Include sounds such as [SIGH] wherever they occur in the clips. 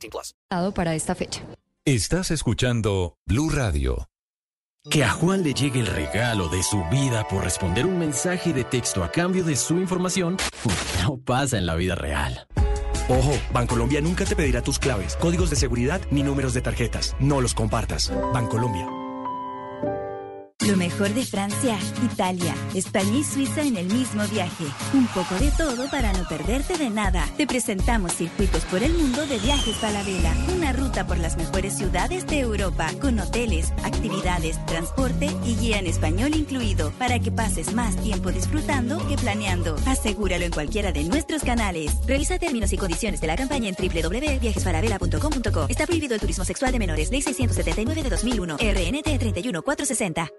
18 plus. para esta fecha. Estás escuchando Blue Radio. Que a Juan le llegue el regalo de su vida por responder un mensaje de texto a cambio de su información no pasa en la vida real. Ojo, Bancolombia nunca te pedirá tus claves, códigos de seguridad ni números de tarjetas. No los compartas. Bancolombia. Lo mejor de Francia, Italia, España y Suiza en el mismo viaje. Un poco de todo para no perderte de nada. Te presentamos Circuitos por el Mundo de Viajes Palavela. Una ruta por las mejores ciudades de Europa, con hoteles, actividades, transporte y guía en español incluido, para que pases más tiempo disfrutando que planeando. Asegúralo en cualquiera de nuestros canales. Revisa términos y condiciones de la campaña en www.viajespalavela.com.co. Está prohibido el turismo sexual de menores. Ley 679 de 2001. RNT 31460.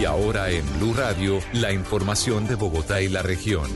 Y ahora en Blue Radio, la información de Bogotá y la región.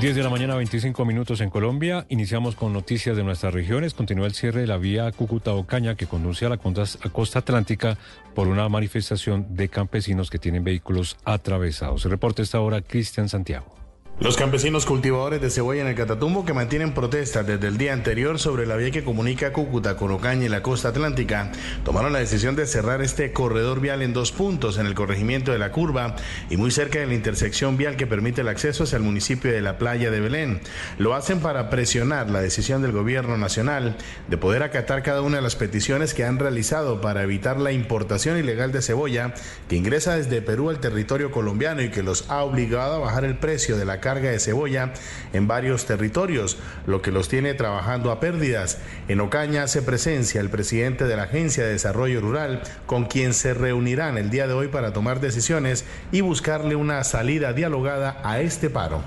10 de la mañana, 25 minutos en Colombia. Iniciamos con noticias de nuestras regiones. Continúa el cierre de la vía Cúcuta-Ocaña que conduce a la costa atlántica por una manifestación de campesinos que tienen vehículos atravesados. El reporte está ahora Cristian Santiago. Los campesinos cultivadores de cebolla en el Catatumbo que mantienen protestas desde el día anterior sobre la vía que comunica Cúcuta con Ocaña y la costa atlántica tomaron la decisión de cerrar este corredor vial en dos puntos en el corregimiento de la curva y muy cerca de la intersección vial que permite el acceso hacia el municipio de la playa de Belén. Lo hacen para presionar la decisión del gobierno nacional de poder acatar cada una de las peticiones que han realizado para evitar la importación ilegal de cebolla que ingresa desde Perú al territorio colombiano y que los ha obligado a bajar el precio de la carne carga de cebolla en varios territorios, lo que los tiene trabajando a pérdidas. En Ocaña hace presencia el presidente de la Agencia de Desarrollo Rural, con quien se reunirán el día de hoy para tomar decisiones y buscarle una salida dialogada a este paro.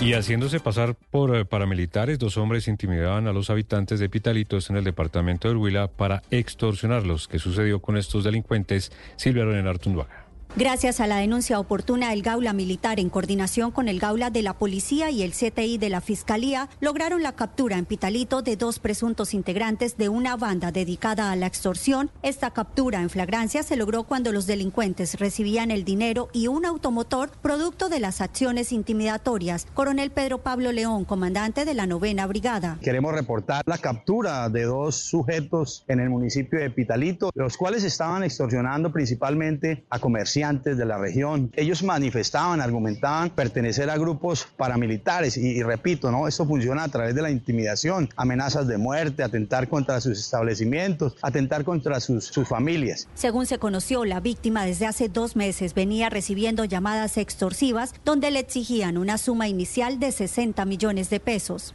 Y haciéndose pasar por eh, paramilitares, dos hombres intimidaban a los habitantes de Pitalitos en el departamento de Huila para extorsionarlos. ¿Qué sucedió con estos delincuentes? Silvia René Artunduaga. Gracias a la denuncia oportuna del Gaula Militar en coordinación con el Gaula de la Policía y el CTI de la Fiscalía, lograron la captura en Pitalito de dos presuntos integrantes de una banda dedicada a la extorsión. Esta captura en flagrancia se logró cuando los delincuentes recibían el dinero y un automotor producto de las acciones intimidatorias. Coronel Pedro Pablo León, comandante de la novena brigada. Queremos reportar la captura de dos sujetos en el municipio de Pitalito, los cuales estaban extorsionando principalmente a comerciantes de la región. Ellos manifestaban, argumentaban pertenecer a grupos paramilitares y, repito, ¿no? Esto funciona a través de la intimidación, amenazas de muerte, atentar contra sus establecimientos, atentar contra sus, sus familias. Según se conoció, la víctima desde hace dos meses venía recibiendo llamadas extorsivas donde le exigían una suma inicial de 60 millones de pesos.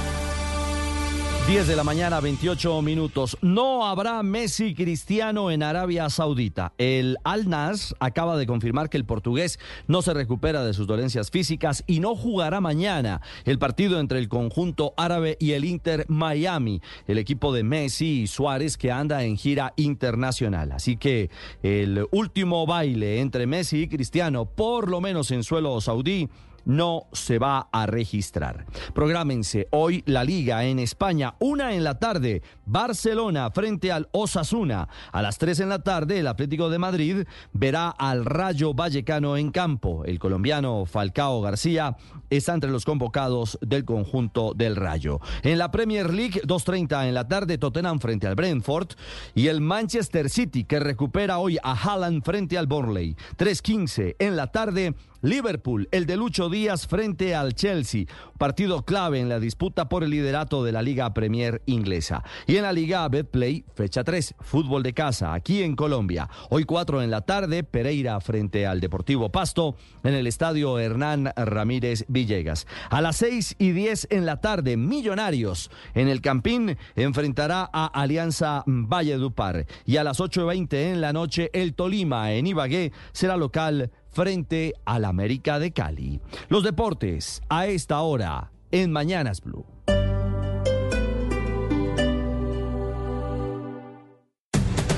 10 de la mañana, 28 minutos. No habrá Messi Cristiano en Arabia Saudita. El Al Nas acaba de confirmar que el portugués no se recupera de sus dolencias físicas y no jugará mañana el partido entre el conjunto árabe y el Inter Miami, el equipo de Messi y Suárez que anda en gira internacional. Así que el último baile entre Messi y Cristiano, por lo menos en suelo saudí, no se va a registrar. Prográmense hoy la liga en España, una en la tarde, Barcelona frente al Osasuna. A las tres en la tarde, el Atlético de Madrid verá al Rayo Vallecano en campo. El colombiano Falcao García está entre los convocados del conjunto del Rayo. En la Premier League, 2.30 en la tarde, Tottenham frente al Brentford y el Manchester City que recupera hoy a Haaland frente al Burnley. 3.15 en la tarde, Liverpool, el de Lucho días frente al Chelsea, partido clave en la disputa por el liderato de la Liga Premier inglesa. Y en la Liga Betplay, fecha 3, fútbol de casa, aquí en Colombia. Hoy 4 en la tarde, Pereira frente al Deportivo Pasto en el estadio Hernán Ramírez Villegas. A las 6 y 10 en la tarde, Millonarios en el Campín enfrentará a Alianza Valledupar. Y a las 8.20 en la noche, el Tolima en Ibagué será local frente al América de Cali. Los deportes a esta hora en Mañanas Blue.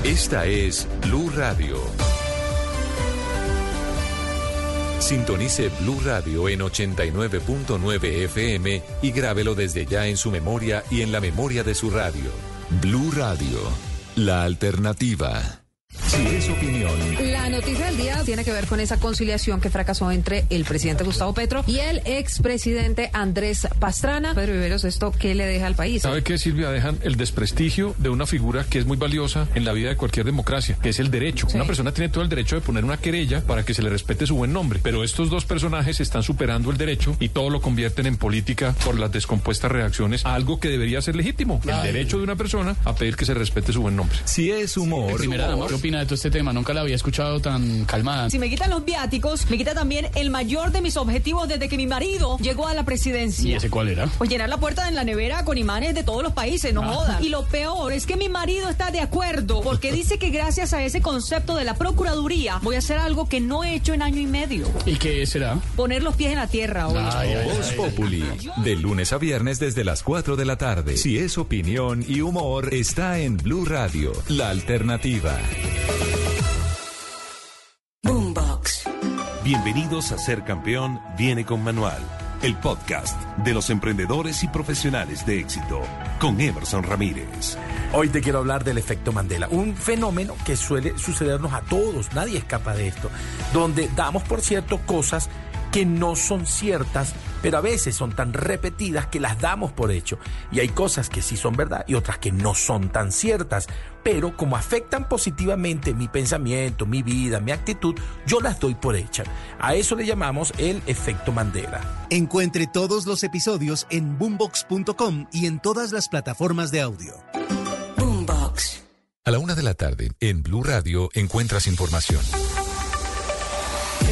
Esta es Blue Radio. Sintonice Blue Radio en 89.9 FM y grábelo desde ya en su memoria y en la memoria de su radio. Blue Radio, la alternativa. Si es opinión. La noticia del día tiene que ver con esa conciliación que fracasó entre el presidente Gustavo Petro y el expresidente Andrés Pastrana. Pedro Viveros, ¿esto qué le deja al país? ¿Sabe qué, Silvia? Dejan el desprestigio de una figura que es muy valiosa en la vida de cualquier democracia, que es el derecho. Una persona tiene todo el derecho de poner una querella para que se le respete su buen nombre, pero estos dos personajes están superando el derecho y todo lo convierten en política por las descompuestas reacciones a algo que debería ser legítimo, el derecho de una persona a pedir que se respete su buen nombre. Si es humor. Primera dama, ¿qué opina este tema? Nunca la había escuchado tan calmada. Si me quitan los viáticos, me quita también el mayor de mis objetivos desde que mi marido llegó a la presidencia. ¿Y ese cuál era? Pues llenar la puerta de la nevera con imanes de todos los países, no Ah. jodan. Y lo peor es que mi marido está de acuerdo porque [LAUGHS] dice que gracias a ese concepto de la Procuraduría voy a hacer algo que no he hecho en año y medio. ¿Y qué será? Poner los pies en la tierra. oye. Voz Populi, de lunes a viernes desde las 4 de la tarde. Si es opinión y humor, está en Blue Radio, la alternativa. Boombox. Bienvenidos a Ser Campeón Viene con Manual, el podcast de los emprendedores y profesionales de éxito, con Emerson Ramírez. Hoy te quiero hablar del efecto Mandela, un fenómeno que suele sucedernos a todos, nadie escapa de esto, donde damos por cierto cosas que no son ciertas, pero a veces son tan repetidas que las damos por hecho. Y hay cosas que sí son verdad y otras que no son tan ciertas, pero como afectan positivamente mi pensamiento, mi vida, mi actitud, yo las doy por hecha. A eso le llamamos el efecto Mandela. Encuentre todos los episodios en boombox.com y en todas las plataformas de audio. Boombox. A la una de la tarde, en Blue Radio, encuentras información.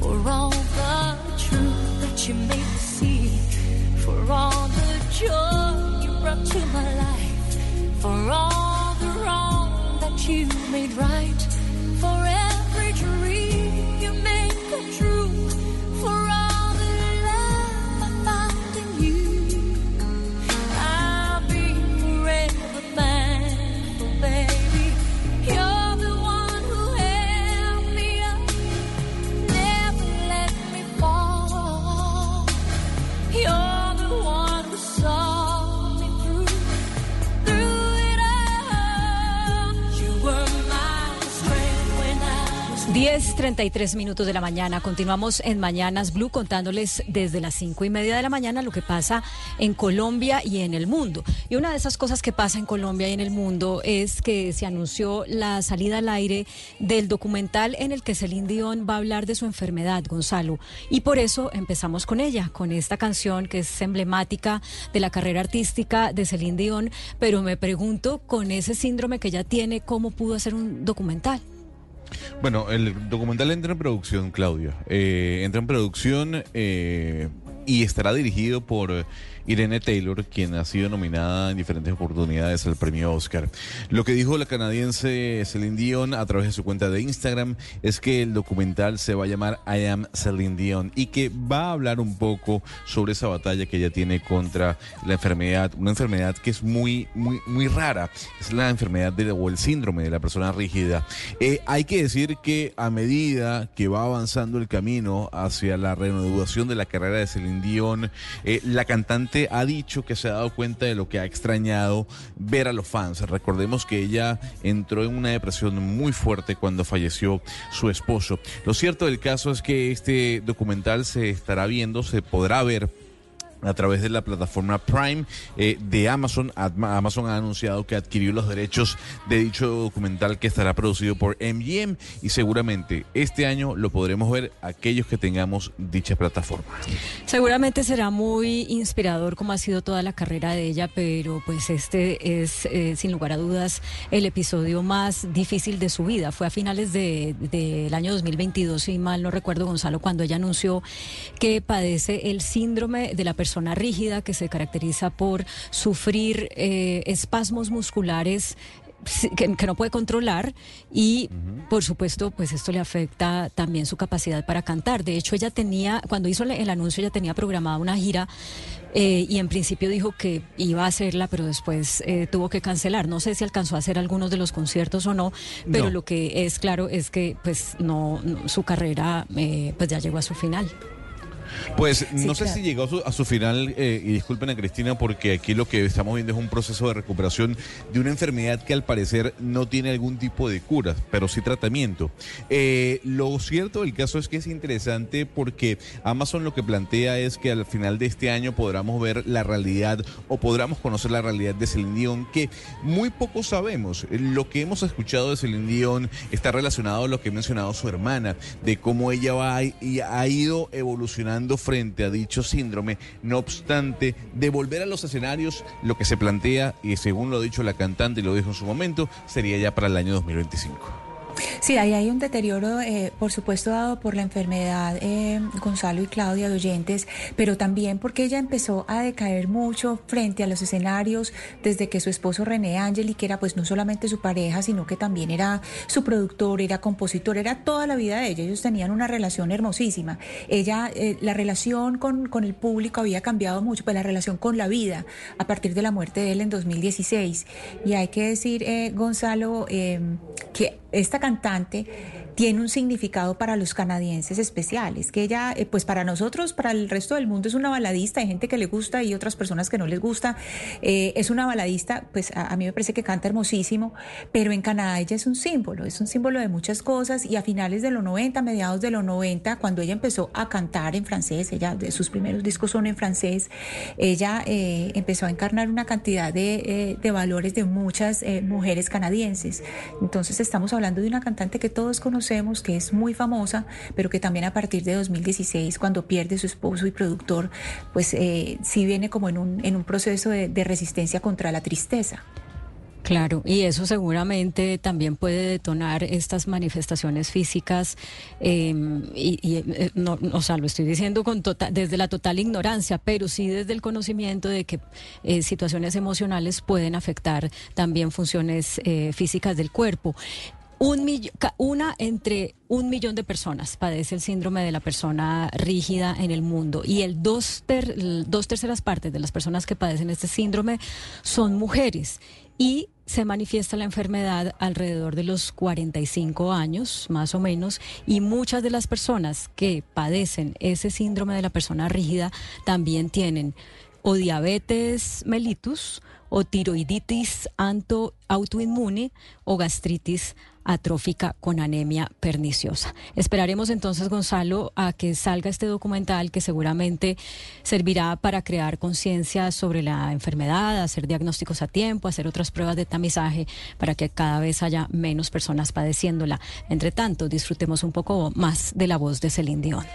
For all the truth that you made me see, for all the joy you brought to my life, for all the wrong that you made right, for 10.33 minutos de la mañana. Continuamos en Mañanas Blue contándoles desde las cinco y media de la mañana lo que pasa en Colombia y en el mundo. Y una de esas cosas que pasa en Colombia y en el mundo es que se anunció la salida al aire del documental en el que Celine Dion va a hablar de su enfermedad, Gonzalo. Y por eso empezamos con ella, con esta canción que es emblemática de la carrera artística de Celine Dion. Pero me pregunto, con ese síndrome que ella tiene, ¿cómo pudo hacer un documental? Bueno, el documental entra en producción, Claudia. Eh, entra en producción eh, y estará dirigido por Irene Taylor, quien ha sido nominada en diferentes oportunidades al premio Oscar. Lo que dijo la canadiense Celine Dion a través de su cuenta de Instagram es que el documental se va a llamar I Am Celine Dion y que va a hablar un poco sobre esa batalla que ella tiene contra la enfermedad, una enfermedad que es muy, muy, muy rara. Es la enfermedad de, o el síndrome de la persona rígida. Eh, hay que decir que a medida que va avanzando el camino hacia la reanudación de la carrera de Celine Dion, eh, la cantante ha dicho que se ha dado cuenta de lo que ha extrañado ver a los fans. Recordemos que ella entró en una depresión muy fuerte cuando falleció su esposo. Lo cierto del caso es que este documental se estará viendo, se podrá ver a través de la plataforma Prime eh, de Amazon. Amazon ha anunciado que adquirió los derechos de dicho documental que estará producido por MGM y seguramente este año lo podremos ver aquellos que tengamos dicha plataforma. Seguramente será muy inspirador como ha sido toda la carrera de ella, pero pues este es eh, sin lugar a dudas el episodio más difícil de su vida. Fue a finales de- del año 2022, si mal no recuerdo Gonzalo, cuando ella anunció que padece el síndrome de la persona rígida que se caracteriza por sufrir eh, espasmos musculares que, que no puede controlar y por supuesto pues esto le afecta también su capacidad para cantar. De hecho ella tenía, cuando hizo el anuncio ella tenía programada una gira eh, y en principio dijo que iba a hacerla pero después eh, tuvo que cancelar. No sé si alcanzó a hacer algunos de los conciertos o no, pero No. lo que es claro es que pues no, no- su carrera eh, pues ya llegó a su final. Pues Sí, no sé claro. si llegó a su, a su final, eh, y disculpen a Cristina, porque aquí lo que estamos viendo es un proceso de recuperación de una enfermedad que al parecer no tiene algún tipo de cura, pero sí tratamiento. Eh, lo cierto del caso es que es interesante porque Amazon lo que plantea es que al final de este año podamos ver la realidad o podamos conocer la realidad de Celine Dion, que muy poco sabemos. Lo que hemos escuchado de Celine Dion está relacionado a lo que ha mencionado su hermana, de cómo ella va y ha ido evolucionando frente a dicho síndrome. No obstante, de volver a los escenarios, lo que se plantea, y según lo ha dicho la cantante y lo dijo en su momento, sería ya para el año 2025. Sí, ahí hay un deterioro, eh, por supuesto, dado por la enfermedad eh, Gonzalo y Claudia de oyentes, pero también porque ella empezó a decaer mucho frente a los escenarios desde que su esposo René Angeli, que era pues no solamente su pareja, sino que también era su productor, era compositor, era toda la vida de ella. Ellos tenían una relación hermosísima. Ella, eh, la relación con, con el público había cambiado mucho, pues la relación con la vida a partir de la muerte de él en 2016. Y hay que decir, eh, Gonzalo, eh, que esta cantante tiene un significado para los canadienses especiales, que ella, eh, pues para nosotros, para el resto del mundo es una baladista, hay gente que le gusta y otras personas que no les gusta, Eh, es una baladista, pues a, a mí me parece que canta hermosísimo, pero en Canadá ella es un símbolo, es un símbolo de muchas cosas y a finales de los 90, mediados de los 90, cuando ella empezó a cantar en francés, ella, de sus primeros discos son en francés, ella eh, empezó a encarnar una cantidad de, eh, de valores de muchas eh, mujeres canadienses. Entonces estamos hablando de una cantante que todos conocemos, que es muy famosa, pero que también a partir de 2016, cuando pierde su esposo y productor, pues eh, sí viene como en un, en un proceso de, de resistencia contra la tristeza. Claro, y eso seguramente también puede detonar estas manifestaciones físicas eh, y, y, eh, no, o sea, lo estoy diciendo con tota- desde la total ignorancia, pero sí desde el conocimiento de que eh, situaciones emocionales pueden afectar también funciones eh, físicas del cuerpo. Un una entre un millón de personas padece el síndrome de la persona rígida en el mundo y el dos, ter- dos terceras partes de las personas que padecen este síndrome son mujeres y se manifiesta la enfermedad alrededor de los 45 años, más o menos, y muchas de las personas que padecen ese síndrome de la persona rígida también tienen o diabetes mellitus o tiroiditis autoinmune o gastritis atrófica con anemia perniciosa. Esperaremos entonces, Gonzalo, a que salga este documental que seguramente servirá para crear conciencia sobre la enfermedad, hacer diagnósticos a tiempo, hacer otras pruebas de tamizaje para que cada vez haya menos personas padeciéndola. Entre tanto, disfrutemos un poco más de la voz de Celine Dion.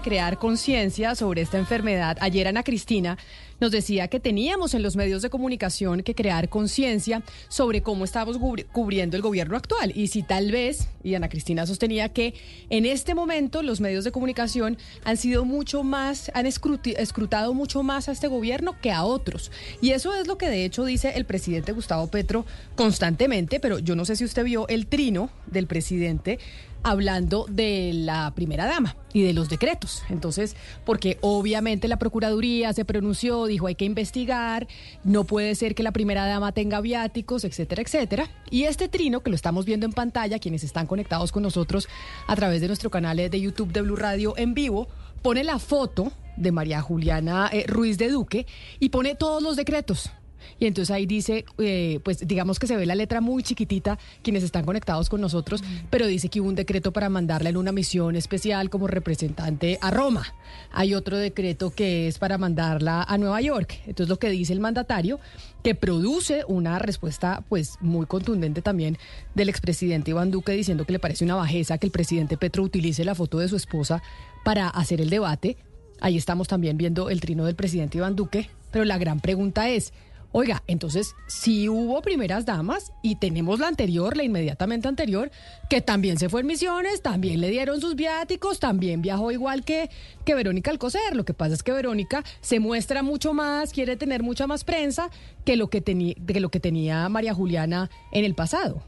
Crear conciencia sobre esta enfermedad. Ayer Ana Cristina nos decía que teníamos en los medios de comunicación que crear conciencia sobre cómo estamos cubri- cubriendo el gobierno actual y si tal vez, y Ana Cristina sostenía que en este momento los medios de comunicación han sido mucho más, han escrutado mucho más a este gobierno que a otros. Y eso es lo que de hecho dice el presidente Gustavo Petro constantemente, pero yo no sé si usted vio el trino del presidente hablando de la primera dama y de los decretos. Entonces, porque obviamente la Procuraduría se pronunció, dijo hay que investigar, no puede ser que la primera dama tenga viáticos, etcétera, etcétera. Y este trino, que lo estamos viendo en pantalla, quienes están conectados con nosotros a través de nuestro canal de YouTube de Blue Radio en vivo, pone la foto de María Juliana eh, Ruiz de Duque y pone todos los decretos. Y entonces ahí dice, eh, pues digamos que se ve la letra muy chiquitita, quienes están conectados con nosotros, pero dice que hubo un decreto para mandarla en una misión especial como representante a Roma. Hay otro decreto que es para mandarla a Nueva York. Entonces lo que dice el mandatario, que produce una respuesta pues muy contundente también del expresidente Iván Duque diciendo que le parece una bajeza que el presidente Petro utilice la foto de su esposa para hacer el debate. Ahí estamos también viendo el trino del presidente Iván Duque, pero la gran pregunta es, Oiga, entonces si hubo primeras damas y tenemos la anterior, la inmediatamente anterior, que también se fue en misiones, también le dieron sus viáticos, también viajó igual que, que Verónica Alcocer. Lo que pasa es que Verónica se muestra mucho más, quiere tener mucha más prensa que lo que, que lo que tenía María Juliana en el pasado.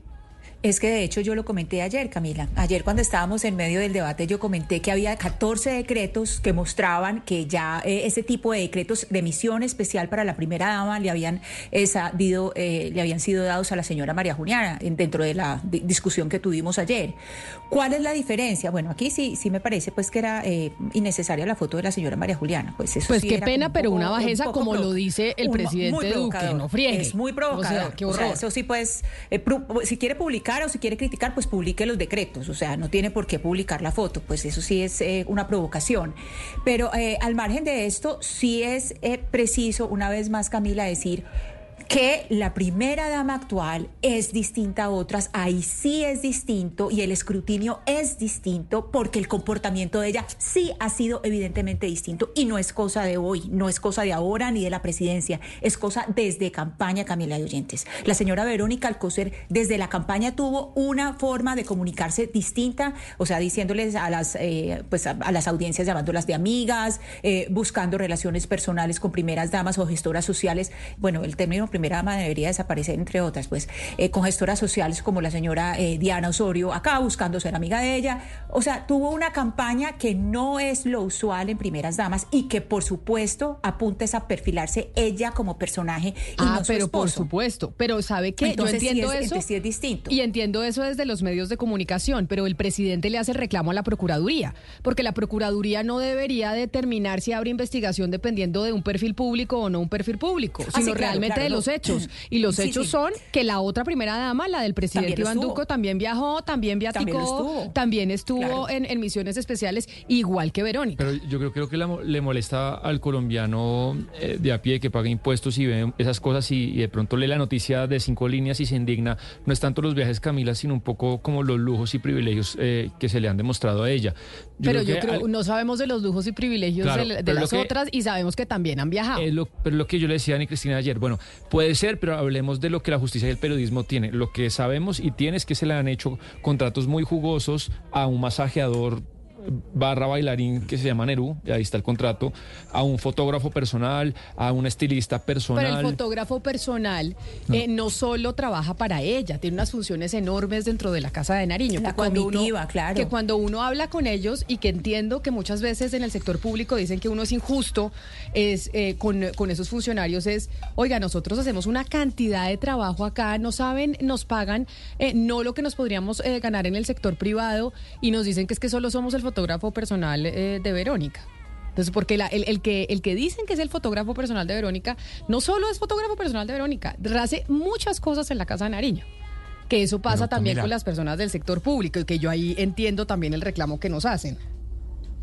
Es que de hecho yo lo comenté ayer, Camila. Ayer cuando estábamos en medio del debate yo comenté que había 14 decretos que mostraban que ya eh, ese tipo de decretos de misión especial para la primera dama le habían, eh, eh, le habían sido dados a la señora María Juliana en- dentro de la di- discusión que tuvimos ayer. ¿Cuál es la diferencia? Bueno, aquí sí, sí me parece pues que era eh, innecesaria la foto de la señora María Juliana. Pues eso Pues sí qué pena, un pero poco- una un bajeza como lo dice el un- presidente Duque, no friegue. Es muy O provocador. sea, qué O sea, eso sí, pues, eh, si quiere publicar o si quiere criticar, pues publique los decretos. O sea, no tiene por qué publicar la foto. Pues eso sí es eh, una provocación. Pero eh, al margen de esto, sí es eh, preciso, una vez más, Camila, decir que la primera dama actual es distinta a otras, ahí sí es distinto y el escrutinio es distinto porque el comportamiento de ella sí ha sido evidentemente distinto y no es cosa de hoy, no es cosa de ahora ni de la presidencia, es cosa desde campaña Camila de Oyentes. La señora Verónica Alcocer desde la campaña tuvo una forma de comunicarse distinta, o sea, diciéndoles a las, eh, pues a, las audiencias llamándolas de amigas, eh, buscando relaciones personales con primeras damas o gestoras sociales. Bueno, el término primera dama debería desaparecer, entre otras, pues eh, con gestoras sociales como la señora eh, Diana Osorio, acá buscando ser amiga de ella. O sea, tuvo una campaña que no es lo usual en primeras damas y que, por supuesto, apunta es a perfilarse ella como personaje. Y Ah, no su pero por supuesto. Pero ¿sabe qué? Yo sí entiendo es- eso. entonces sí es distinto. Y entiendo eso desde los medios de comunicación, pero el presidente le hace reclamo a la Procuraduría, porque la Procuraduría no debería determinar si abre investigación dependiendo de un perfil público o no un perfil público, Ah, sino sí, claro, realmente claro, de los hechos. Y los Sí, hechos sí. son que la otra primera dama, la del presidente Iván estuvo. Duco, también viajó, también viaticó, También estuvo. también estuvo Claro. en, en misiones especiales, igual que Verónica. Pero yo creo, creo que la mo- le molesta al colombiano eh, de a pie que paga impuestos y ve esas cosas y, y de pronto lee la noticia de cinco líneas y se indigna. No es tanto los viajes Camila, sino un poco como los lujos y privilegios eh, que se le han demostrado a ella. Pero yo creo, al- no sabemos de los lujos y privilegios Claro, de, las que- otras y sabemos que también han viajado. Es lo, pero lo que yo le decía a Ani Cristina ayer, bueno, puede ser, pero hablemos de lo que la justicia y el periodismo tiene. Lo que sabemos y tiene es que se le han hecho contratos muy jugosos a un masajeador eh, barra bailarín que se llama Nerú, y ahí está el contrato, a un fotógrafo personal, a un estilista personal. Pero el fotógrafo personal eh, no solo trabaja para ella, tiene unas funciones enormes dentro de la Casa de Nariño. La que cuando comitiva, uno, claro. Que cuando uno habla con ellos y que entiendo que muchas veces en el sector público dicen que uno es injusto es eh, con, con esos funcionarios es, oiga, nosotros hacemos una cantidad de trabajo acá, no saben, nos pagan eh, no lo que nos podríamos eh, ganar en el sector privado y nos dicen que es que solo somos el fotógrafo personal eh, de Verónica. Entonces, porque la- el, el que, el que dicen que es el fotógrafo personal de Verónica, no solo es fotógrafo personal de Verónica, hace muchas cosas en la Casa de Nariño. Que eso pasa Pero, también con las personas del sector público y que yo ahí entiendo también el reclamo que nos hacen.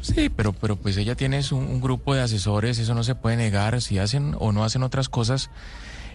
Sí, pero, pero pues ella tiene su- un, grupo de asesores, eso no se puede negar, si hacen o no hacen otras cosas.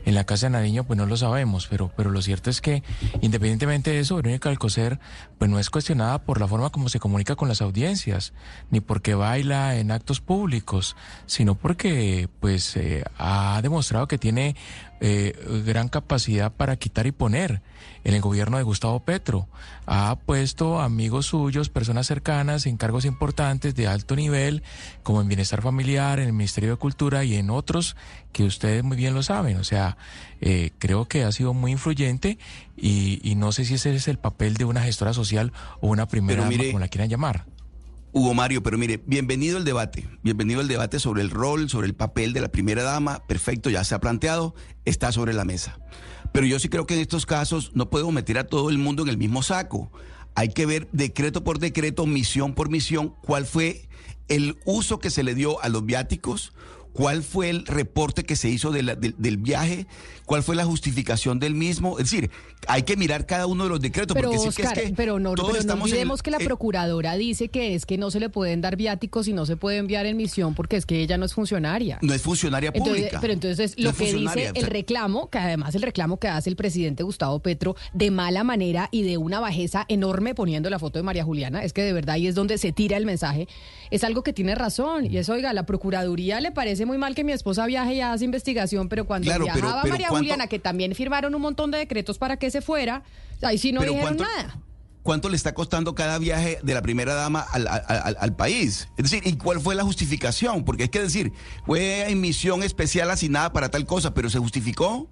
En la Casa de Nariño, pues no lo sabemos, pero, pero lo cierto es que independientemente de eso, Verónica Alcocer pues no es cuestionada por la forma como se comunica con las audiencias, ni porque baila en actos públicos, sino porque pues eh, ha demostrado que tiene eh, gran capacidad para quitar y poner en el gobierno de Gustavo Petro. Ha puesto amigos suyos, personas cercanas en cargos importantes de alto nivel, como en bienestar familiar, en el Ministerio de Cultura y en otros que ustedes muy bien lo saben. O sea, eh, creo que ha sido muy influyente y, y, no sé si ese es el papel de una gestora social o una primera, dama, como la quieran llamar. Hugo Mario, pero mire, bienvenido al debate, bienvenido al debate sobre el rol, sobre el papel de la primera dama, perfecto, ya se ha planteado, está sobre la mesa. Pero yo sí creo que en estos casos no podemos meter a todo el mundo en el mismo saco. Hay que ver decreto por decreto, misión por misión, cuál fue el uso que se le dio a los viáticos, cuál fue el reporte que se hizo de del viaje, cuál fue la justificación del mismo. Es decir, hay que mirar cada uno de los decretos. Pero, porque Oscar, es que pero no, pero no olvidemos el, que la eh, procuradora dice que es que no se le pueden dar viáticos y no se puede enviar en misión porque es que ella no es funcionaria. No es funcionaria pública. Entonces, pero entonces lo es que dice el o sea, reclamo, que además el reclamo que hace el presidente Gustavo Petro de mala manera y de una bajeza enorme poniendo la foto de María Juliana, es que de verdad ahí es donde se tira el mensaje, es algo que tiene razón. Y eso, oiga, a la Procuraduría le parece muy mal que mi esposa viaje y hace investigación, pero cuando Claro, pero- viajaba pero María ¿cuánto- Juliana, que también firmaron un montón de decretos para que se fuera, ahí sí no dijeron ¿cuánto- nada. ¿Cuánto le está costando cada viaje de la primera dama al, al- al- al país? Es decir, ¿y cuál fue la justificación? Porque es que decir, fue en misión especial asignada para tal cosa, pero ¿se justificó?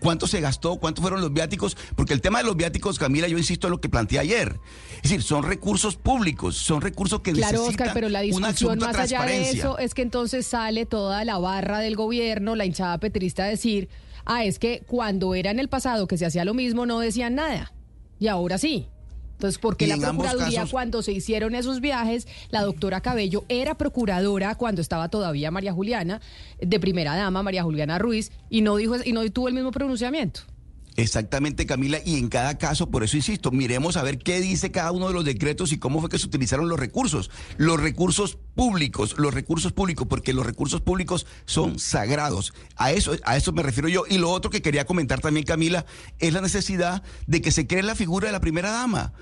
¿Cuánto se gastó? ¿Cuántos fueron los viáticos? Porque el tema de los viáticos, Camila, yo insisto en lo que planteé ayer. Es decir, son recursos públicos, son recursos que Claro, necesitan Oscar, pero la discusión más allá de eso es que entonces sale toda la barra del gobierno, la hinchada petrista a decir, ah, es que cuando era en el pasado que se hacía lo mismo no decían nada. Y ahora sí. Entonces, ¿por qué la Procuraduría casos- cuando se hicieron esos viajes, la doctora Cabello era procuradora cuando estaba todavía María Juliana, de primera dama, María Juliana Ruiz, y no dijo y no tuvo el mismo pronunciamiento? Exactamente, Camila, y en cada caso, por eso insisto, miremos a ver qué dice cada uno de los decretos y cómo fue que se utilizaron los recursos. Los recursos públicos, los recursos públicos, porque los recursos públicos son sagrados. A eso, a eso me refiero yo. Y lo otro que quería comentar también, Camila, es la necesidad de que se cree la figura de la primera dama.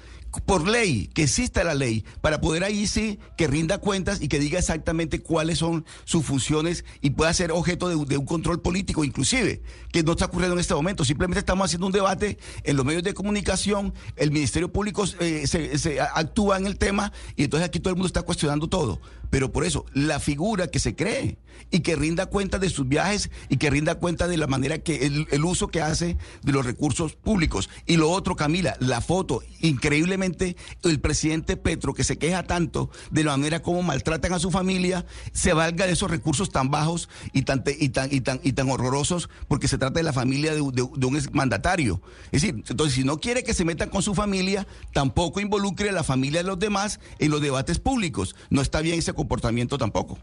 Por ley, que exista la ley, para poder ahí sí que rinda cuentas y que diga exactamente cuáles son sus funciones y pueda ser objeto de, un control político, inclusive, que no está ocurriendo en este momento. Simplemente estamos haciendo un debate en los medios de comunicación, el Ministerio Público eh, se, se actúa en el tema y entonces aquí todo el mundo está cuestionando todo. Pero por eso, la figura que se cree y que rinda cuenta de sus viajes y que rinda cuenta de la manera que el, uso que hace de los recursos públicos. Y lo otro, Camila, la foto, increíblemente, el presidente Petro, que se queja tanto de la manera como maltratan a su familia, se valga de esos recursos tan bajos y tan, y tan, y tan, y tan horrorosos, porque se trata de la familia de, de- de un mandatario. Es decir, entonces, si no quiere que se metan con su familia, tampoco involucre a la familia de los demás en los debates públicos. No está bien ese comportamiento tampoco.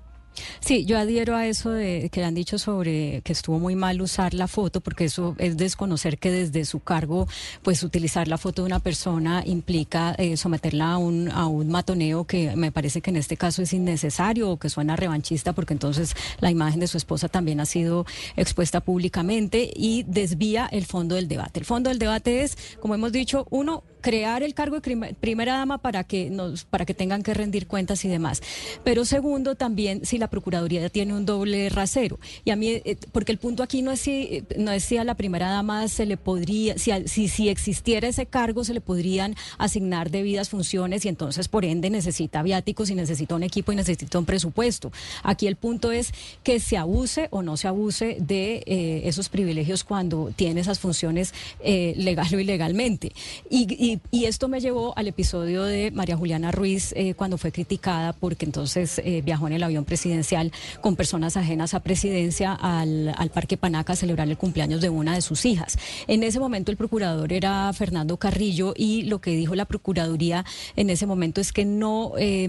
Sí, yo adhiero a eso de que han dicho sobre que estuvo muy mal usar la foto, porque eso es desconocer que desde su cargo, pues utilizar la foto de una persona implica eh, someterla a un, a un matoneo que me parece que en este caso es innecesario o que suena revanchista, porque entonces la imagen de su esposa también ha sido expuesta públicamente y desvía el fondo del debate. El fondo del debate es, como hemos dicho, uno, crear el cargo de primera dama para que nos para que tengan que rendir cuentas y demás. Pero segundo, también si la procuraduría tiene un doble rasero. Y a mí eh, porque el punto aquí no es si no es si a la primera dama se le podría si si si existiera ese cargo se le podrían asignar debidas funciones y entonces por ende necesita viáticos y necesita un equipo y necesita un presupuesto. Aquí el punto es que se abuse o no se abuse de eh, esos privilegios cuando tiene esas funciones eh, legal o ilegalmente. Y- y esto me llevó al episodio de María Juliana Ruiz eh, cuando fue criticada porque entonces eh, viajó en el avión presidencial con personas ajenas a presidencia al, al Parque Panaca a celebrar el cumpleaños de una de sus hijas. En ese momento el procurador era Fernando Carrillo y lo que dijo la Procuraduría en ese momento es que no, eh,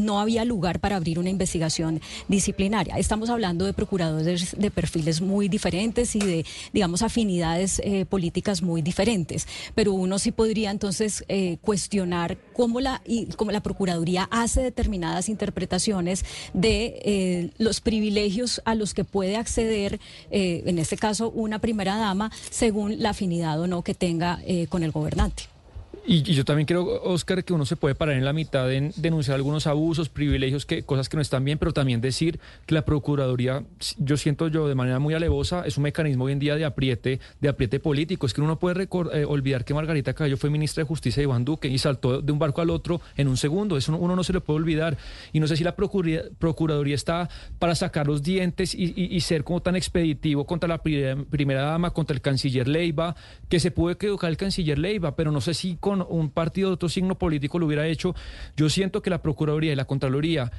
no había lugar para abrir una investigación disciplinaria. Estamos hablando de procuradores de perfiles muy diferentes y de, digamos, afinidades eh, políticas muy diferentes, pero uno sí podría entonces eh, cuestionar cómo la, y, cómo la Procuraduría hace determinadas interpretaciones de eh, los privilegios a los que puede acceder, eh, en este caso, una primera dama, según la afinidad o no que tenga con el gobernante. Y, yo también creo, Oscar, que uno se puede parar en la mitad en denunciar algunos abusos, privilegios, que, cosas que no están bien, pero también decir que la Procuraduría, yo siento yo de manera muy alevosa, es un mecanismo hoy en día de apriete, de apriete político. Es que uno no puede eh, olvidar que Margarita Caballo fue ministra de Justicia de Iván Duque y saltó de un barco al otro en un segundo. Eso uno no se lo puede olvidar. Y no sé si la Procuraduría, está para sacar los dientes y, ser como tan expeditivo contra la primera dama, contra el canciller Leiva, que se puede equivocar el canciller Leiva, pero no sé si con un partido de otro signo político lo hubiera hecho. Yo siento que la Procuraduría y la Contraloría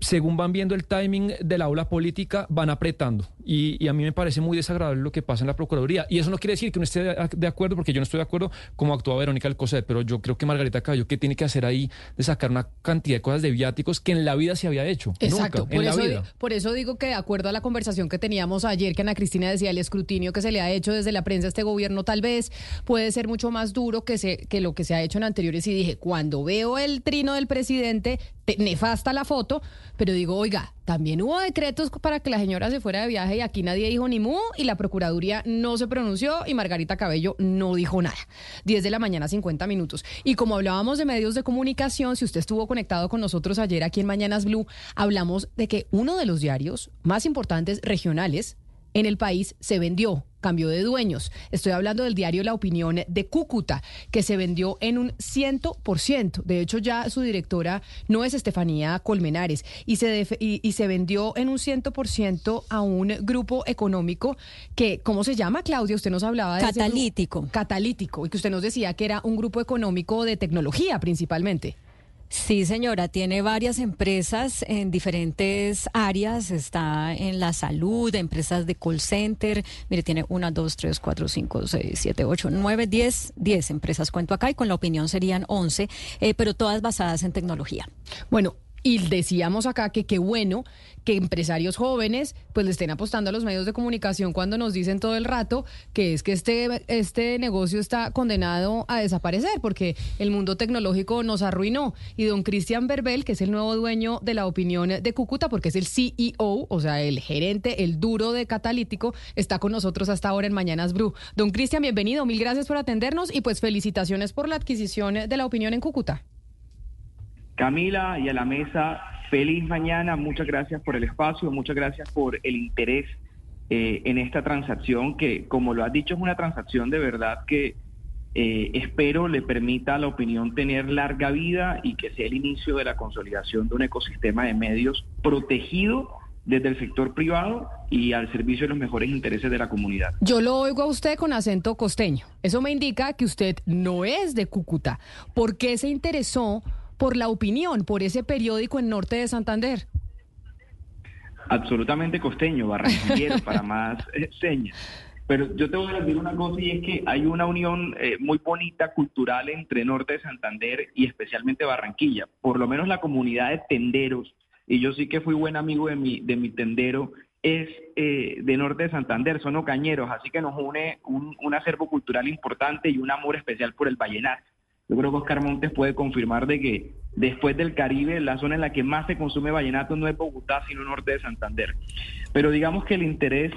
según van viendo el timing de la aula política, van apretando. Y, a mí me parece muy desagradable lo que pasa en la Procuraduría. Y eso no quiere decir que uno esté de, acuerdo, porque yo no estoy de acuerdo como actúa Verónica Alcocer, pero yo creo que Margarita Caballo, ¿qué tiene que hacer ahí de sacar una cantidad de cosas de viáticos que en la vida se había hecho? Exacto. Nunca, por, en eso, la vida. por eso digo que, de acuerdo a la conversación que teníamos ayer, que Ana Cristina decía, el escrutinio que se le ha hecho desde la prensa a este gobierno tal vez puede ser mucho más duro que, se, que lo que se ha hecho en anteriores. Y dije, cuando veo el trino del presidente, nefasta la foto, pero digo, oiga, también hubo decretos para que la señora se fuera de viaje y aquí nadie dijo ni mu y la Procuraduría no se pronunció y Margarita Cabello no dijo nada. 10 de la mañana, 50 minutos. Y como hablábamos de medios de comunicación, si usted estuvo conectado con nosotros ayer aquí en Mañanas Blue, hablamos de que uno de los diarios más importantes regionales en el país se vendió, cambió de dueños. Estoy hablando del diario La Opinión de Cúcuta, que se vendió en un ciento por ciento. De hecho, ya su directora no es Estefanía Colmenares y se, y, se vendió en un ciento por ciento a un grupo económico que, ¿cómo se llama, Claudia? Usted nos hablaba de... Catalítico. Catalítico, y que usted nos decía que era un grupo económico de tecnología principalmente. Sí, señora, tiene varias empresas en diferentes áreas. Está en la salud, empresas de call center. Mire, tiene una, dos, tres, cuatro, cinco, seis, siete, ocho, nueve, diez, diez empresas. Cuento acá y con la opinión serían once, eh, pero todas basadas en tecnología. Bueno, y decíamos acá que qué bueno que empresarios jóvenes pues le estén apostando a los medios de comunicación cuando nos dicen todo el rato que es que este, este negocio está condenado a desaparecer porque el mundo tecnológico nos arruinó. Y don Cristian Berbel, que es el nuevo dueño de la opinión de Cúcuta, porque es el CEO, o sea, el gerente, el duro de Catalítico, está con nosotros hasta ahora en Mañanas Bru. Don Cristian, bienvenido, mil gracias por atendernos y pues felicitaciones por la adquisición de la opinión en Cúcuta. Camila y a la mesa, feliz mañana, muchas gracias por el espacio, muchas gracias por el interés eh, en esta transacción que, como lo has dicho, es una transacción de verdad que eh, espero le permita a la opinión tener larga vida y que sea el inicio de la consolidación de un ecosistema de medios protegido desde el sector privado y al servicio de los mejores intereses de la comunidad. Yo lo oigo a usted con acento costeño. Eso me indica que usted no es de Cúcuta. ¿Por qué se interesó por la opinión, por ese periódico en Norte de Santander? Absolutamente costeño, barranquillero, [LAUGHS] para más eh, señas. Pero yo te voy a decir una cosa y es que hay una unión eh, muy bonita cultural entre Norte de Santander y especialmente Barranquilla. Por lo menos la comunidad de tenderos, y yo sí que fui buen amigo de mi, de mi tendero, es eh, de Norte de Santander, son ocañeros, así que nos une un, un acervo cultural importante y un amor especial por el vallenato. Yo creo que Oscar Montes puede confirmar de que después del Caribe, la zona en la que más se consume vallenato no es Bogotá, sino norte de Santander. Pero digamos que el interés,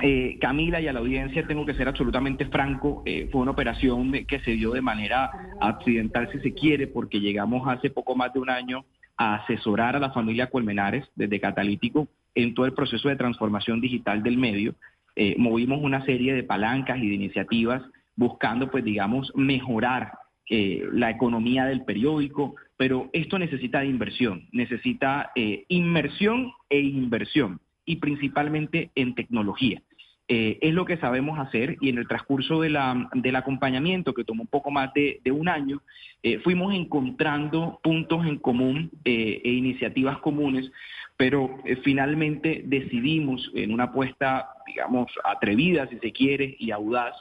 eh, Camila y a la audiencia, tengo que ser absolutamente franco, eh, fue una operación que se dio de manera accidental, si se quiere, porque llegamos hace poco más de un año a asesorar a la familia Colmenares desde Catalítico en todo el proceso de transformación digital del medio. Eh, movimos una serie de palancas y de iniciativas buscando, pues digamos, mejorar eh, la economía del periódico, pero esto necesita de inversión, necesita eh, inmersión e inversión, y principalmente en tecnología. Eh, es lo que sabemos hacer y en el transcurso de la, del acompañamiento, que tomó un poco más de, un año, fuimos encontrando puntos en común e iniciativas comunes, pero finalmente decidimos en una apuesta, digamos, atrevida, si se quiere, y audaz,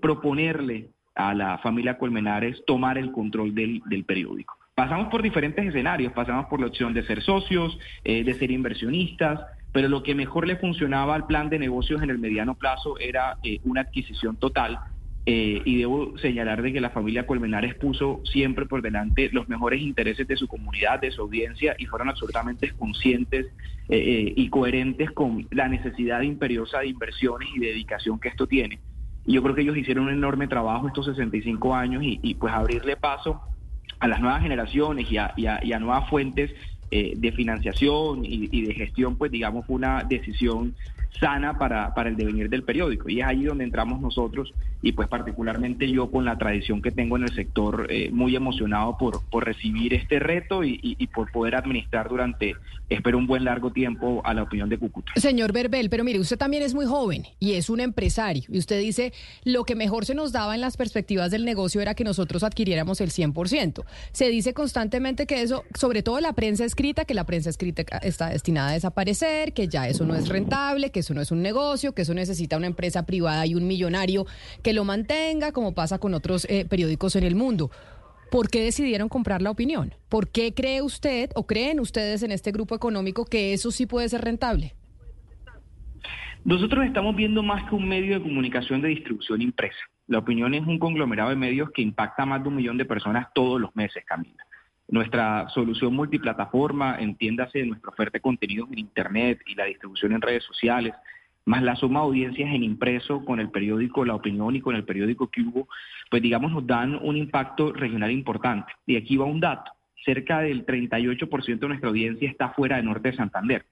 proponerle a la familia Colmenares tomar el control del, periódico. Pasamos por diferentes escenarios, pasamos por la opción de ser socios, eh, de ser inversionistas, pero lo que mejor le funcionaba al plan de negocios en el mediano plazo era eh, una adquisición total eh, y debo señalar de que la familia Colmenares puso siempre por delante los mejores intereses de su comunidad, de su audiencia, y fueron absolutamente conscientes y coherentes con la necesidad imperiosa de inversiones y dedicación que esto tiene. Y yo creo que ellos hicieron un enorme trabajo estos 65 años y, pues abrirle paso a las nuevas generaciones y a, y a nuevas fuentes de financiación y, y, de gestión, pues digamos, fue una decisión sana para, para el devenir del periódico. Y es ahí donde entramos nosotros y pues particularmente yo con la tradición que tengo en el sector, eh, muy emocionado por, por recibir este reto y, por poder administrar durante, espero, un buen largo tiempo a la opinión de Cúcuta. Señor Berbel, pero mire, usted también es muy joven y es un empresario. Y usted dice, lo que mejor se nos daba en las perspectivas del negocio era que nosotros adquiriéramos el 100%. Se dice constantemente que eso, sobre todo la prensa escrita, que la prensa escrita está destinada a desaparecer, que ya eso no es rentable, que eso no es un negocio, que eso necesita una empresa privada y un millonario lo mantenga, como pasa con otros eh, periódicos en el mundo. ¿Por qué decidieron comprar la opinión? ¿Por qué cree usted o creen ustedes en este grupo económico que eso sí puede ser rentable? Nosotros estamos viendo más que un medio de comunicación de distribución impresa. La opinión es un conglomerado de medios que impacta a más de un millón de personas todos los meses, Camila. Nuestra solución multiplataforma, entiéndase nuestra oferta de contenidos en Internet y la distribución en redes sociales, más la suma de audiencias en impreso con el periódico La Opinión y con el periódico Cubo, pues digamos nos dan un impacto regional importante. Y aquí va un dato, cerca del 38% de nuestra audiencia está fuera de Norte de Santander.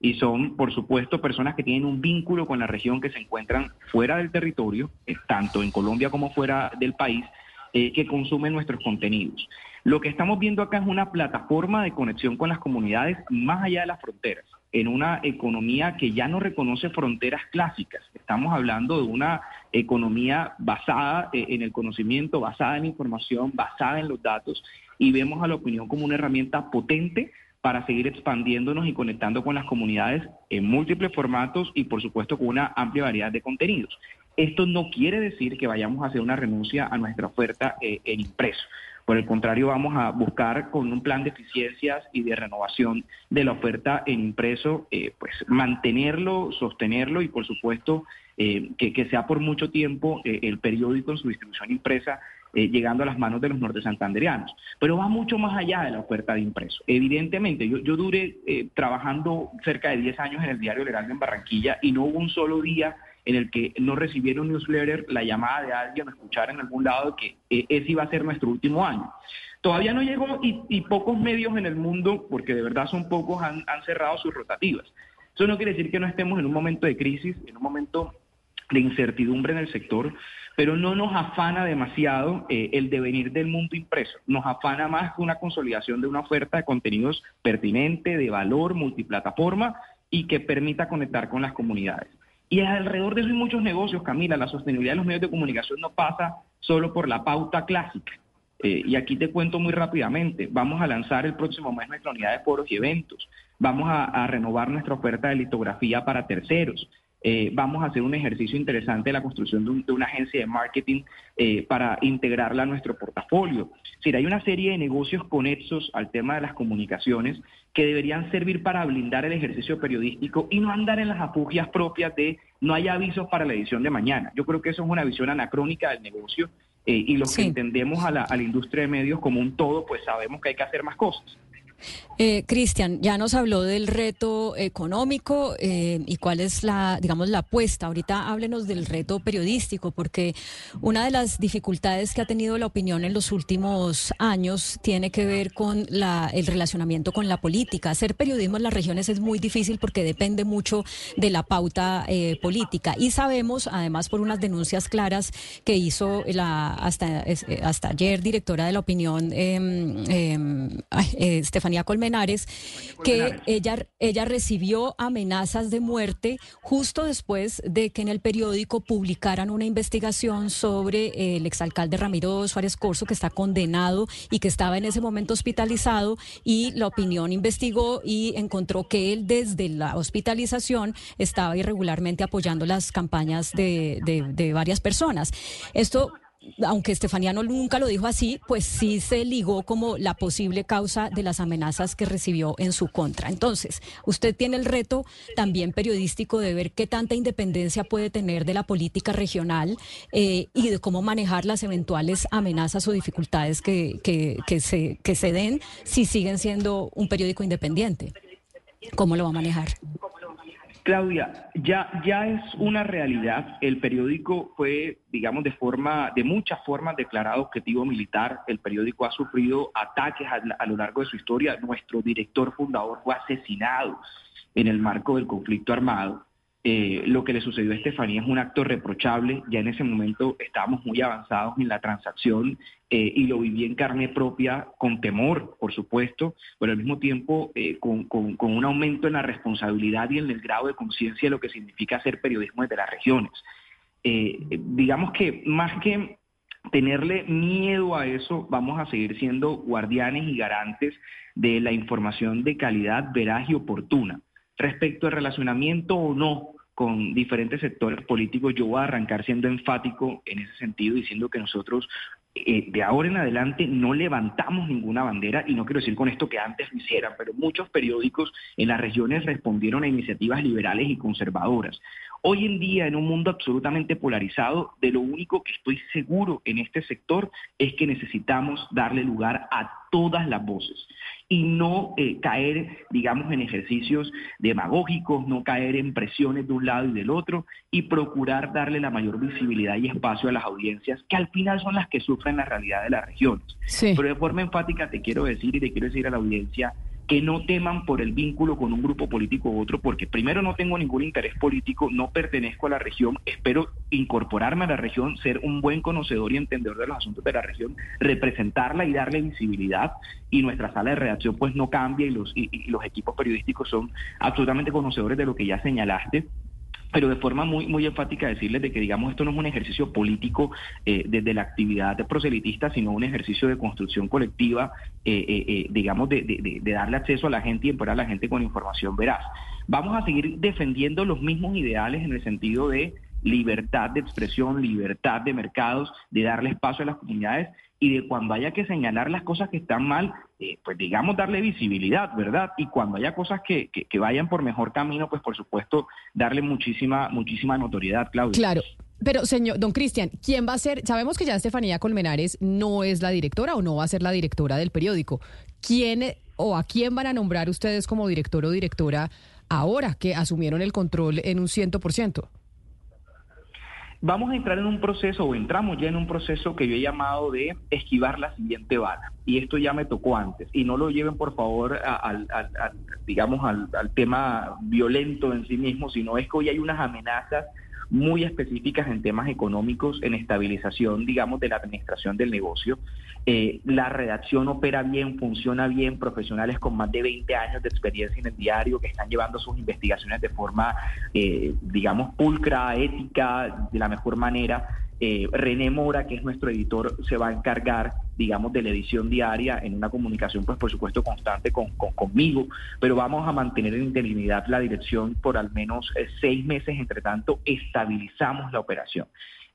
Y son, por supuesto, personas que tienen un vínculo con la región que se encuentran fuera del territorio, eh, tanto en Colombia como fuera del país, eh, que consumen nuestros contenidos. Lo que estamos viendo acá es una plataforma de conexión con las comunidades más allá de las fronteras, en una economía que ya no reconoce fronteras clásicas. Estamos hablando de una economía basada eh, en el conocimiento, basada en la información, basada en los datos, y vemos a la opinión como una herramienta potente para seguir expandiéndonos y conectando con las comunidades en múltiples formatos y por supuesto con una amplia variedad de contenidos. Esto no quiere decir que vayamos a hacer una renuncia a nuestra oferta eh, en impreso. Por el contrario, vamos a buscar con un plan de eficiencias y de renovación de la oferta en impreso, eh, pues mantenerlo, sostenerlo y por supuesto eh, que, sea por mucho tiempo el periódico en su distribución impresa llegando a las manos de los norte santanderianos. Pero va mucho más allá de la oferta de impreso. Evidentemente, yo, yo duré trabajando cerca de 10 años en el diario Leral en Barranquilla y no hubo un solo día en el que no recibieron newsletter, la llamada de alguien o escuchar en algún lado que eh, ese iba a ser nuestro último año. Todavía no llegó y, pocos medios en el mundo, porque de verdad son pocos, han, cerrado sus rotativas. Eso no quiere decir que no estemos en un momento de crisis, en un momento de incertidumbre en el sector, pero no nos afana demasiado eh, el devenir del mundo impreso. Nos afana más una consolidación de una oferta de contenidos pertinente, de valor, multiplataforma y que permita conectar con las comunidades. Y alrededor de eso hay muchos negocios, Camila. La sostenibilidad de los medios de comunicación no pasa solo por la pauta clásica. Eh, y aquí te cuento muy rápidamente. Vamos a lanzar el próximo mes nuestra unidad de foros y eventos. Vamos a renovar nuestra oferta de litografía para terceros. Eh, vamos a hacer un ejercicio interesante de la construcción de, una agencia de marketing eh, para integrarla a nuestro portafolio. Es decir, hay una serie de negocios conexos al tema de las comunicaciones que deberían servir para blindar el ejercicio periodístico y no andar en las afugias propias de no hay avisos para la edición de mañana. Yo creo que eso es una visión anacrónica del negocio eh, y los que entendemos a la, a la industria de medios como un todo, pues sabemos que hay que hacer más cosas. Eh, Cristian, ya nos habló del reto económico eh, y cuál es la, digamos, la apuesta. Ahorita háblenos del reto periodístico, porque una de las dificultades que ha tenido la opinión en los últimos años tiene que ver con la, el relacionamiento con la política. Hacer periodismo en las regiones es muy difícil porque depende mucho de la pauta eh, política. Y sabemos, además, por unas denuncias claras que hizo hasta, eh, hasta ayer directora de la opinión, em, em, Estefanía Colmenares, que ella, ella recibió amenazas de muerte justo después de que en el periódico publicaran una investigación sobre el exalcalde Ramiro Suárez Corso, que está condenado y que estaba en ese momento hospitalizado, y la opinión investigó y encontró que él desde la hospitalización estaba irregularmente apoyando las campañas de, de varias personas. Esto aunque Estefaniano nunca lo dijo así, pues sí se ligó como la posible causa de las amenazas que recibió en su contra. Entonces, usted tiene el reto también periodístico de ver qué tanta independencia puede tener de la política regional eh, y de cómo manejar las eventuales amenazas o dificultades que, que, se, que se den si siguen siendo un periódico independiente. ¿Cómo lo va a manejar? Claudia, ya, ya es una realidad. El periódico fue, digamos, de forma, de muchas formas declarado objetivo militar. El periódico ha sufrido ataques a, a lo largo de su historia. Nuestro director fundador fue asesinado en el marco del conflicto armado. Eh, lo que le sucedió a Estefanía es un acto reprochable. Ya en ese momento estábamos muy avanzados en la transacción eh, y lo viví en carne propia, con temor, por supuesto, pero al mismo tiempo eh, con, un aumento en la responsabilidad y en el grado de conciencia de lo que significa hacer periodismo desde las regiones. digamos que más que tenerle miedo a eso, vamos a seguir siendo guardianes y garantes de la información de calidad veraz y oportuna. Respecto al relacionamiento o no con diferentes sectores políticos, yo voy a arrancar siendo enfático en ese sentido, diciendo que nosotros eh, de ahora en adelante no levantamos ninguna bandera, y no quiero decir con esto que antes lo hicieran, pero muchos periódicos en las regiones respondieron a iniciativas liberales y conservadoras. Hoy en día, en un mundo absolutamente polarizado, de lo único que estoy seguro en este sector es que necesitamos darle lugar a todas las voces y no eh, caer, digamos, en ejercicios demagógicos, no caer en presiones de un lado y del otro y procurar darle la mayor visibilidad y espacio a las audiencias, que al final son las que sufren la realidad de las regiones. Pero de forma enfática te quiero decir y te quiero decir a la audiencia que no teman por el vínculo con un grupo político u otro, porque primero no tengo ningún interés político, no pertenezco a la región, espero incorporarme a la región, ser un buen conocedor y entendedor de los asuntos de la región, representarla y darle visibilidad, y nuestra sala de redacción pues no cambia y los, y los equipos periodísticos son absolutamente conocedores de lo que ya señalaste pero de forma muy, muy enfática decirles de que, digamos, esto no es un ejercicio político eh, desde la actividad de proselitista, sino un ejercicio de construcción colectiva, eh, eh, digamos, de, de, darle acceso a la gente y empoderar a la gente con información veraz. Vamos a seguir defendiendo los mismos ideales en el sentido de libertad de expresión, libertad de mercados, de darle espacio a las comunidades y de cuando haya que señalar las cosas que están mal, eh, pues digamos darle visibilidad, ¿verdad? Y cuando haya cosas que, que, vayan por mejor camino, pues por supuesto darle muchísima, muchísima notoriedad, Claudia. Claro. Pero, señor, don Cristian, ¿quién va a ser? Sabemos que ya Estefanía Colmenares no es la directora o no va a ser la directora del periódico. ¿Quién o a quién van a nombrar ustedes como director o directora ahora que asumieron el control en un ciento por ciento? Vamos a entrar en un proceso, o entramos ya en un proceso que yo he llamado de esquivar la siguiente bala. Y esto ya me tocó antes. Y no lo lleven, por favor, al, digamos, al, tema violento en sí mismo, sino es que hoy hay unas amenazas muy específicas en temas económicos, en estabilización, digamos, de la administración del negocio. Eh, la redacción opera bien, funciona bien, profesionales con más de 20 años de experiencia en el diario que están llevando sus investigaciones de forma, eh, digamos, pulcra, ética, de la mejor manera. Eh, René Mora, que es nuestro editor, se va a encargar, digamos, de la edición diaria en una comunicación, pues por supuesto, constante con, conmigo, pero vamos a mantener en interinidad la dirección por al menos seis meses, entre tanto, estabilizamos la operación.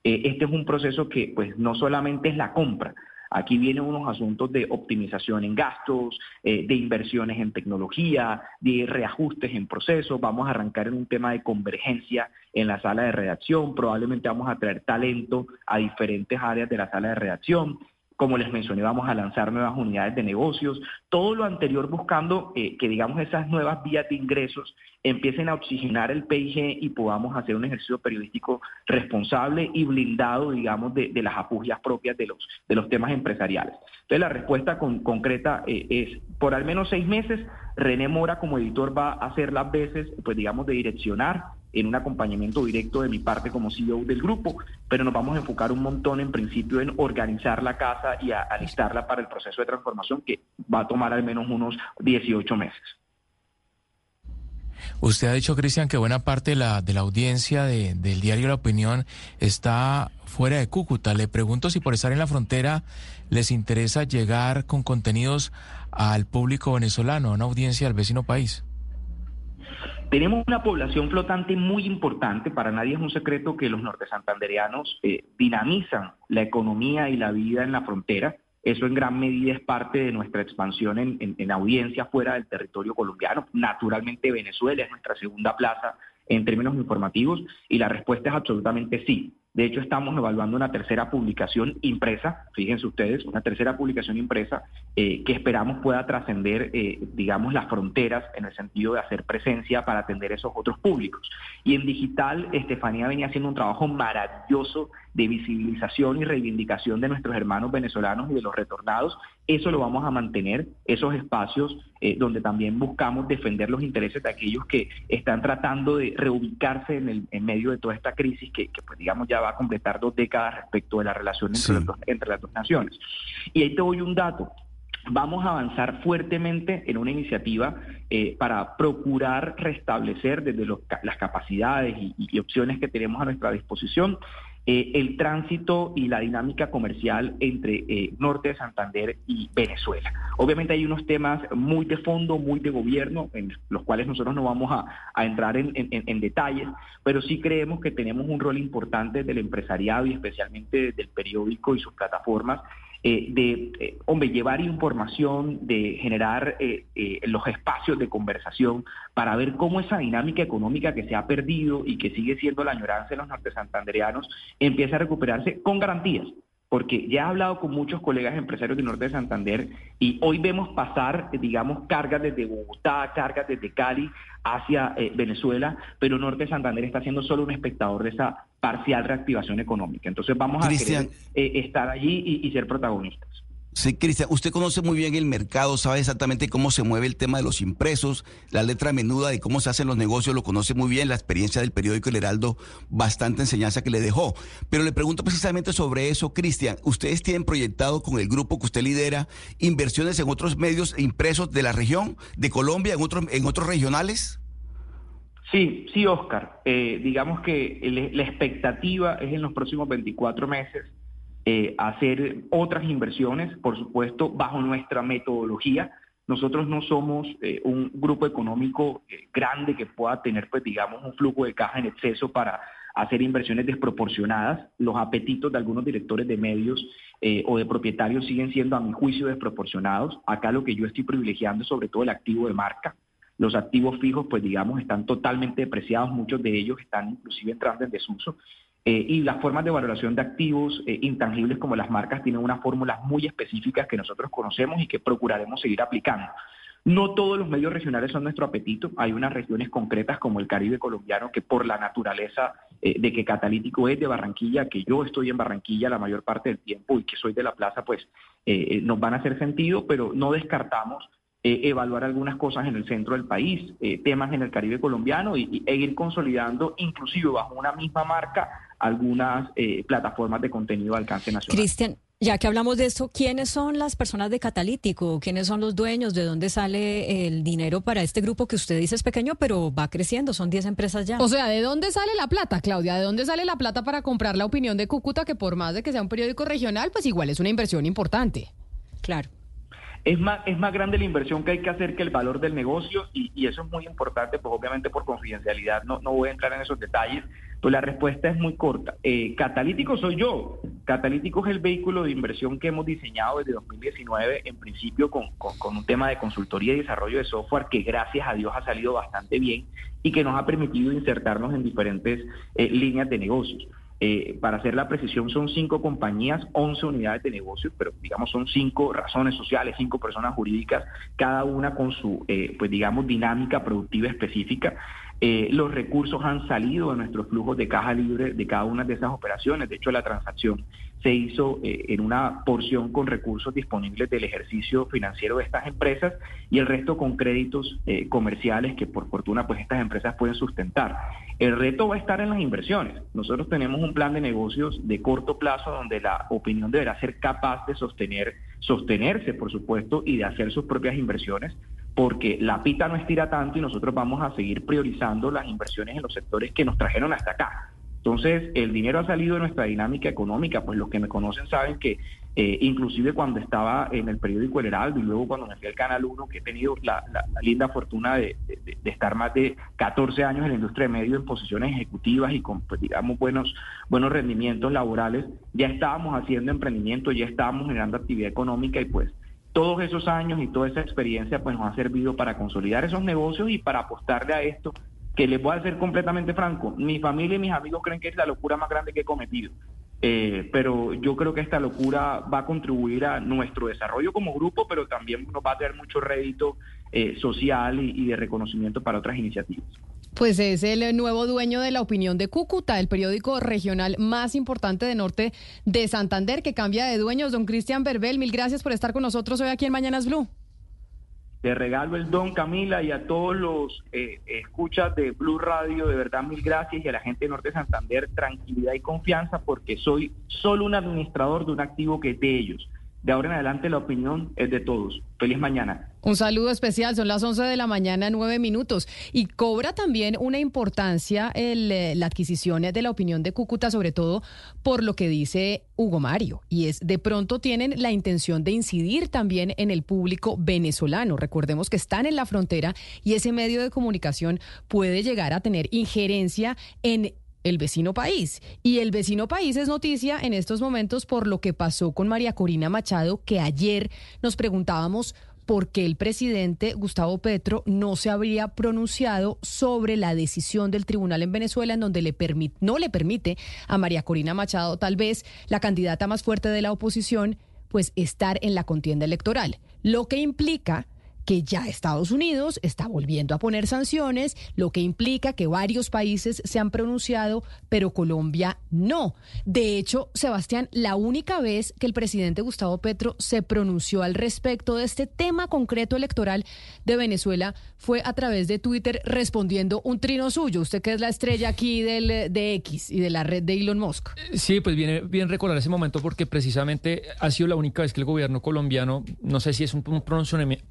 este es un proceso que, pues, no solamente es la compra, Aquí vienen unos asuntos de optimización en gastos, eh, de inversiones en tecnología, de reajustes en procesos. Vamos a arrancar en un tema de convergencia en la sala de redacción. Probablemente vamos a traer talento a diferentes áreas de la sala de redacción. Como les mencioné, vamos a lanzar nuevas unidades de negocios. Todo lo anterior buscando eh, que, digamos, esas nuevas vías de ingresos empiecen a oxigenar el PIG y podamos hacer un ejercicio periodístico responsable y blindado, digamos, de, las apugias propias de los, de los temas empresariales. Entonces, la respuesta concreta eh, es, por al menos seis meses, René Mora como editor va a hacer las veces, pues digamos, de direccionar en un acompañamiento directo de mi parte como CEO del grupo, pero nos vamos a enfocar un montón en principio en organizar la casa y a alistarla para el proceso de transformación que va a tomar al menos unos 18 meses. Usted ha dicho, Cristian, que buena parte de la, de la audiencia del diario La Opinión está fuera de Cúcuta. Le pregunto si por estar en la frontera les interesa llegar con contenidos al público venezolano, a una audiencia del vecino país. Tenemos una población flotante muy importante, para nadie es un secreto que los norte santandereanos eh, dinamizan la economía y la vida en la frontera. Eso en gran medida es parte de nuestra expansión en, en audiencia fuera del territorio colombiano. Naturalmente Venezuela es nuestra segunda plaza en términos informativos y la respuesta es absolutamente sí. De hecho, estamos evaluando una tercera publicación impresa, fíjense ustedes, una tercera publicación impresa eh, que esperamos pueda trascender, eh, digamos, las fronteras en el sentido de hacer presencia para atender esos otros públicos. Y en digital, Estefanía venía haciendo un trabajo maravilloso de visibilización y reivindicación de nuestros hermanos venezolanos y de los retornados. Eso lo vamos a mantener, esos espacios eh, donde también buscamos defender los intereses de aquellos que están tratando de reubicarse en, el, en medio de toda esta crisis que, pues digamos ya va a completar dos décadas respecto de la relación entre, entre las dos naciones. Y ahí te doy un dato vamos a avanzar fuertemente en una iniciativa eh, para procurar restablecer desde las capacidades y, opciones que tenemos a nuestra disposición eh, el tránsito y la dinámica comercial entre eh, Norte de Santander y Venezuela. Obviamente hay unos temas muy de fondo, muy de gobierno, en los cuales nosotros no vamos a, entrar en, en, detalles, pero sí creemos que tenemos un rol importante del empresariado y especialmente del periódico y sus plataformas eh, de, eh, hombre, llevar información, de generar eh, los espacios de conversación para ver cómo esa dinámica económica que se ha perdido y que sigue siendo la añoranza de los norte santandereanos empieza a recuperarse con garantías porque ya he hablado con muchos colegas empresarios del norte de Santander y hoy vemos pasar, digamos, cargas desde Bogotá, cargas desde Cali hacia eh, Venezuela, pero norte de Santander está siendo solo un espectador de esa parcial reactivación económica. Entonces vamos a querer, eh, estar allí y ser protagonistas. Sí, Cristian, usted conoce muy bien el mercado, sabe exactamente cómo se mueve el tema de los impresos, la letra menuda de cómo se hacen los negocios, lo conoce muy bien, la experiencia del periódico El Heraldo, bastante enseñanza que le dejó. Pero le pregunto precisamente sobre eso, Cristian, ¿ustedes tienen proyectado con el grupo que usted lidera inversiones en otros medios impresos de la región, de Colombia, en otros, en otros regionales? Sí, sí, Oscar. Eh, digamos que la expectativa es en los próximos 24 meses eh, hacer otras inversiones, por supuesto, bajo nuestra metodología. Nosotros no somos eh, un grupo económico eh, grande que pueda tener, pues, digamos, un flujo de caja en exceso para hacer inversiones desproporcionadas. Los apetitos de algunos directores de medios o de propietarios siguen siendo, a mi juicio, desproporcionados. Acá lo que yo estoy privilegiando es sobre todo el activo de marca. Los activos fijos, pues digamos, están totalmente depreciados, muchos de ellos están inclusive entrando en desuso. Eh, y las formas de valoración de activos eh, intangibles como las marcas tienen unas fórmulas muy específicas que nosotros conocemos y que procuraremos seguir aplicando. No todos los medios regionales son nuestro apetito. Hay unas regiones concretas como el Caribe colombiano que por la naturaleza eh, de que Catalítico es de Barranquilla, que yo estoy en Barranquilla la mayor parte del tiempo y que soy de la plaza, pues nos van a hacer sentido, pero no descartamos evaluar algunas cosas en el centro del país, temas en el Caribe colombiano y, e ir consolidando inclusive bajo una misma marca algunas eh, plataformas de contenido de alcance nacional. Cristian, ya que hablamos de esto, ¿quiénes son las personas de Catalítico? ¿Quiénes son los dueños? ¿De dónde sale el dinero para este grupo que usted dice es pequeño, pero va creciendo? Son 10 empresas ya. O sea, ¿de dónde sale la plata, Claudia? ¿De dónde sale la plata para comprar la opinión de Cúcuta, que por más de que sea un periódico regional, pues igual es una inversión importante? Claro. Es más, es más grande la inversión que hay que hacer que el valor del negocio y, eso es muy importante, pues obviamente por confidencialidad no, no voy a entrar en esos detalles, pues la respuesta es muy corta. Eh, catalítico soy yo. Catalítico es el vehículo de inversión que hemos diseñado desde 2019, en principio con, un tema de consultoría y desarrollo de software que gracias a Dios ha salido bastante bien y que nos ha permitido insertarnos en diferentes eh, líneas de negocios. Eh, para hacer la precisión, son cinco compañías, 11 unidades de negocio, pero digamos son cinco razones sociales, cinco personas jurídicas, cada una con su, pues digamos, dinámica productiva específica. Eh, los recursos han salido de nuestros flujos de caja libre de cada una de esas operaciones. De hecho, la transacción se hizo eh, en una porción con recursos disponibles del ejercicio financiero de estas empresas y el resto con créditos eh, comerciales que por fortuna pues estas empresas pueden sustentar. El reto va a estar en las inversiones. Nosotros tenemos un plan de negocios de corto plazo donde la opinión deberá ser capaz de sostener, sostenerse, por supuesto, y de hacer sus propias inversiones porque la pita no estira tanto y nosotros vamos a seguir priorizando las inversiones en los sectores que nos trajeron hasta acá. Entonces, el dinero ha salido de nuestra dinámica económica, pues los que me conocen saben que Eh, inclusive cuando estaba en el periódico El Heraldo y luego cuando me fui al Canal 1, que he tenido la, linda fortuna de, estar más de 14 años en la industria de medios en posiciones ejecutivas y con, pues, digamos, buenos, buenos rendimientos laborales, ya estábamos haciendo emprendimiento, ya estábamos generando actividad económica y pues todos esos años y toda esa experiencia pues nos ha servido para consolidar esos negocios y para apostarle a esto que les voy a ser completamente franco, mi familia y mis amigos creen que es la locura más grande que he cometido. Eh, pero yo creo que esta locura va a contribuir a nuestro desarrollo como grupo, pero también nos va a tener mucho rédito eh, social y, de reconocimiento para otras iniciativas. Pues es el nuevo dueño de la opinión de Cúcuta, el periódico regional más importante de norte de Santander, que cambia de dueños. Don Cristian Berbel, mil gracias por estar con nosotros hoy aquí en Mañanas Blue. Te regalo el don, Camila, y a todos los eh, escuchas de Blue Radio, de verdad mil gracias, y a la gente de Norte Santander, tranquilidad y confianza, porque soy solo un administrador de un activo que es de ellos. De ahora en adelante la opinión es de todos. Feliz mañana. Un saludo especial, son las 11 de la mañana, nueve minutos. Y cobra también una importancia el, eh, la adquisición de la opinión de Cúcuta, sobre todo por lo que dice Hugo Mario. Y es, de pronto tienen la intención de incidir también en el público venezolano. Recordemos que están en la frontera y ese medio de comunicación puede llegar a tener injerencia en el vecino país. Y el vecino país es noticia en estos momentos por lo que pasó con María Corina Machado, que ayer nos preguntábamos por qué el presidente Gustavo Petro no se habría pronunciado sobre la decisión del tribunal en Venezuela en donde le no le permite a María Corina Machado, tal vez la candidata más fuerte de la oposición, pues estar en la contienda electoral. Lo que implica que ya Estados Unidos está volviendo a poner sanciones, lo que implica que varios países se han pronunciado, pero Colombia no. De hecho, Sebastián, la única vez que el presidente Gustavo Petro se pronunció al respecto de este tema concreto electoral de Venezuela fue a través de Twitter respondiendo un trino suyo. Usted que es la estrella aquí del, de X y de la red de Elon Musk. Sí, pues viene bien recordar ese momento porque precisamente ha sido la única vez que el gobierno colombiano, no sé si es un pronunciamiento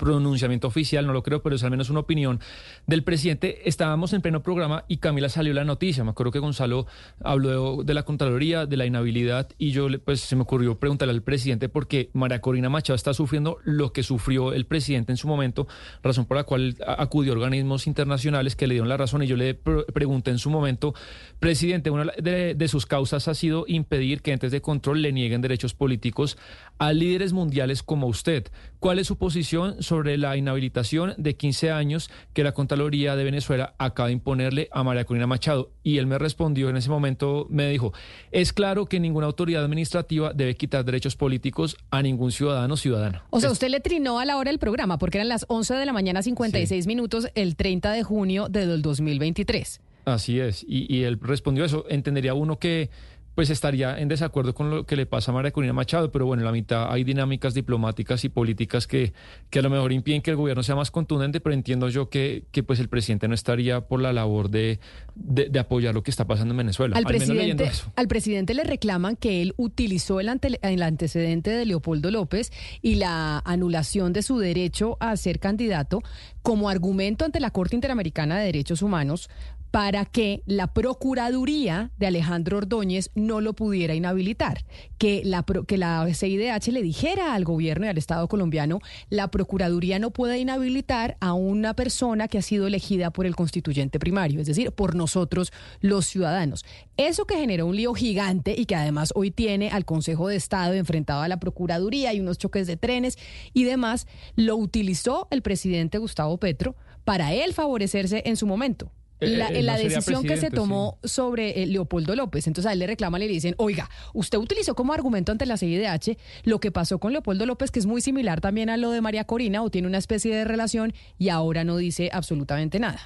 oficial, no lo creo, pero es al menos una opinión del presidente. Estábamos en pleno programa y Camila salió la noticia. Me acuerdo que Gonzalo habló de la Contraloría, de la inhabilidad, y yo pues se me ocurrió preguntarle al presidente por qué María Corina Machado está sufriendo lo que sufrió el presidente en su momento, razón por la cual acudió a organismos internacionales que le dieron la razón. Y yo le pregunté en su momento, presidente, una de, de sus causas ha sido impedir que entes de control le nieguen derechos políticos a líderes mundiales como usted. ¿Cuál es su posición sobre la inhabilitación de 15 años que la Contraloría de Venezuela acaba de imponerle a María Corina Machado? Y él me respondió en ese momento, me dijo, es claro que ninguna autoridad administrativa debe quitar derechos políticos a ningún ciudadano o ciudadana. O sea, usted le trinó a la hora del programa, porque eran las 11 de la mañana 56 minutos el 30 de junio del 2023. Así es, y, y él respondió eso. Entendería uno que pues estaría en desacuerdo con lo que le pasa a María Corina Machado, pero bueno, en la mitad hay dinámicas diplomáticas y políticas que, que a lo mejor impiden que el gobierno sea más contundente, pero entiendo yo que, que pues el presidente no estaría por la labor de, de, apoyar lo que está pasando en Venezuela. Al, presidente, al presidente le reclaman que él utilizó el, el antecedente de Leopoldo López y la anulación de su derecho a ser candidato como argumento ante la Corte Interamericana de Derechos Humanos para que la Procuraduría de Alejandro Ordóñez no lo pudiera inhabilitar, que la, que la CIDH le dijera al gobierno y al Estado colombiano, la Procuraduría no puede inhabilitar a una persona que ha sido elegida por el constituyente primario, es decir, por nosotros los ciudadanos. Eso que generó un lío gigante y que además hoy tiene al Consejo de Estado enfrentado a la Procuraduría y unos choques de trenes y demás, lo utilizó el presidente Gustavo Petro para él favorecerse en su momento. Eh, la, eh, la decisión que se tomó sobre eh, Leopoldo López. Entonces a él le reclaman y le dicen, oiga, usted utilizó como argumento ante la CIDH lo que pasó con Leopoldo López, que es muy similar también a lo de María Corina o tiene una especie de relación y ahora no dice absolutamente nada.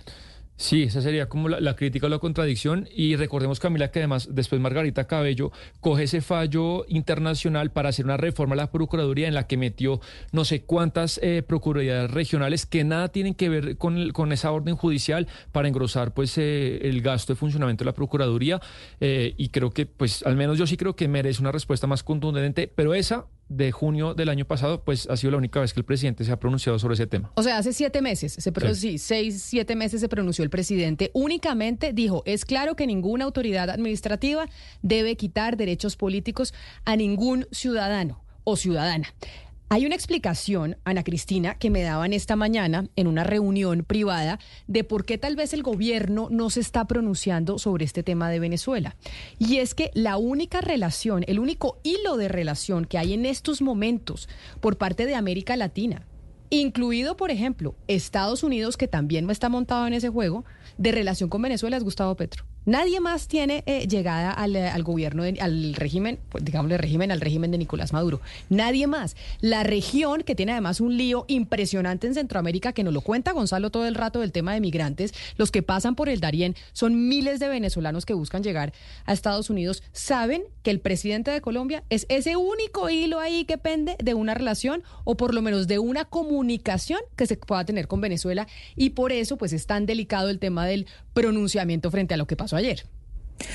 Sí, esa sería como la, crítica o la contradicción. Y recordemos, Camila, que además después Margarita Cabello coge ese fallo internacional para hacer una reforma a la Procuraduría en la que metió no sé cuántas eh, procuradurías regionales que nada tienen que ver con, con esa orden judicial para engrosar pues eh, el gasto de funcionamiento de la Procuraduría. Eh, y creo que, pues, al menos yo sí creo que merece una respuesta más contundente, pero esa de junio del año pasado, pues ha sido la única vez que el presidente se ha pronunciado sobre ese tema. O sea, hace siete meses, se sí. seis, siete meses se pronunció el presidente. Únicamente dijo, es claro que ninguna autoridad administrativa debe quitar derechos políticos a ningún ciudadano o ciudadana. Hay una explicación, Ana Cristina, que me daban esta mañana en una reunión privada de por qué tal vez el gobierno no se está pronunciando sobre este tema de Venezuela. Y es que la única relación, el único hilo de relación que hay en estos momentos por parte de América Latina, incluido, por ejemplo, Estados Unidos, que también está montado en ese juego, de relación con Venezuela es Gustavo Petro. Nadie más tiene eh, llegada al, eh, gobierno, al régimen, pues, digámosle régimen, al régimen de Nicolás Maduro. Nadie más. La región, que tiene además un lío impresionante en Centroamérica, que nos lo cuenta Gonzalo todo el rato del tema de migrantes, los que pasan por el Darién son miles de venezolanos que buscan llegar a Estados Unidos, saben que el presidente de Colombia es ese único hilo ahí que pende de una relación o por lo menos de una comunicación que se pueda tener con Venezuela y por eso pues es tan delicado el tema del pronunciamiento frente a lo que pasó ayer.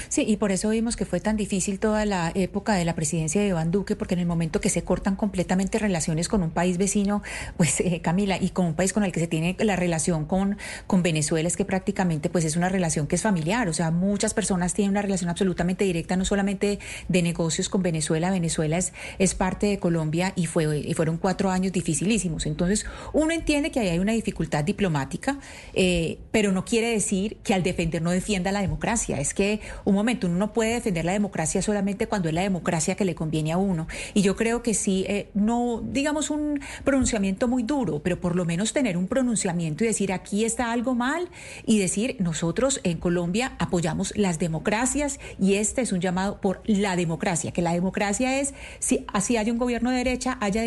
Sí, y por eso vimos que fue tan difícil toda la época de la presidencia de Iván Duque, porque en el momento que se cortan completamente relaciones con un país vecino, pues eh, Camila, y con un país con el que se tiene la relación con, con Venezuela, es que prácticamente pues es una relación que es familiar, o sea, muchas personas tienen una relación absolutamente directa, no solamente de negocios con Venezuela, Venezuela es, es parte de Colombia y, fue, y fueron cuatro años dificilísimos. Entonces, uno entiende que ahí hay una dificultad diplomática, eh, pero no quiere decir que al defender no defienda la democracia, es que un momento, uno no puede defender la democracia solamente cuando es la democracia que le conviene a uno. Y yo creo que sí, eh, no digamos un pronunciamiento muy duro, pero por lo menos tener un pronunciamiento y decir aquí está algo mal y decir nosotros en Colombia apoyamos las democracias y este es un llamado por la democracia, que la democracia es si así haya un gobierno de derecha, haya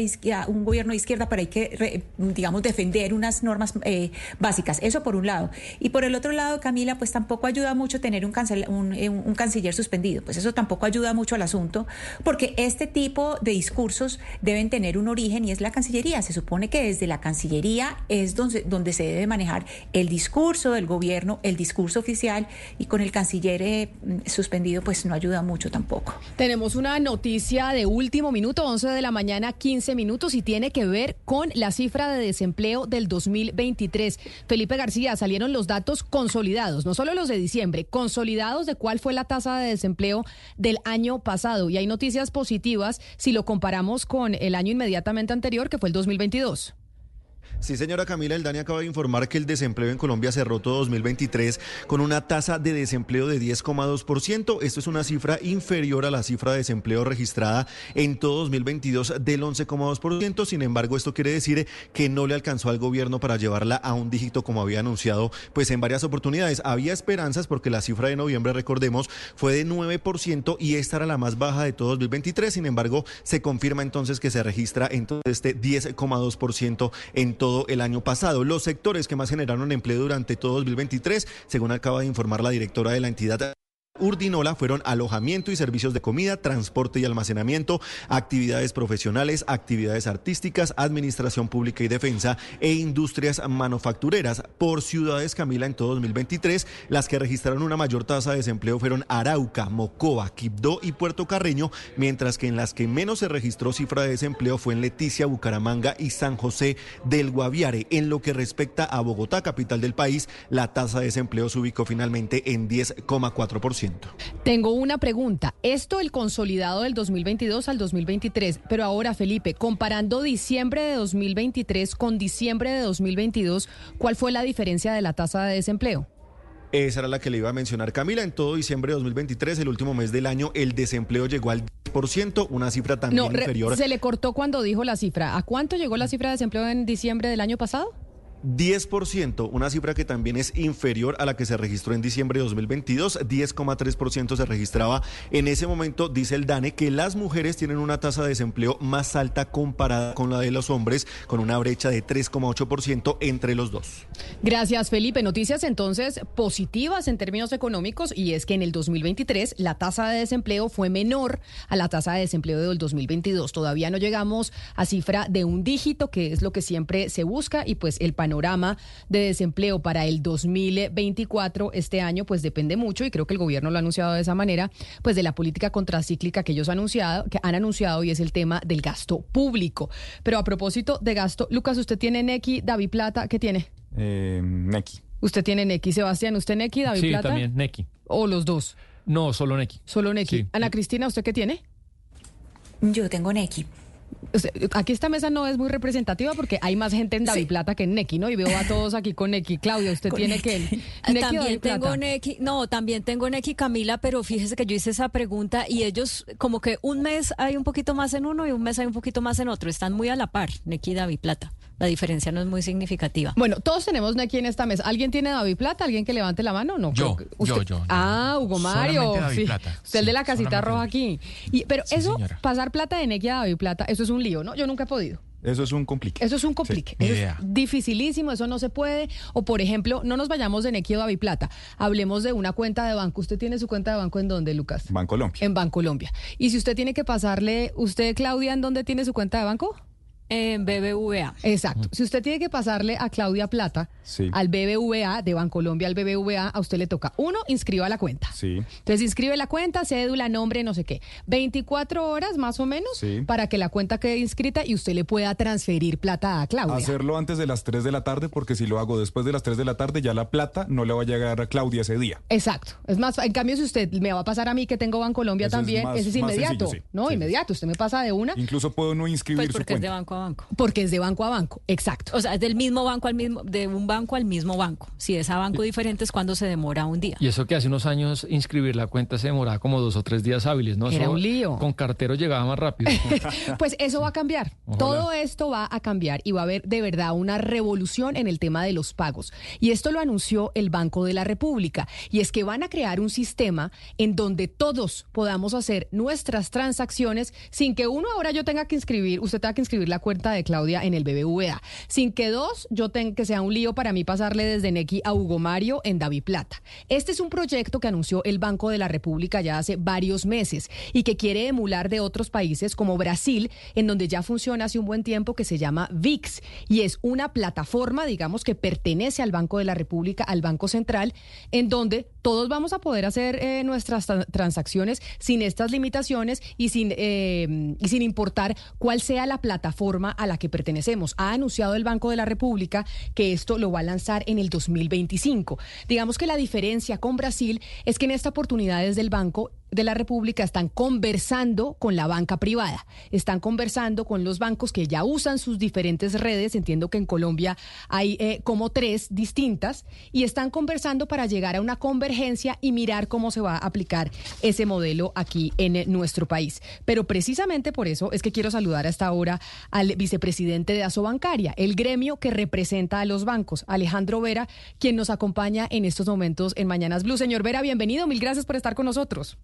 un gobierno de izquierda, pero hay que, digamos, defender unas normas eh, básicas. Eso por un lado. Y por el otro lado, Camila, pues tampoco ayuda mucho tener un, cancel- un, eh, un canciller suspendido. Pues eso tampoco ayuda mucho al asunto, porque este tipo de discursos deben tener un origen y es la Cancillería. Se supone que desde la Cancillería es donde, donde se debe manejar el discurso del gobierno, el discurso oficial, y con el canciller eh, suspendido, pues no ayuda mucho tampoco. Tenemos una noticia de último minuto, 11 de la mañana, 15 minutos, y tiene que ver con la cifra de desempleo del 2023. Felipe García, salieron los datos consolidados, no solo los de diciembre, consolidados de cuál fue la tasa de desempleo del año pasado. Y hay noticias positivas si lo comparamos con el año inmediatamente anterior, que fue el 2022. Sí, señora Camila, el DANI acaba de informar que el desempleo en Colombia cerró todo 2023 con una tasa de desempleo de 10,2%. Esto es una cifra inferior a la cifra de desempleo registrada en todo 2022 del 11,2%. Sin embargo, esto quiere decir que no le alcanzó al gobierno para llevarla a un dígito como había anunciado pues en varias oportunidades. Había esperanzas porque la cifra de noviembre, recordemos, fue de 9% y esta era la más baja de todo 2023. Sin embargo, se confirma entonces que se registra entonces este 10,2% en todo el año pasado. Los sectores que más generaron empleo durante todo 2023, según acaba de informar la directora de la entidad. Urdinola fueron alojamiento y servicios de comida, transporte y almacenamiento, actividades profesionales, actividades artísticas, administración pública y defensa e industrias manufactureras. Por ciudades, Camila, en todo 2023, las que registraron una mayor tasa de desempleo fueron Arauca, Mocoa, Quibdó y Puerto Carreño, mientras que en las que menos se registró cifra de desempleo fue en Leticia, Bucaramanga y San José del Guaviare. En lo que respecta a Bogotá, capital del país, la tasa de desempleo se ubicó finalmente en 10,4%. Tengo una pregunta. Esto el consolidado del 2022 al 2023, pero ahora Felipe, comparando diciembre de 2023 con diciembre de 2022, ¿cuál fue la diferencia de la tasa de desempleo? Esa era la que le iba a mencionar Camila. En todo diciembre de 2023, el último mes del año, el desempleo llegó al 10%, una cifra también No, inferior. se le cortó cuando dijo la cifra. ¿A cuánto llegó la cifra de desempleo en diciembre del año pasado? 10%, una cifra que también es inferior a la que se registró en diciembre de 2022, 10,3% se registraba en ese momento, dice el DANE, que las mujeres tienen una tasa de desempleo más alta comparada con la de los hombres, con una brecha de 3,8% entre los dos. Gracias, Felipe. Noticias entonces positivas en términos económicos y es que en el 2023 la tasa de desempleo fue menor a la tasa de desempleo del 2022. Todavía no llegamos a cifra de un dígito, que es lo que siempre se busca y pues el panorama de desempleo para el 2024 este año pues depende mucho y creo que el gobierno lo ha anunciado de esa manera, pues de la política contracíclica que ellos han anunciado, que han anunciado y es el tema del gasto público. Pero a propósito de gasto, Lucas, usted tiene Nequi, David Plata, ¿qué tiene? Eh, Neki. Usted tiene Neki, Sebastián, ¿usted Neki, David Sí, Plata? también Neki. ¿O los dos? No, solo Neki. Solo Neki. Sí. Ana Cristina, ¿usted qué tiene? Yo tengo Neki. O sea, Aquí esta mesa no es muy representativa porque hay más gente en David Plata que en Neki, ¿no? Y veo a todos aquí con Neki. Claudia, usted tiene que... [LAUGHS] Neki También tengo. Neki, no, también tengo Neki Camila, pero fíjese que yo hice esa pregunta y ellos como que un mes hay un poquito más en uno y un mes hay un poquito más en otro. Están muy a la par, Neki y David Plata. La diferencia no es muy significativa. Bueno, todos tenemos Neki en esta mesa. ¿Alguien tiene David Plata? ¿Alguien que levante la mano? No. Yo, yo, usted- yo, yo. Ah, Hugo Mario. David sí. Plata. Usted el de Sí, la casita roja aquí. Y, pero eso, señora. pasar plata de Neki a David Plata, eso es un lío, ¿no? Yo nunca he podido. Eso es un complique. Eso es un complique. Eso es dificilísimo, eso no se puede. O, por ejemplo, no nos vayamos de Neki o David Plata. Hablemos de una cuenta de banco. ¿Usted tiene su cuenta de banco en dónde, Lucas? Bancolombia. En Bancolombia. Y si usted tiene que pasarle, ¿usted, Claudia, en dónde tiene su cuenta de banco? En BBVA. Exacto. Si usted tiene que pasarle a Claudia Plata, Sí. al BBVA, de Bancolombia al BBVA, a usted le toca, uno, inscriba la cuenta. Sí. Entonces inscribe la cuenta, cédula, nombre, no sé qué. 24 horas más o menos Sí. para que la cuenta quede inscrita y usted le pueda transferir plata a Claudia. Hacerlo antes de las 3 de la tarde, porque si lo hago después de las 3 de la tarde, ya la plata no le va a llegar a Claudia ese día. Exacto. Es más, en cambio, si usted me va a pasar a mí que tengo Bancolombia es también, más- ese es inmediato. sencillo, sí. No, Sí, inmediato. Usted me pasa de una Incluso puedo no inscribir Pues su es de cuenta. banco banco. porque es de banco a banco. Exacto. O sea, es del mismo banco al mismo, de un banco al mismo banco. Si es a banco diferente es cuando se demora un día. Y eso que hace unos años inscribir la cuenta se demoraba como dos o tres días hábiles, ¿no? Era Eso un lío. Con cartero llegaba más rápido. [LAUGHS] Pues eso va a cambiar. Ojalá. Todo esto va a cambiar y va a haber de verdad una revolución en el tema de los pagos. Y esto lo anunció el Banco de la República. Y es que van a crear un sistema en donde todos podamos hacer nuestras transacciones sin que uno ahora yo tenga que inscribir, usted tenga que inscribir la cuenta de Claudia en el BBVA. Sin que dos, yo tenga que sea un lío para mí pasarle desde Nequi a Hugo Mario en David Plata. Este es un proyecto que anunció el Banco de la República ya hace varios meses y que quiere emular de otros países como Brasil, en donde ya funciona hace un buen tiempo que se llama VIX y es una plataforma, digamos, que pertenece al Banco de la República, al Banco Central, en donde todos vamos a poder hacer eh, nuestras tra- transacciones sin estas limitaciones y sin, eh, y sin importar cuál sea la plataforma a la que pertenecemos. Ha anunciado el Banco de la República que esto lo va a lanzar en el 2025. Digamos que la diferencia con Brasil es que en esta oportunidad desde el Banco de la República están conversando con la banca privada, están conversando con los bancos que ya usan sus diferentes redes, entiendo que en Colombia hay eh, como tres distintas, y están conversando para llegar a una convergencia y mirar cómo se va a aplicar ese modelo aquí en eh, nuestro país. Pero precisamente por eso es que quiero saludar a esta hora al vicepresidente de Asobancaria, el gremio que representa a los bancos, Alejandro Vera, quien nos acompaña en estos momentos en Mañanas Blue. Señor Vera, bienvenido, mil gracias por estar con nosotros.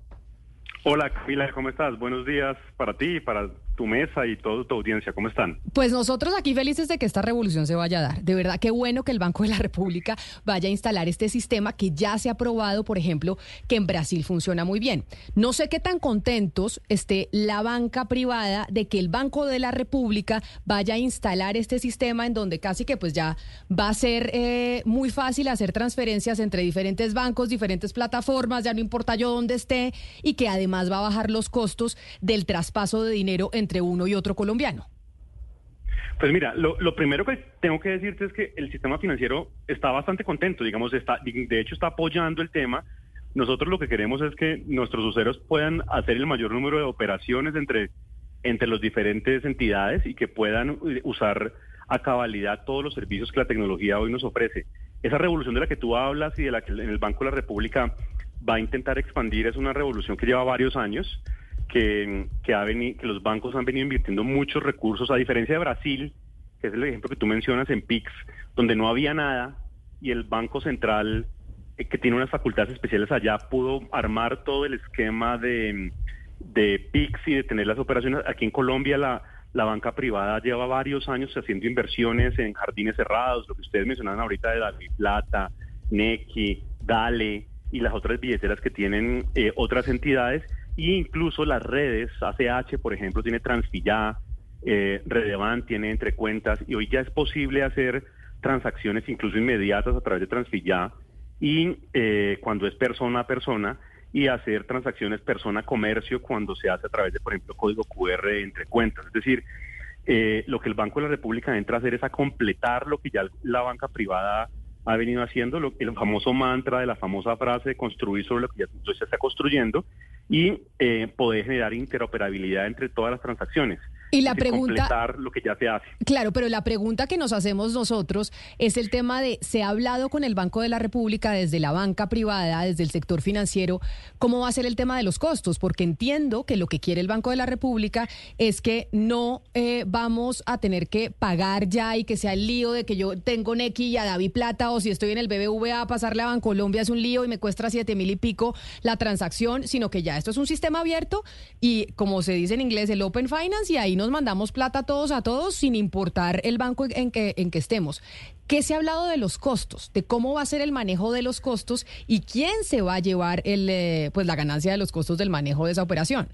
Hola Camila, ¿cómo estás? Buenos días para ti, para tu mesa y toda tu audiencia. ¿Cómo están? Pues nosotros aquí felices de que esta revolución se vaya a dar. De verdad, qué bueno que el Banco de la República vaya a instalar este sistema que ya se ha probado, por ejemplo, que en Brasil funciona muy bien. No sé qué tan contentos esté la banca privada de que el Banco de la República vaya a instalar este sistema en donde casi que pues ya va a ser eh, muy fácil hacer transferencias entre diferentes bancos, diferentes plataformas, ya no importa yo dónde esté, y que además va a bajar los costos del traspaso de dinero entre uno y otro colombiano. Pues mira, lo, primero que tengo que decirte es que el sistema financiero está bastante contento, digamos, está, de hecho está apoyando el tema. Nosotros lo que queremos es que nuestros usuarios puedan hacer el mayor número de operaciones entre, entre las diferentes entidades y que puedan eh, usar a cabalidad todos los servicios que la tecnología hoy nos ofrece. Esa revolución de la que tú hablas y de la que en el Banco de la República va a intentar expandir es una revolución que lleva varios años, que, ha veni- que los bancos han venido invirtiendo muchos recursos, a diferencia de Brasil, que es el ejemplo que tú mencionas en PIX, donde no había nada y el Banco Central, eh, que tiene unas facultades especiales allá, pudo armar todo el esquema de, de PIX y de tener las operaciones. Aquí en Colombia la, la banca privada lleva varios años haciendo inversiones en jardines cerrados, lo que ustedes mencionaban ahorita de David Plata, Nequi, Dale y las otras billeteras que tienen eh, otras entidades e incluso las redes, ACH por ejemplo tiene Transfilla, eh, Redevan tiene entre cuentas y hoy ya es posible hacer transacciones incluso inmediatas a través de Transfilla y eh, cuando es persona a persona y hacer transacciones persona a comercio cuando se hace a través de por ejemplo código QR entre cuentas, es decir, eh, lo que el Banco de la República entra a hacer es a completar lo que ya la banca privada ha venido haciendo, lo, el famoso mantra de la famosa frase de construir sobre lo que ya se está construyendo y eh, poder generar interoperabilidad entre todas las transacciones. Y la pregunta- completar lo que ya se hace. Claro, pero la pregunta que nos hacemos nosotros es el tema de, ¿se ha hablado con el Banco de la República desde la banca privada, desde el sector financiero? ¿Cómo va a ser el tema de los costos? Porque entiendo que lo que quiere el Banco de la República es que no eh, vamos a tener que pagar ya y que sea el lío de que yo tengo Nequi y a David Plata o si estoy en el BBVA pasarle a Bancolombia es un lío y me cuesta siete mil y pico la transacción, sino que ya esto es un sistema abierto y como se dice en inglés, el Open Finance y ahí nos mandamos plata todos a todos sin importar el banco en que, en que estemos. ¿Qué se ha hablado de los costos? De cómo va a ser el manejo de los costos y quién se va a llevar el, eh, pues la ganancia de los costos del manejo de esa operación.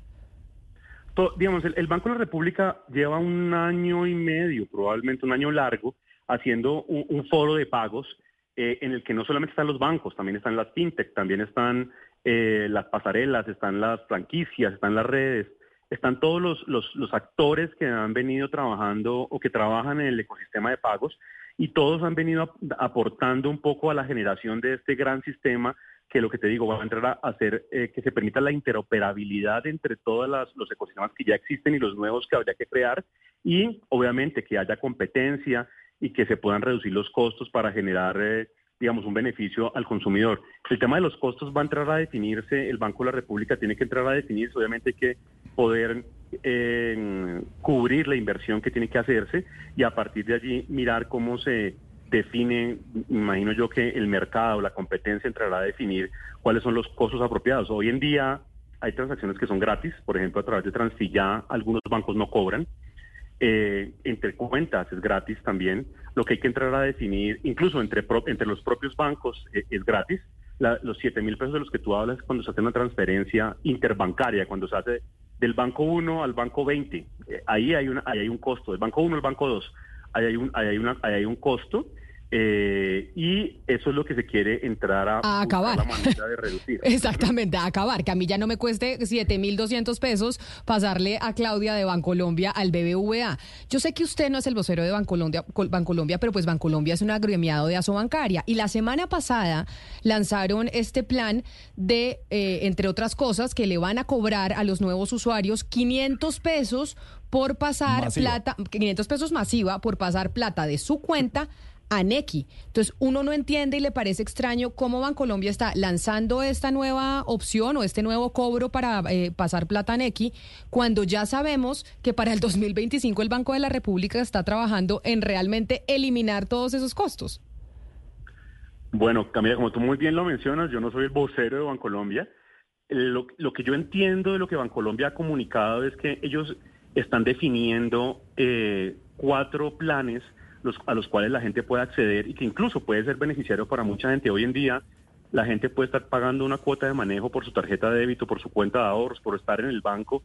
Digamos, el, Banco de la República lleva un año y medio, probablemente un año largo, haciendo un, un foro de pagos eh, en el que no solamente están los bancos, también están las fintech, también están eh, las pasarelas, están las franquicias, están las redes, están todos los, actores que han venido trabajando o que trabajan en el ecosistema de pagos y todos han venido ap- aportando un poco a la generación de este gran sistema que lo que te digo va a entrar a hacer eh, que se permita la interoperabilidad entre todos los ecosistemas que ya existen y los nuevos que habría que crear y obviamente que haya competencia y que se puedan reducir los costos para generar eh, digamos un beneficio al consumidor. El tema de los costos va a entrar a definirse, el Banco de la República tiene que entrar a definirse, obviamente hay que poder eh, cubrir la inversión que tiene que hacerse y a partir de allí mirar cómo se define, imagino yo que el mercado, la competencia entrará a definir cuáles son los costos apropiados. Hoy en día hay transacciones que son gratis, por ejemplo, a través de Transfilla algunos bancos no cobran. Eh, entre cuentas es gratis también. Lo que hay que entrar a definir, incluso entre, pro- entre los propios bancos eh, es gratis. La- los 7 mil pesos de los que tú hablas cuando se hace una transferencia interbancaria, cuando se hace del banco 1 al banco 20. Eh, ahí, hay una, ahí hay un costo, del banco 1 al banco 2. Ahí hay un, ahí hay una, ahí hay un costo. Eh, y eso es lo que se quiere entrar a, A acabar. la manera de reducir. [LAUGHS] Exactamente, a acabar, que a mí ya no me cueste 7.200 pesos pasarle a Claudia de Bancolombia al BBVA. Yo sé que usted no es el vocero de Bancolombia, Col- Bancolombia, pero pues Bancolombia es un agremiado de Asobancaria. Y la semana pasada lanzaron este plan de, eh, entre otras cosas, que le van a cobrar a los nuevos usuarios 500 pesos por pasar Masiva. plata, 500 pesos masiva por pasar plata de su cuenta a Nequi. Entonces, uno no entiende y le parece extraño cómo Bancolombia está lanzando esta nueva opción o este nuevo cobro para eh, pasar plata a Nequi, cuando ya sabemos que para el 2025 el Banco de la República está trabajando en realmente eliminar todos esos costos. Bueno, Camila, como tú muy bien lo mencionas, yo no soy el vocero de Bancolombia. Lo, lo que yo entiendo de lo que Bancolombia ha comunicado es que ellos están definiendo eh, cuatro planes los- a los cuales la gente puede acceder y que incluso puede ser beneficiario para mucha gente. Hoy en día la gente puede estar pagando una cuota de manejo por su tarjeta de débito, por su cuenta de ahorros, por estar en el banco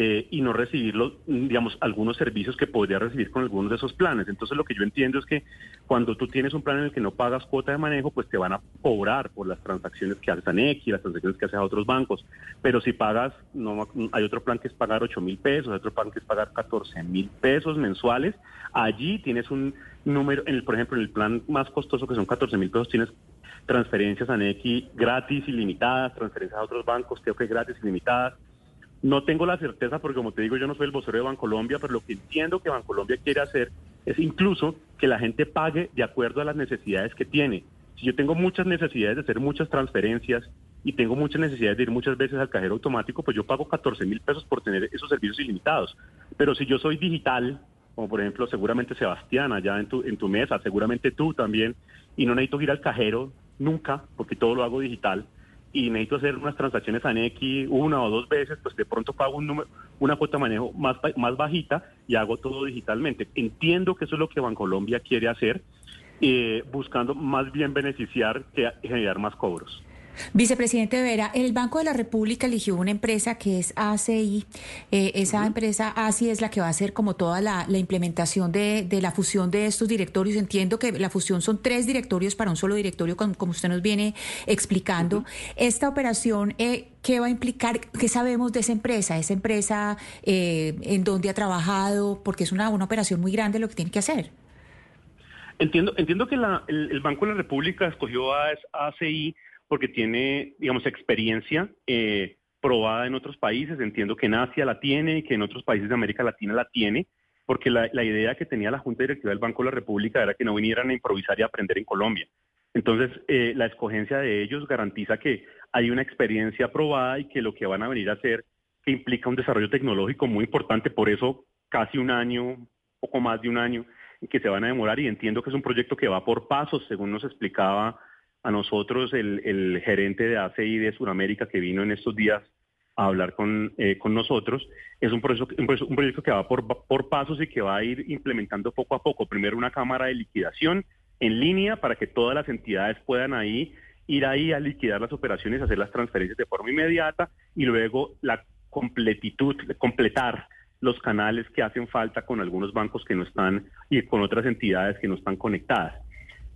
eh, y no recibir los, digamos, algunos servicios que podría recibir con algunos de esos planes. Entonces lo que yo entiendo es que cuando tú tienes un plan en el que no pagas cuota de manejo, pues te van a cobrar por las transacciones que haces a las transacciones que haces a otros bancos. Pero si pagas, no hay otro plan que es pagar 8 mil pesos, hay otro plan que es pagar 14 mil pesos mensuales. Allí tienes un número, en el, por ejemplo, en el plan más costoso que son 14 mil pesos, tienes transferencias a Nequi gratis, ilimitadas, transferencias a otros bancos, creo que gratis, ilimitadas. No tengo la certeza porque, como te digo, yo no soy el vocero de Bancolombia, pero lo que entiendo que Bancolombia quiere hacer es incluso que la gente pague de acuerdo a las necesidades que tiene. Si yo tengo muchas necesidades de hacer muchas transferencias y tengo muchas necesidades de ir muchas veces al cajero automático, pues yo pago 14 mil pesos por tener esos servicios ilimitados. Pero si yo soy digital, como por ejemplo seguramente Sebastián allá en tu, en tu mesa, seguramente tú también, y no necesito ir al cajero nunca, porque todo lo hago digital, y necesito hacer unas transacciones a Nequi una o dos veces, pues de pronto pago un número, una cuota de manejo más, más bajita y hago todo digitalmente. Entiendo que eso es lo que Bancolombia quiere hacer, eh, buscando más bien beneficiar que generar más cobros. Vicepresidente Vera, el Banco de la República eligió una empresa que es ACI. Eh, esa empresa ACI es la que va a hacer como toda la, la implementación de, de la fusión de estos directorios. Entiendo que la fusión son tres directorios para un solo directorio, como, como usted nos viene explicando. Esta operación, eh, ¿qué va a implicar? ¿Qué sabemos de esa empresa? Esa empresa, eh, ¿en dónde ha trabajado? Porque es una, una operación muy grande lo que tiene que hacer. Entiendo, entiendo que la- el, el Banco de la República escogió a ACI porque tiene, digamos, experiencia eh, probada en otros países. Entiendo que en Asia la tiene y que en otros países de América Latina la tiene, porque la, idea que tenía la Junta Directiva del Banco de la República era que no vinieran a improvisar y aprender en Colombia. Entonces, eh, la escogencia de ellos garantiza que hay una experiencia probada y que lo que van a venir a hacer, que implica un desarrollo tecnológico muy importante, por eso casi un año, poco más de un año, que se van a demorar y entiendo que es un proyecto que va por pasos, según nos explicaba a nosotros el, gerente de ACI de Sudamérica que vino en estos días a hablar con, eh, con nosotros. Es un, proceso, un, proyecto que va por, por pasos y que va a ir implementando poco a poco. Primero una cámara de liquidación en línea para que todas las entidades puedan ahí ir ahí a liquidar las operaciones, hacer las transferencias de forma inmediata y luego la completitud, completar los canales que hacen falta con algunos bancos que no están y con otras entidades que no están conectadas.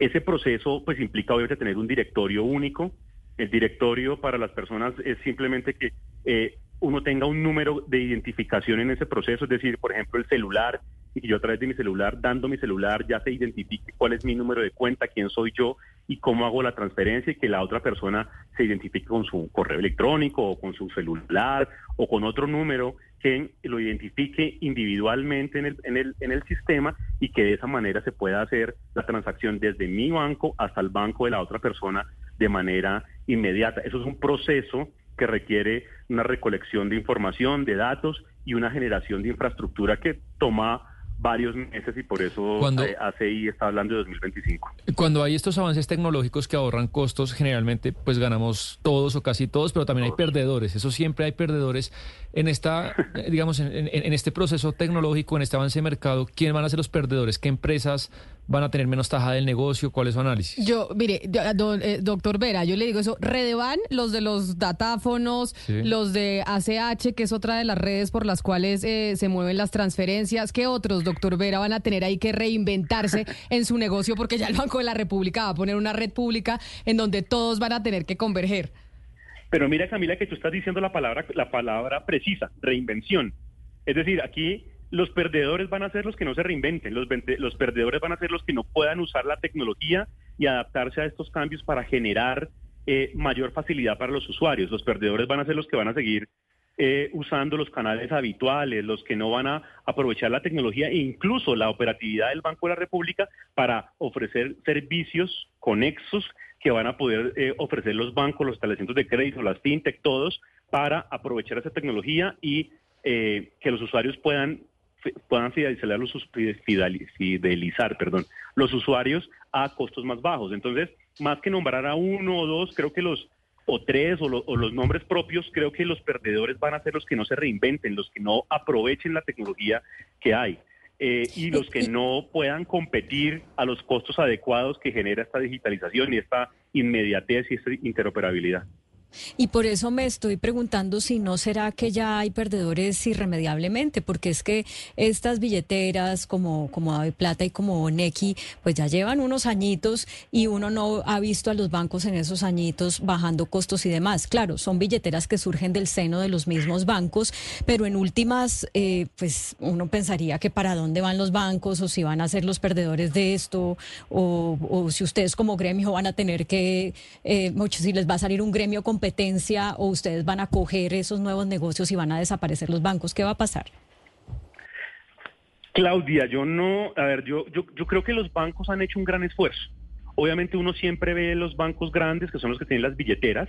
Ese proceso pues implica obviamente tener un directorio único. El directorio para las personas es simplemente que eh, uno tenga un número de identificación en ese proceso, es decir, por ejemplo, el celular, y yo a través de mi celular, dando mi celular, ya se identifique cuál es mi número de cuenta, quién soy yo y cómo hago la transferencia y que la otra persona se identifique con su correo electrónico o con su celular o con otro número que lo identifique individualmente en el, en el, en el sistema y que de esa manera se pueda hacer la transacción desde mi banco hasta el banco de la otra persona de manera inmediata. Eso es un proceso que requiere una recolección de información, de datos y una generación de infraestructura que toma varios meses y por eso Cuando- eh, ACI está hablando de 2025. Cuando hay estos avances tecnológicos que ahorran costos, generalmente pues ganamos todos o casi todos, pero también hay perdedores. Eso siempre hay perdedores en esta, [LAUGHS] digamos, en, en- en este proceso tecnológico, en este avance de mercado. ¿Quién van a ser los perdedores? ¿Qué empresas van a tener menos taja del negocio? ¿Cuál es su análisis? Yo, mire, yo- don- eh, doctor Vera, yo le digo eso, Redevan, los de los datáfonos, Sí. los de ACH, que es otra de las redes por las cuales eh, se mueven las transferencias, ¿qué otros, doctor Vera, van a tener ahí que reinventarse [LAUGHS] en su negocio? Porque ya el Banco de la República va a poner una red pública en donde todos van a tener que converger. Pero mira, Camila, que tú estás diciendo la palabra, la palabra precisa, reinvención. Es decir, aquí los perdedores van a ser los que no se reinventen, los, los perdedores van a ser los que no puedan usar la tecnología y adaptarse a estos cambios para generar eh, mayor facilidad para los usuarios. Los perdedores van a ser los que van a seguir eh, usando los canales habituales, los que no van a aprovechar la tecnología e incluso la operatividad del Banco de la República para ofrecer servicios conexos que van a poder eh, ofrecer los bancos, los establecimientos de crédito, las fintech, todos, para aprovechar esa tecnología y eh, que los usuarios puedan puedan fidelizar los, fideli- fidelizar perdón, los usuarios a costos más bajos. Entonces, más que nombrar a uno o dos, creo que los o tres o los nombres propios, creo que los perdedores van a ser los que no se reinventen, los que no aprovechen la tecnología que hay. eh, y los que no puedan competir a los costos adecuados que genera esta digitalización y esta inmediatez y esta interoperabilidad. Y por eso me estoy preguntando si no será que ya hay perdedores irremediablemente, porque es que estas billeteras como, como Ave Plata y como Nequi, pues ya llevan unos añitos y uno no ha visto a los bancos en esos añitos bajando costos y demás. Claro, son billeteras que surgen del seno de los mismos bancos, pero en últimas, eh, pues uno pensaría que para dónde van los bancos o si van a ser los perdedores de esto o, si ustedes como gremio van a tener que, eh, si les va a salir un gremio competencia o ustedes van a coger esos nuevos negocios y van a desaparecer los bancos. ¿Qué va a pasar? Claudia, yo no, a ver, yo, yo, creo que los bancos han hecho un gran esfuerzo. Obviamente uno siempre ve los bancos grandes, que son los que tienen las billeteras,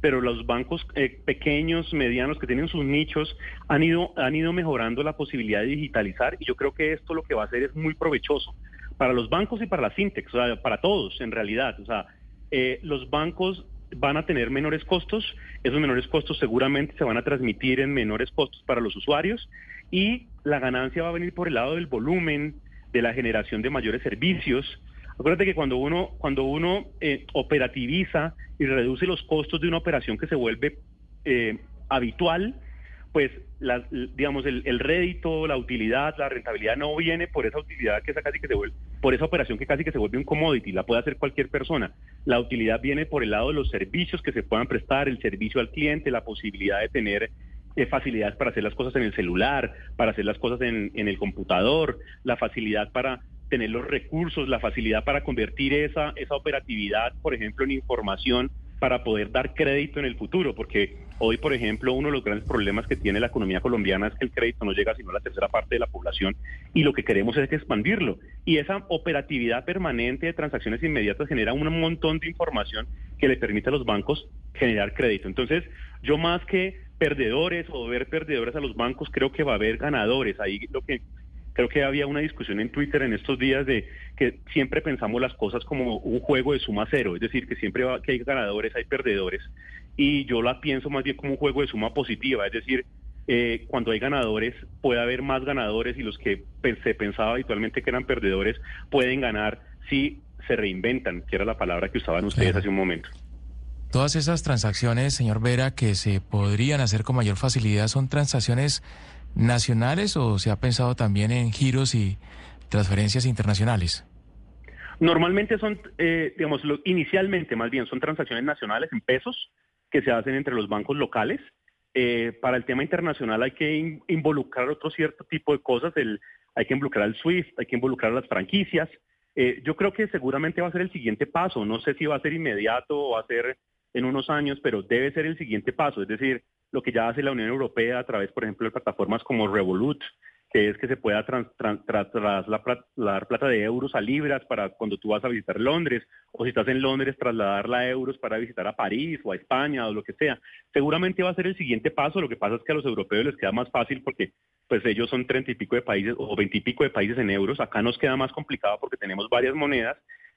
pero los bancos eh, pequeños, medianos, que tienen sus nichos, han ido, han ido mejorando la posibilidad de digitalizar y yo creo que esto lo que va a hacer es muy provechoso para los bancos y para las fintechs, o sea, para todos en realidad. O sea, eh, los bancos van a tener menores costos, esos menores costos seguramente se van a transmitir en menores costos para los usuarios y la ganancia va a venir por el lado del volumen, de la generación de mayores servicios. Acuérdate que cuando uno, cuando uno eh, operativiza y reduce los costos de una operación que se vuelve eh, habitual, pues la- digamos el, el rédito, la utilidad, la rentabilidad no viene por esa utilidad que esa casi que se vuelve, por esa operación que casi que se vuelve un commodity, la puede hacer cualquier persona. La utilidad viene por el lado de los servicios que se puedan prestar, el servicio al cliente, la posibilidad de tener eh, facilidades para hacer las cosas en el celular, para hacer las cosas en, en el computador, la facilidad para tener los recursos, la facilidad para convertir esa, esa operatividad, por ejemplo, en información para poder dar crédito en el futuro, porque hoy, por ejemplo, uno de los grandes problemas que tiene la economía colombiana es que el crédito no llega sino a la tercera parte de la población y lo que queremos es expandirlo. Y esa operatividad permanente de transacciones inmediatas genera un montón de información que le permite a los bancos generar crédito. Entonces, yo más que perdedores o ver perdedores a los bancos, creo que va a haber ganadores. Ahí lo que Creo que había una discusión en Twitter en estos días de que siempre pensamos las cosas como un juego de suma cero, es decir, que siempre va, que hay ganadores, hay perdedores, y yo la pienso más bien como un juego de suma positiva, es decir, eh, cuando hay ganadores puede haber más ganadores y los que se pensaba habitualmente que eran perdedores pueden ganar si se reinventan, que era la palabra que usaban ustedes hace un momento. Todas esas transacciones, señor Vera, que se podrían hacer con mayor facilidad son transacciones nacionales o se ha pensado también en giros y transferencias internacionales? Normalmente son, eh, digamos, inicialmente más bien son transacciones nacionales en pesos que se hacen entre los bancos locales. Eh, para el tema internacional hay que involucrar otro cierto tipo de cosas, el, hay que involucrar al SWIFT, hay que involucrar las franquicias. Eh, yo creo que seguramente va a ser el siguiente paso, no sé si va a ser inmediato o va a ser en unos años, pero debe ser el siguiente paso, es decir, lo que ya hace la Unión Europea a través, por ejemplo, de plataformas como Revolut, que es que se pueda trasladar plata de euros a libras para cuando tú vas a visitar Londres, o si estás en Londres, trasladarla a euros para visitar a París o a España o lo que sea. Seguramente va a ser el siguiente paso, lo que pasa es que a los europeos les queda más fácil porque pues ellos son treinta y pico de países o veinte y pico de países en euros, acá nos queda más complicado porque tenemos varias monedas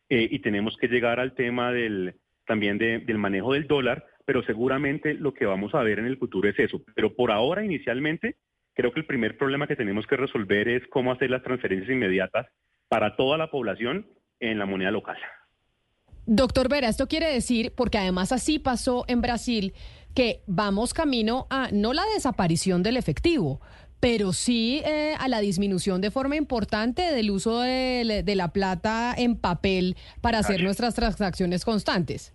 eh, y tenemos que llegar al tema del también del manejo del dólar, pero seguramente lo que vamos a ver en el futuro es eso. Pero por ahora, inicialmente, creo que el primer problema que tenemos que resolver es cómo hacer las transferencias inmediatas para toda la población en la moneda local. Doctor Vera, esto quiere decir, porque además así pasó en Brasil, que vamos camino a no la desaparición del efectivo, pero sí eh, a la disminución de forma importante del uso de, la plata en papel para hacer nuestras transacciones constantes.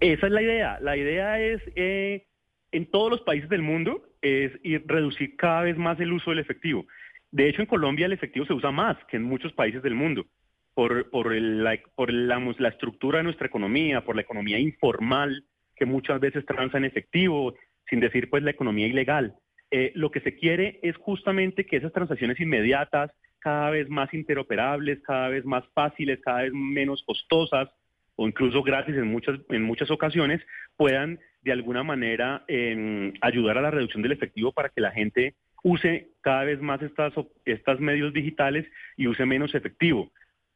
Esa es la idea. La idea es, eh, en todos los países del mundo, es ir, reducir cada vez más el uso del efectivo. De hecho, en Colombia el efectivo se usa más que en muchos países del mundo por, por, la, por la, la estructura de nuestra economía, por la economía informal, que muchas veces transa en efectivo, sin decir pues la economía ilegal. Eh, lo que se quiere es justamente que esas transacciones inmediatas, cada vez más interoperables, cada vez más fáciles, cada vez menos costosas, o incluso gratis en muchas, en muchas ocasiones, puedan de alguna manera em, ayudar a la reducción del efectivo para que la gente use cada vez más estas, estas medios digitales y use menos efectivo.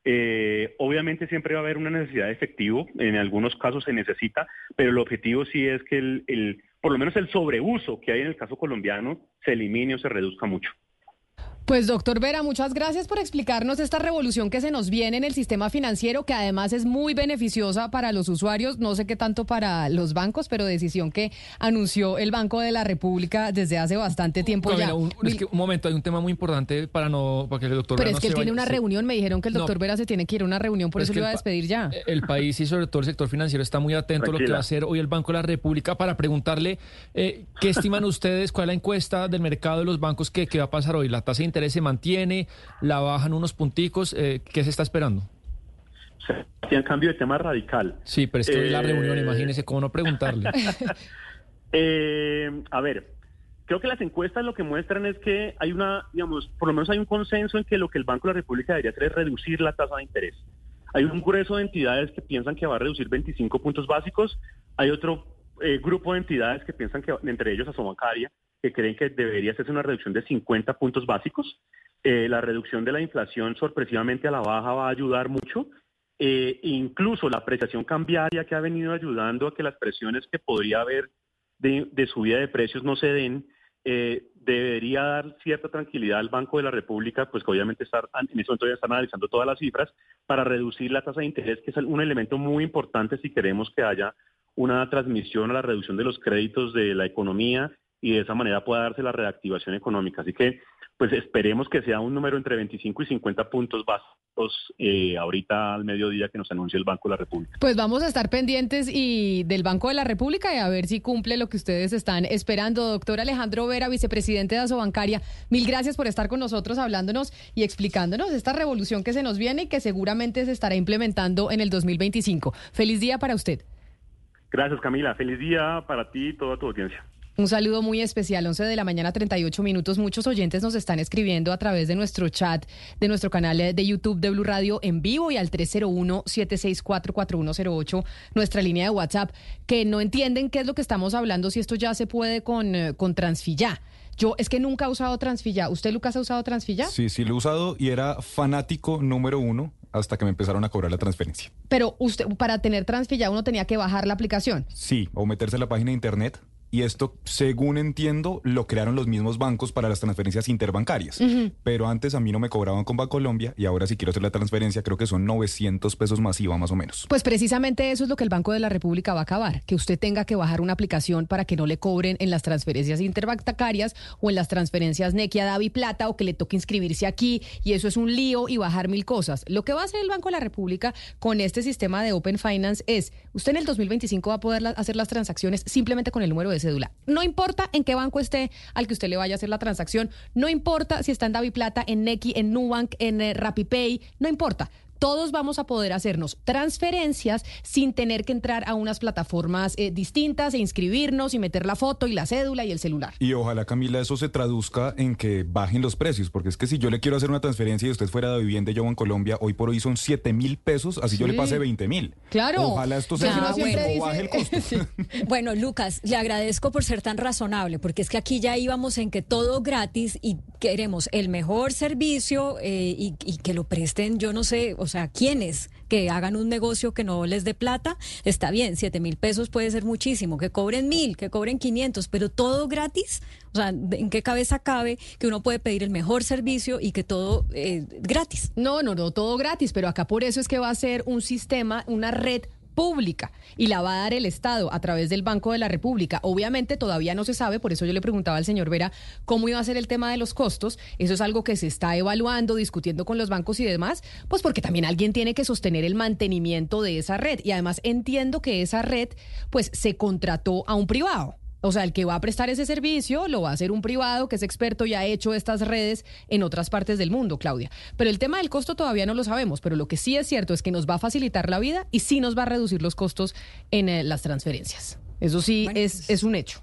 Eh, obviamente siempre va a haber una necesidad de efectivo, en algunos casos se necesita, pero el objetivo sí es que el, el, por lo menos el sobreuso que hay en el caso colombiano se elimine o se reduzca mucho. Pues doctor Vera, muchas gracias por explicarnos esta revolución que se nos viene en el sistema financiero, que además es muy beneficiosa para los usuarios, no sé qué tanto para los bancos, pero decisión que anunció el Banco de la República desde hace bastante tiempo ya. Un, es que un momento, hay un tema muy importante para no para que el doctor Pero es que él tiene una reunión, me dijeron que el doctor Vera se tiene que ir a una reunión, por eso lo iba a despedir ya. El país y sobre todo el sector financiero está muy atento a lo que va a hacer hoy el Banco de la República para preguntarle eh, qué estiman [LAUGHS] ustedes, cuál es la encuesta del mercado de los bancos que, que va a pasar hoy, la tasa interés se mantiene, la bajan unos punticos, eh, ¿qué se está esperando? Se cambio de tema radical. Sí, pero es que la reunión, eh, imagínese cómo no preguntarle. [LAUGHS] Eh, a ver, creo que las encuestas lo que muestran es que hay una, digamos, por lo menos hay un consenso en que lo que el Banco de la República debería hacer es reducir la tasa de interés. Hay un grueso de entidades que piensan que va a reducir 25 puntos básicos. Hay otro grupo de entidades que piensan que, entre ellos Asobancaria, que creen que debería hacerse una reducción de 50 puntos básicos. Eh, la reducción de la inflación sorpresivamente a la baja va a ayudar mucho. Eh, incluso la apreciación cambiaria que ha venido ayudando a que las presiones que podría haber de, subida de precios no se den, eh, debería dar cierta tranquilidad al Banco de la República, pues que obviamente estar, en este momento ya están analizando todas las cifras, para reducir la tasa de interés, que es un elemento muy importante si queremos que haya una transmisión a la reducción de los créditos de la economía y de esa manera pueda darse la reactivación económica. Así que, pues esperemos que sea un número entre 25 y 50 puntos básicos eh, ahorita al mediodía que nos anuncie el Banco de la República. Pues vamos a estar pendientes y del Banco de la República y a ver si cumple lo que ustedes están esperando. Doctor Alejandro Vera, vicepresidente de Asobancaria, mil gracias por estar con nosotros hablándonos y explicándonos esta revolución que se nos viene y que seguramente se estará implementando en el 2025. Feliz día para usted. Gracias, Camila. Feliz día para ti y toda tu audiencia. Un saludo muy especial, 11 de la mañana, 38 minutos. Muchos oyentes nos están escribiendo a través de nuestro chat, de nuestro canal de YouTube de Blue Radio en vivo y al 301-764-4108, nuestra línea de WhatsApp, que no entienden qué es lo que estamos hablando, si esto ya se puede con, eh, con Transfilla. Yo es que nunca he usado Transfilla. ¿Usted, Lucas, ha usado Transfilla? Sí, sí lo he usado y era fanático número uno hasta que me empezaron a cobrar la transferencia. Pero usted, para tener Transfilla, uno tenía que bajar la aplicación. Sí, o meterse en la página de internet y esto, según entiendo, lo crearon los mismos bancos para las transferencias interbancarias. Pero antes a mí no me cobraban con Bancolombia y ahora si quiero hacer la transferencia creo que son 900 pesos masiva más o menos. Pues precisamente eso es lo que el Banco de la República va a acabar, que usted tenga que bajar una aplicación para que no le cobren en las transferencias interbancarias o en las transferencias Nequia, Davi Plata o que le toque inscribirse aquí y eso es un lío y bajar mil cosas. Lo que va a hacer el Banco de la República con este sistema de Open Finance es, usted en el 2025 va a poder hacer las transacciones simplemente con el número de cédula. No importa en qué banco esté al que usted le vaya a hacer la transacción, no importa si está en Plata, en Nequi, en Nubank, en eh, RappiPay, no importa todos vamos a poder hacernos transferencias sin tener que entrar a unas plataformas eh, distintas e inscribirnos y meter la foto y la cédula y el celular. Y ojalá, Camila, eso se traduzca en que bajen los precios, porque es que si yo le quiero hacer una transferencia y usted fuera de vivienda y yo en Colombia, hoy por hoy son 7 mil pesos, así yo le pase 20 mil. Claro. Ojalá esto sea bueno, baje el costo. [LAUGHS] Bueno, Lucas, le agradezco por ser tan razonable, porque es que aquí ya íbamos en que todo gratis y queremos el mejor servicio eh, y, y, que lo presten, yo no sé, o sea, quienes que hagan un negocio que no les dé plata, está bien, siete mil pesos puede ser muchísimo, que cobren mil, que cobren 500, pero todo gratis, o sea, ¿en qué cabeza cabe que uno puede pedir el mejor servicio y que todo eh, gratis? No, no, no, todo gratis, pero acá por eso es que va a ser un sistema, una red pública y la va a dar el Estado a través del Banco de la República. Obviamente todavía no se sabe, por eso yo le preguntaba al señor Vera cómo iba a ser el tema de los costos. Eso es algo que se está evaluando, discutiendo con los bancos y demás, pues porque también alguien tiene que sostener el mantenimiento de esa red. Y además entiendo que esa red pues se contrató a un privado. O sea, el que va a prestar ese servicio lo va a hacer un privado que es experto y ha hecho estas redes en otras partes del mundo, Claudia. Pero el tema del costo todavía no lo sabemos, pero lo que sí es cierto es que nos va a facilitar la vida y sí nos va a reducir los costos en eh, las transferencias. Eso sí es, pues es un hecho.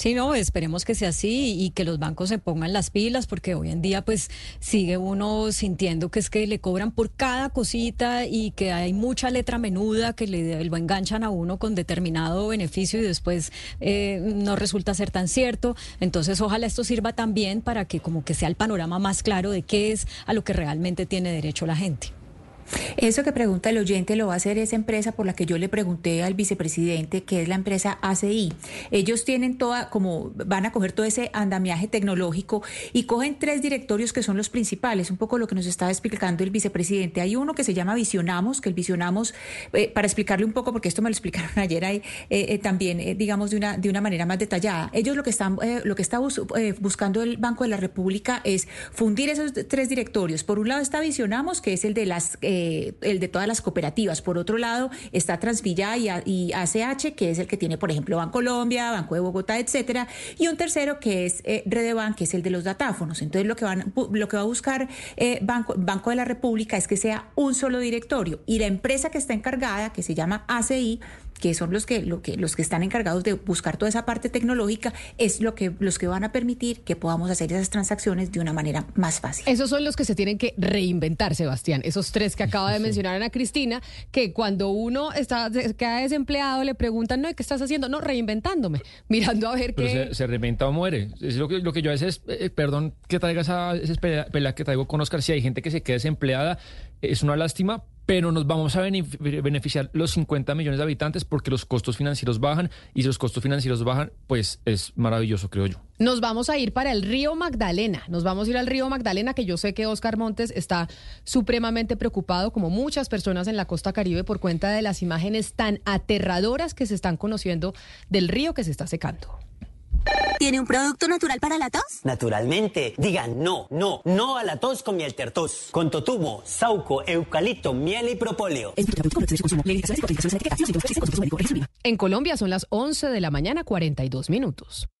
Sí, no, esperemos que sea así y que los bancos se pongan las pilas porque hoy en día pues sigue uno sintiendo que es que le cobran por cada cosita y que hay mucha letra menuda que le lo enganchan a uno con determinado beneficio y después eh, no resulta ser tan cierto. Entonces ojalá esto sirva también para que como que sea el panorama más claro de qué es a lo que realmente tiene derecho la gente. Eso que pregunta el oyente lo va a hacer esa empresa por la que yo le pregunté al vicepresidente, que es la empresa ACI. Ellos tienen toda, como van a coger todo ese andamiaje tecnológico y cogen tres directorios que son los principales, un poco lo que nos estaba explicando el vicepresidente. Hay uno que se llama Visionamos, que el Visionamos, eh, para explicarle un poco, porque esto me lo explicaron [LAUGHS] ayer ahí, eh, eh, también, digamos, de una, de una manera más detallada. Ellos lo que están, lo que está buscando el Banco de la República es fundir esos tres directorios. Por un lado está Visionamos, que es el de las eh, el de todas las cooperativas. Por otro lado, está Transvilla y, ACH, que es el que tiene, por ejemplo, Bancolombia, Banco de Bogotá, etcétera. Y un tercero que es eh, Redeban, que es el de los datáfonos. Entonces, lo que, lo que va a buscar eh, Banco, Banco de la República es que sea un solo directorio. Y la empresa que está encargada, que se llama ACI, que son los que, lo que, los que están encargados de buscar toda esa parte tecnológica, es lo que, los que van a permitir que podamos hacer esas transacciones de una manera más fácil. Esos son los que se tienen que reinventar, Sebastián. Esos tres que acaba de mencionar Ana Cristina, que cuando uno está queda desempleado le preguntan, no, ¿qué estás haciendo? No, reinventándome, mirando a ver qué... Se, reinventa o muere. Es lo que, lo que yo a veces, eh, perdón que traiga esa, esa pelea que traigo con Oscar, si hay gente que se queda desempleada, es una lástima, pero nos vamos a beneficiar los 50 millones de habitantes porque los costos financieros bajan y si los costos financieros bajan, pues es maravilloso, creo yo. Nos vamos a ir para el río Magdalena, nos vamos a ir al río Magdalena, que yo sé que Oscar Montes está supremamente preocupado, como muchas personas en la costa caribe, por cuenta de las imágenes tan aterradoras que se están conociendo del río que se está secando. ¿Tiene un producto natural para la tos? Naturalmente. Digan no, no, no a la tos con miel tertos. Con totumo, sauco, eucalipto, miel y propóleo. En Colombia son las 11 de la mañana, 42 minutos.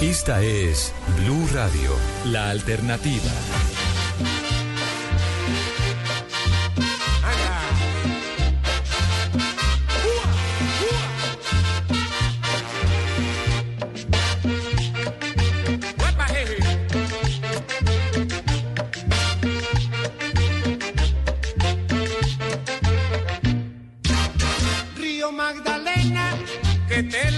Esta es Blue Radio, la alternativa. Río Magdalena, que te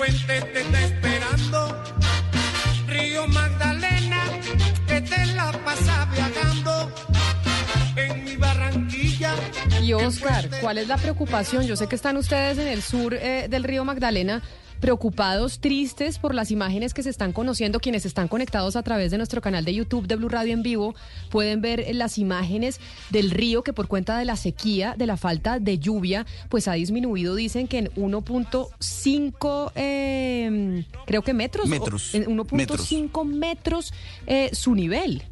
puente te está esperando. Río Magdalena, que te la pasa viajando en mi Barranquilla. Y Oscar, ¿cuál es la preocupación? Yo sé que están ustedes en el sur eh, del río Magdalena preocupados, tristes por las imágenes que se están conociendo. Quienes están conectados a través de nuestro canal de YouTube de Blue Radio en vivo pueden ver las imágenes del río que por cuenta de la sequía, de la falta de lluvia, pues ha disminuido, dicen que en 1.5, eh, creo que metros. Metros. o- En 1.5 metros, eh, su nivel.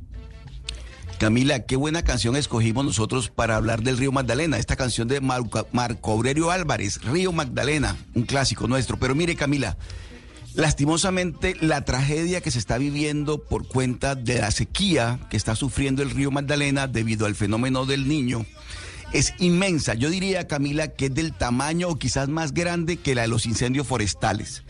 Camila, qué buena canción escogimos nosotros para hablar del río Magdalena. Esta canción de Marco, Aurelio Álvarez, Río Magdalena, un clásico nuestro. Pero mire, Camila, lastimosamente la tragedia que se está viviendo por cuenta de la sequía que está sufriendo el río Magdalena debido al fenómeno del niño es inmensa. Yo diría, Camila, que es del tamaño o quizás más grande que la de los incendios forestales.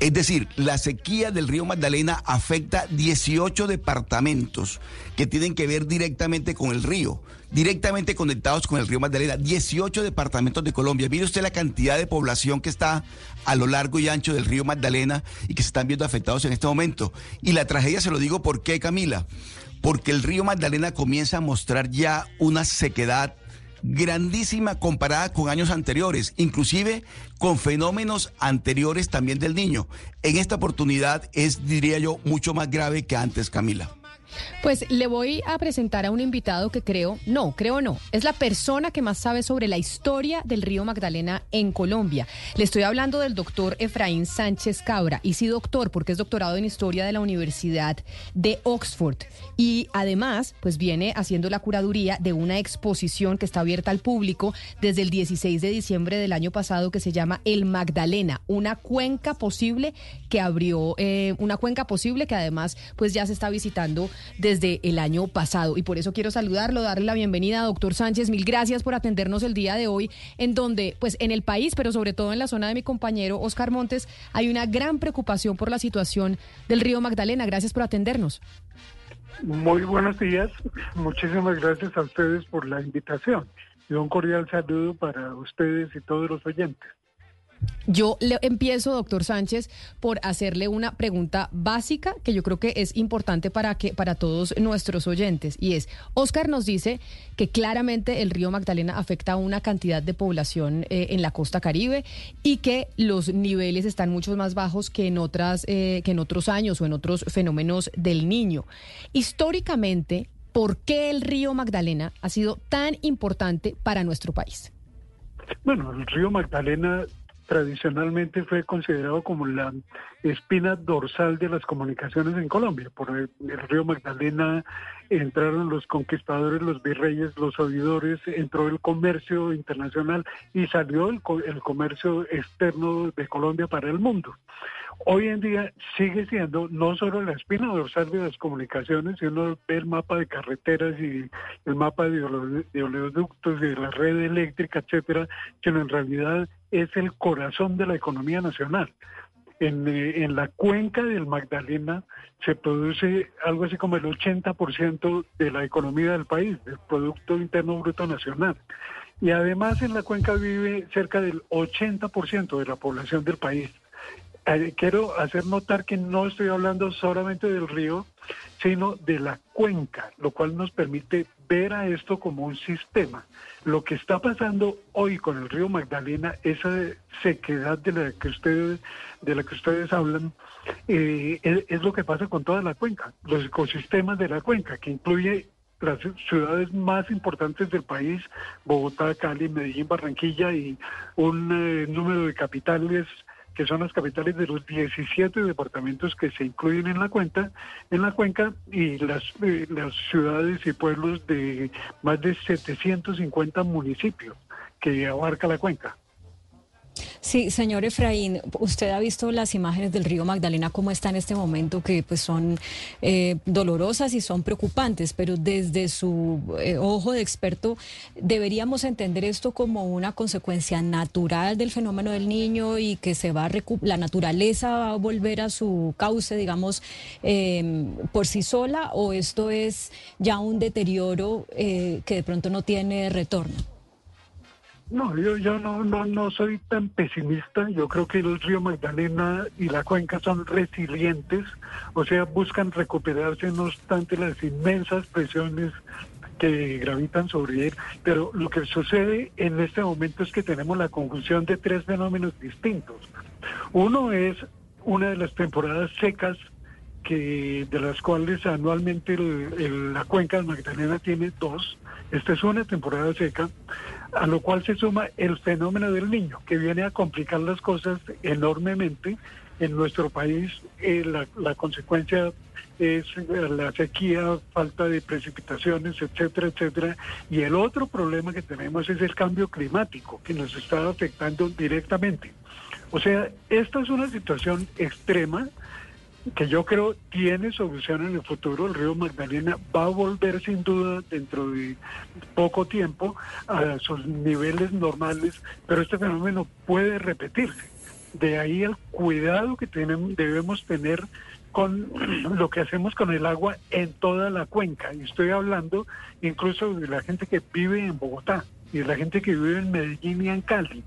Es decir, la sequía del río Magdalena afecta 18 departamentos que tienen que ver directamente con el río, directamente conectados con el río Magdalena. 18 departamentos de Colombia. Mire usted la cantidad de población que está a lo largo y ancho del río Magdalena y que se están viendo afectados en este momento. Y la tragedia se lo digo por qué, Camila. Porque el río Magdalena comienza a mostrar ya una sequedad grandísima comparada con años anteriores, inclusive con fenómenos anteriores también del niño. En esta oportunidad es, diría yo, mucho más grave que antes, Camila. Pues le voy a presentar a un invitado que creo, no, creo no, es la persona que más sabe sobre la historia del río Magdalena en Colombia. Le estoy hablando del doctor Efraín Sánchez Cabra, y sí doctor, porque es doctorado en historia de la Universidad de Oxford. Y además, pues viene haciendo la curaduría de una exposición que está abierta al público desde el 16 de diciembre del año pasado que se llama El Magdalena, una cuenca posible que abrió, eh, una cuenca posible que además pues ya se está visitando desde el año pasado. Y por eso quiero saludarlo, darle la bienvenida doctor Sánchez. Mil gracias por atendernos el día de hoy, en donde, pues en el país, pero sobre todo en la zona de mi compañero Oscar Montes, hay una gran preocupación por la situación del río Magdalena. Gracias por atendernos. Muy buenos días. Muchísimas gracias a ustedes por la invitación. Y un cordial saludo para ustedes y todos los oyentes. Yo le empiezo, doctor Sánchez, por hacerle una pregunta básica que yo creo que es importante para que para todos nuestros oyentes y es Oscar nos dice que claramente el río Magdalena afecta a una cantidad de población eh, en la costa caribe y que los niveles están mucho más bajos que en otras eh, que en otros años o en otros fenómenos del niño. Históricamente, ¿por qué el río Magdalena ha sido tan importante para nuestro país? Bueno, el río Magdalena tradicionalmente fue considerado como la espina dorsal de las comunicaciones en Colombia. Por el, río Magdalena entraron los conquistadores, los virreyes, los oidores, entró el comercio internacional y salió el, el comercio externo de Colombia para el mundo. Hoy en día sigue siendo no solo la espina dorsal de las comunicaciones, si uno el mapa de carreteras y el mapa de oleoductos y de la red eléctrica, etcétera, sino en realidad es el corazón de la economía nacional. En, eh, en, la cuenca del Magdalena se produce algo así como el 80% de la economía del país, del Producto Interno Bruto Nacional. Y además en la cuenca vive cerca del 80% de la población del país. Eh, quiero hacer notar que no estoy hablando solamente del río, sino de la cuenca, lo cual nos permite ver a esto como un sistema. Lo que está pasando hoy con el río Magdalena, esa sequedad de la que ustedes, de la que ustedes hablan, eh, es, lo que pasa con toda la cuenca, los ecosistemas de la cuenca, que incluye las ciudades más importantes del país, Bogotá, Cali, Medellín, Barranquilla y un eh, número de capitales que son las capitales de los 17 departamentos que se incluyen en la cuenta, en la cuenca y las, eh, las ciudades y pueblos de más de 750 municipios que abarca la cuenca. Sí, señor Efraín, usted ha visto las imágenes del río Magdalena cómo está en este momento, que pues son eh, dolorosas y son preocupantes, pero desde su eh, ojo de experto, ¿deberíamos entender esto como una consecuencia natural del fenómeno del niño y que se va a la naturaleza va a volver a su cauce, digamos, em, por sí sola, o esto es ya un deterioro eh, que de pronto no tiene retorno? No, yo, yo no, no, no soy tan pesimista. Yo creo que el río Magdalena y la cuenca son resilientes, o sea, buscan recuperarse no obstante las inmensas presiones que gravitan sobre él. Pero lo que sucede en este momento es que tenemos la conjunción de tres fenómenos distintos. Uno es una de las temporadas secas que de las cuales anualmente la cuenca de Magdalena tiene dos. Esta es una temporada seca a lo cual se suma el fenómeno del niño, que viene a complicar las cosas enormemente. En nuestro país eh, la, consecuencia es la sequía, falta de precipitaciones, etcétera, etcétera. Y el otro problema que tenemos es el cambio climático, que nos está afectando directamente. O sea, esta es una situación extrema que yo creo tiene solución en el futuro. El río Magdalena va a volver sin duda dentro de poco tiempo a sus niveles normales, pero este fenómeno puede repetirse. De ahí el cuidado que tenemos, debemos tener con lo que hacemos con el agua en toda la cuenca. Y estoy hablando incluso de la gente que vive en Bogotá y de la gente que vive en Medellín y en Cali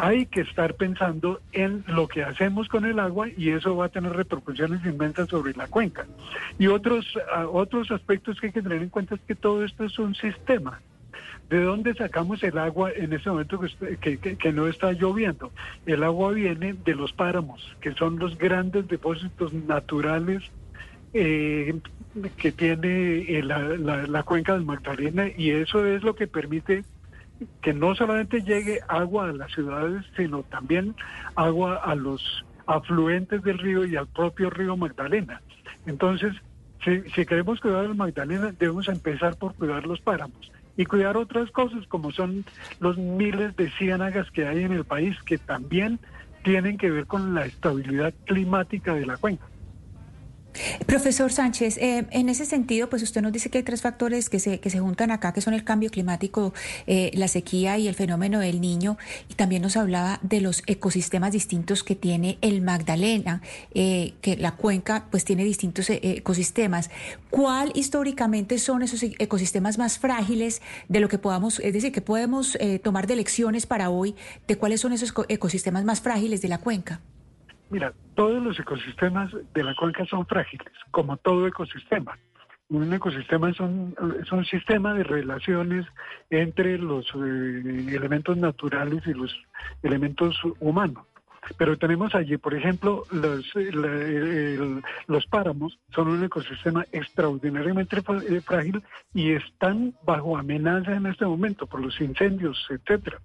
hay que estar pensando en lo que hacemos con el agua y eso va a tener repercusiones inmensas sobre la cuenca. Y otros, ah, otros aspectos que hay que tener en cuenta es que todo esto es un sistema. ¿De dónde sacamos el agua en ese momento que, que, no está lloviendo? El agua viene de los páramos, que son los grandes depósitos naturales eh, que tiene eh, la, la cuenca del Magdalena y eso es lo que permite que no solamente llegue agua a las ciudades, sino también agua a los afluentes del río y al propio río Magdalena. Entonces, si, queremos cuidar el Magdalena, debemos empezar por cuidar los páramos y cuidar otras cosas como son los miles de ciénagas que hay en el país que también tienen que ver con la estabilidad climática de la cuenca. Profesor Sánchez, eh, en ese sentido, pues usted nos dice que hay tres factores que se, que se juntan acá, que son el cambio climático, eh, la sequía y el fenómeno del niño, y también nos hablaba de los ecosistemas distintos que tiene el Magdalena, eh, que la cuenca pues tiene distintos ecosistemas. ¿Cuál históricamente son esos ecosistemas más frágiles de lo que podamos, es decir, que podemos tomar de lecciones para hoy de cuáles son esos ecosistemas más frágiles de la cuenca? Mira, todos los ecosistemas de la cuenca son frágiles, como todo ecosistema. Un ecosistema es un, sistema de relaciones entre los eh, elementos naturales y los elementos humanos. Pero tenemos allí, por ejemplo, los, los páramos son un ecosistema extraordinariamente eh, frágil y están bajo amenaza en este momento por los incendios, etcétera.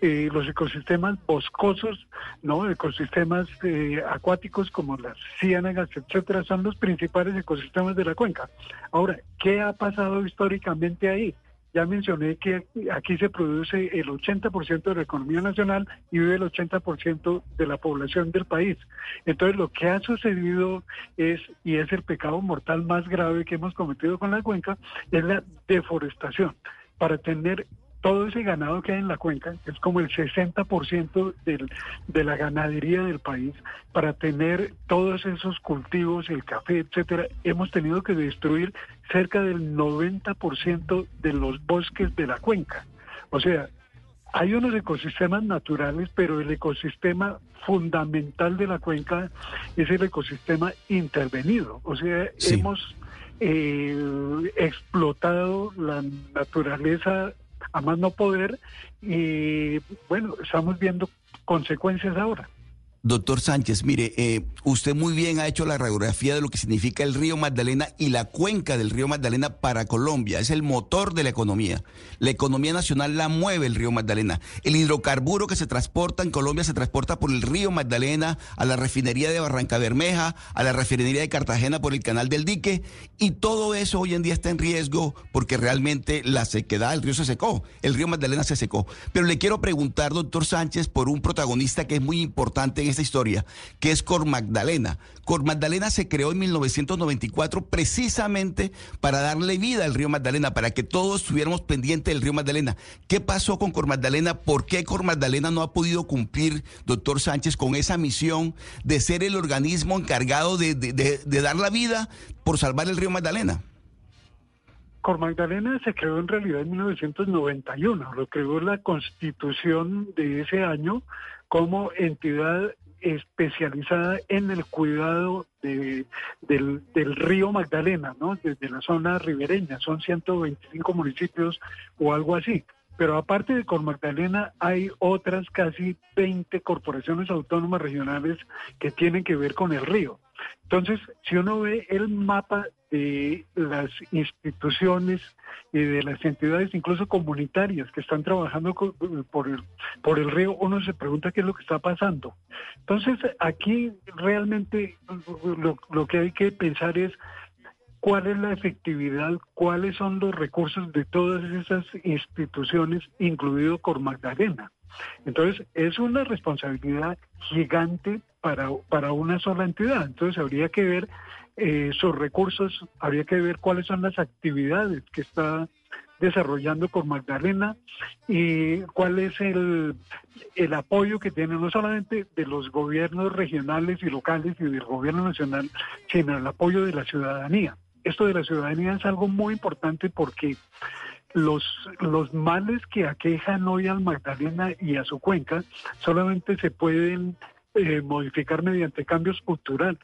Eh, los ecosistemas boscosos, no, ecosistemas eh, acuáticos como las ciénagas, etcétera, son los principales ecosistemas de la cuenca. Ahora, ¿qué ha pasado históricamente ahí? Ya mencioné que aquí se produce el 80% de la economía nacional y vive el 80% de la población del país. Entonces lo que ha sucedido es, y es el pecado mortal más grave que hemos cometido con la cuenca, es la deforestación. Para tener todo ese ganado que hay en la cuenca, es como el 60% del, de la ganadería del país, para tener todos esos cultivos, el café, etcétera, hemos tenido que destruir cerca del 90% de los bosques de la cuenca. O sea, hay unos ecosistemas naturales, pero el ecosistema fundamental de la cuenca es el ecosistema intervenido. O sea, hemos eh, explotado la naturaleza a más no poder y bueno, estamos viendo consecuencias ahora. Doctor Sánchez, mire, eh, usted muy bien ha hecho la radiografía de lo que significa el río Magdalena y la cuenca del río Magdalena para Colombia. Es el motor de la economía. La economía nacional la mueve el río Magdalena. El hidrocarburo que se transporta en Colombia se transporta por el río Magdalena a la refinería de Barranca Bermeja, a la refinería de Cartagena por el canal del dique. Y todo eso hoy en día está en riesgo porque realmente la sequedad, el río se secó, el río Magdalena se secó. Pero le quiero preguntar, doctor Sánchez, por un protagonista que es muy importante en esta historia, que es Cor Magdalena. Cor Magdalena se creó en 1994 precisamente para darle vida al río Magdalena, para que todos estuviéramos pendientes del río Magdalena. ¿Qué pasó con Cor Magdalena? ¿Por qué Cor Magdalena no ha podido cumplir, doctor Sánchez, con esa misión de ser el organismo encargado de, de, dar la vida por salvar el río Magdalena? Cor Magdalena se creó en realidad en 1991, lo creó la constitución de ese año como entidad especializada en el cuidado de, del, del, río Magdalena, ¿no? Desde la zona ribereña, son 125 municipios o algo así. Pero aparte de Cor Magdalena hay otras casi 20 corporaciones autónomas regionales que tienen que ver con el río. Entonces, si uno ve el mapa de las instituciones y de las entidades, incluso comunitarias, que están trabajando por el, por el río, uno se pregunta qué es lo que está pasando. Entonces, aquí realmente lo que hay que pensar es cuál es la efectividad, cuáles son los recursos de todas esas instituciones, incluido Cor Magdalena. Entonces, es una responsabilidad gigante para, para una sola entidad. Entonces, habría que ver eh, sus recursos, habría que ver cuáles son las actividades que está desarrollando con Magdalena y cuál es el, el apoyo que tiene no solamente de los gobiernos regionales y locales y del gobierno nacional, sino el apoyo de la ciudadanía. Esto de la ciudadanía es algo muy importante porque los, los males que aquejan hoy al Magdalena y a su cuenca solamente se pueden eh, modificar mediante cambios culturales.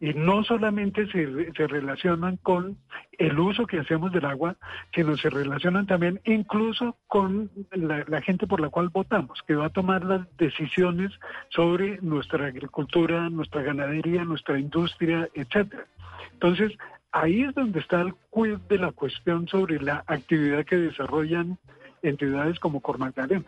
Y no solamente se, se, relacionan con el uso que hacemos del agua, sino se relacionan también incluso con la, la, gente por la cual votamos, que va a tomar las decisiones sobre nuestra agricultura, nuestra ganadería, nuestra industria, etcétera. Entonces, ahí es donde está el quiz de la cuestión sobre la actividad que desarrollan entidades como Cormagdalena.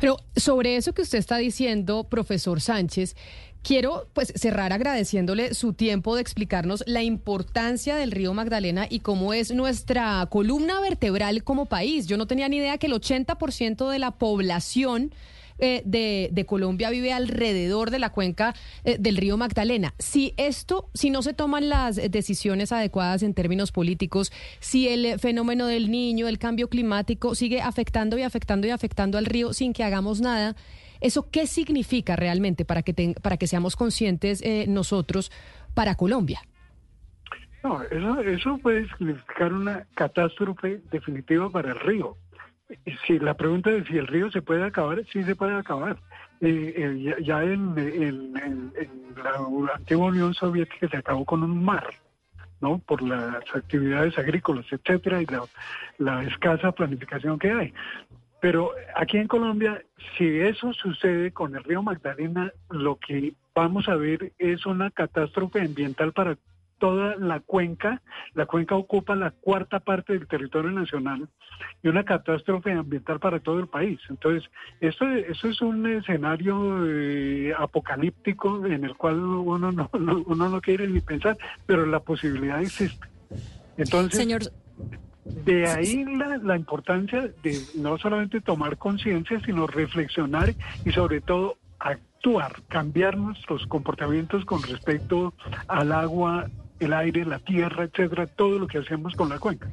Pero sobre eso que usted está diciendo, profesor Sánchez, quiero pues cerrar agradeciéndole su tiempo de explicarnos la importancia del río Magdalena y cómo es nuestra columna vertebral como país. Yo no tenía ni idea que el 80% de la población eh, de, de, Colombia vive alrededor de la cuenca eh, del río Magdalena. Si esto, si no se toman las decisiones adecuadas en términos políticos, si el fenómeno del niño, el cambio climático sigue afectando y afectando y afectando al río sin que hagamos nada, ¿eso qué significa realmente para que, para que seamos conscientes eh, nosotros para Colombia? Eso puede significar una catástrofe definitiva para el río. Si la pregunta es si el río se puede acabar, sí se puede acabar. Eh, eh, ya en, la antigua Unión Soviética se acabó con un mar, ¿no? Por las actividades agrícolas, etcétera, y la, la escasa planificación que hay. Pero aquí en Colombia, si eso sucede con el río Magdalena, lo que vamos a ver es una catástrofe ambiental para toda la cuenca. La cuenca ocupa la cuarta parte del territorio nacional y una catástrofe ambiental para todo el país. Entonces, esto, eso es un escenario eh, apocalíptico en el cual uno no, [LAUGHS] no, uno no quiere ni pensar, pero la posibilidad existe. Entonces, Señor... de ahí la, la importancia de no solamente tomar conciencia, sino reflexionar y sobre todo actuar, cambiar nuestros comportamientos con respecto al agua, el aire, la tierra, etcétera, todo lo que hacemos con la cuenca.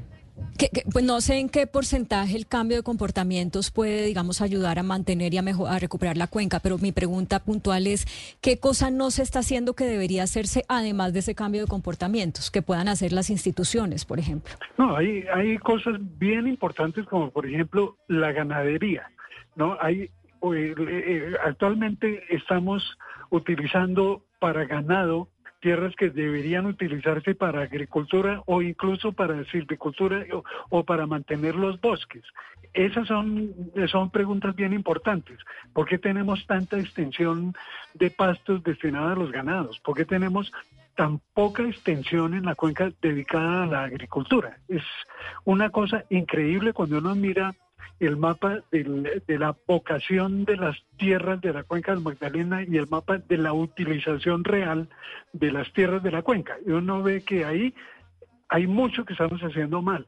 Que, que, pues no sé en qué porcentaje el cambio de comportamientos puede, digamos, ayudar a mantener y a, mejor, a recuperar la cuenca, pero mi pregunta puntual es, ¿qué cosa no se está haciendo que debería hacerse además de ese cambio de comportamientos, que puedan hacer las instituciones, por ejemplo? No, hay, hay cosas bien importantes como, por ejemplo, la ganadería, ¿no? Hay, eh, actualmente estamos utilizando para ganado tierras que deberían utilizarse para agricultura o incluso para silvicultura o, o para mantener los bosques. Esas son, son preguntas bien importantes. ¿Por qué tenemos tanta extensión de pastos destinados a los ganados? ¿Por qué tenemos tan poca extensión en la cuenca dedicada a la agricultura? Es una cosa increíble cuando uno mira el mapa de la vocación de las tierras de la cuenca del Magdalena y el mapa de la utilización real de las tierras de la cuenca. Y uno ve que ahí hay mucho que estamos haciendo mal.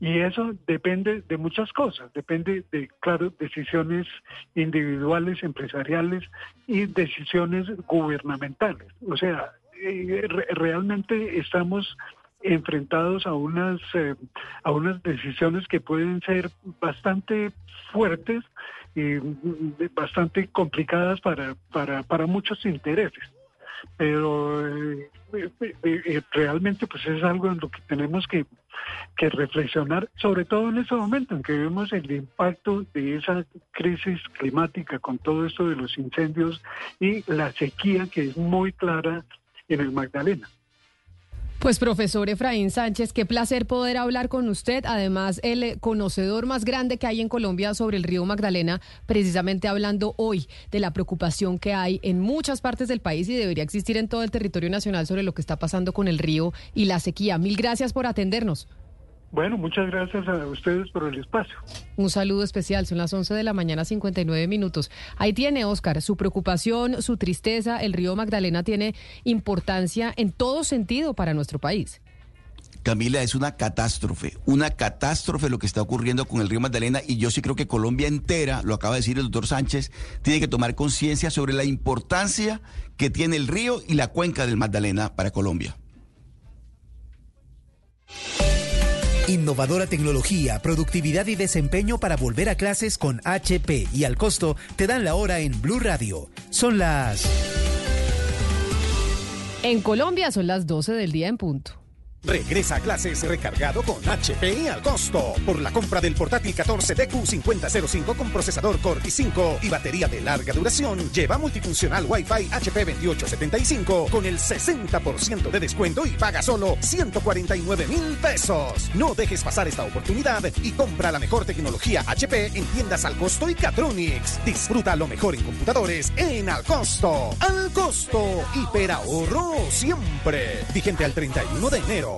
Y eso depende de muchas cosas, depende de, claro, decisiones individuales, empresariales y decisiones gubernamentales. O sea, eh, re- realmente estamos enfrentados a unas eh, a unas decisiones que pueden ser bastante fuertes y mm, bastante complicadas para para, para muchos intereses pero eh, eh, realmente pues es algo en lo que tenemos que, que reflexionar, sobre todo en este momento en que vemos el impacto de esa crisis climática con todo esto de los incendios y la sequía que es muy clara en el Magdalena. Pues profesor Efraín Sánchez, qué placer poder hablar con usted, además el eh, conocedor más grande que hay en Colombia sobre el río Magdalena, precisamente hablando hoy de la preocupación que hay en muchas partes del país y debería existir en todo el territorio nacional sobre lo que está pasando con el río y la sequía. Mil gracias por atendernos. Bueno, muchas gracias a ustedes por el espacio. Un saludo especial, son las 11 de la mañana 59 minutos. Ahí tiene Oscar, su preocupación, su tristeza, el río Magdalena tiene importancia en todo sentido para nuestro país. Camila, es una catástrofe, una catástrofe lo que está ocurriendo con el río Magdalena y yo sí creo que Colombia entera, lo acaba de decir el doctor Sánchez, tiene que tomar conciencia sobre la importancia que tiene el río y la cuenca del Magdalena para Colombia. Innovadora tecnología, productividad y desempeño para volver a clases con HP y al costo te dan la hora en Blue Radio. Son las En Colombia son las 12 del día en punto. Regresa a clases recargado con HP y al costo. Por la compra del portátil 14DQ5005 con procesador Core i5 y batería de larga duración, lleva multifuncional Wi-Fi HP 2875 con el 60% de descuento y paga solo 149 mil pesos. No dejes pasar esta oportunidad y compra la mejor tecnología HP en tiendas al costo y Catronics. Disfruta lo mejor en computadores en al costo. Al costo. Hiperahorro siempre. Vigente al 31 de enero.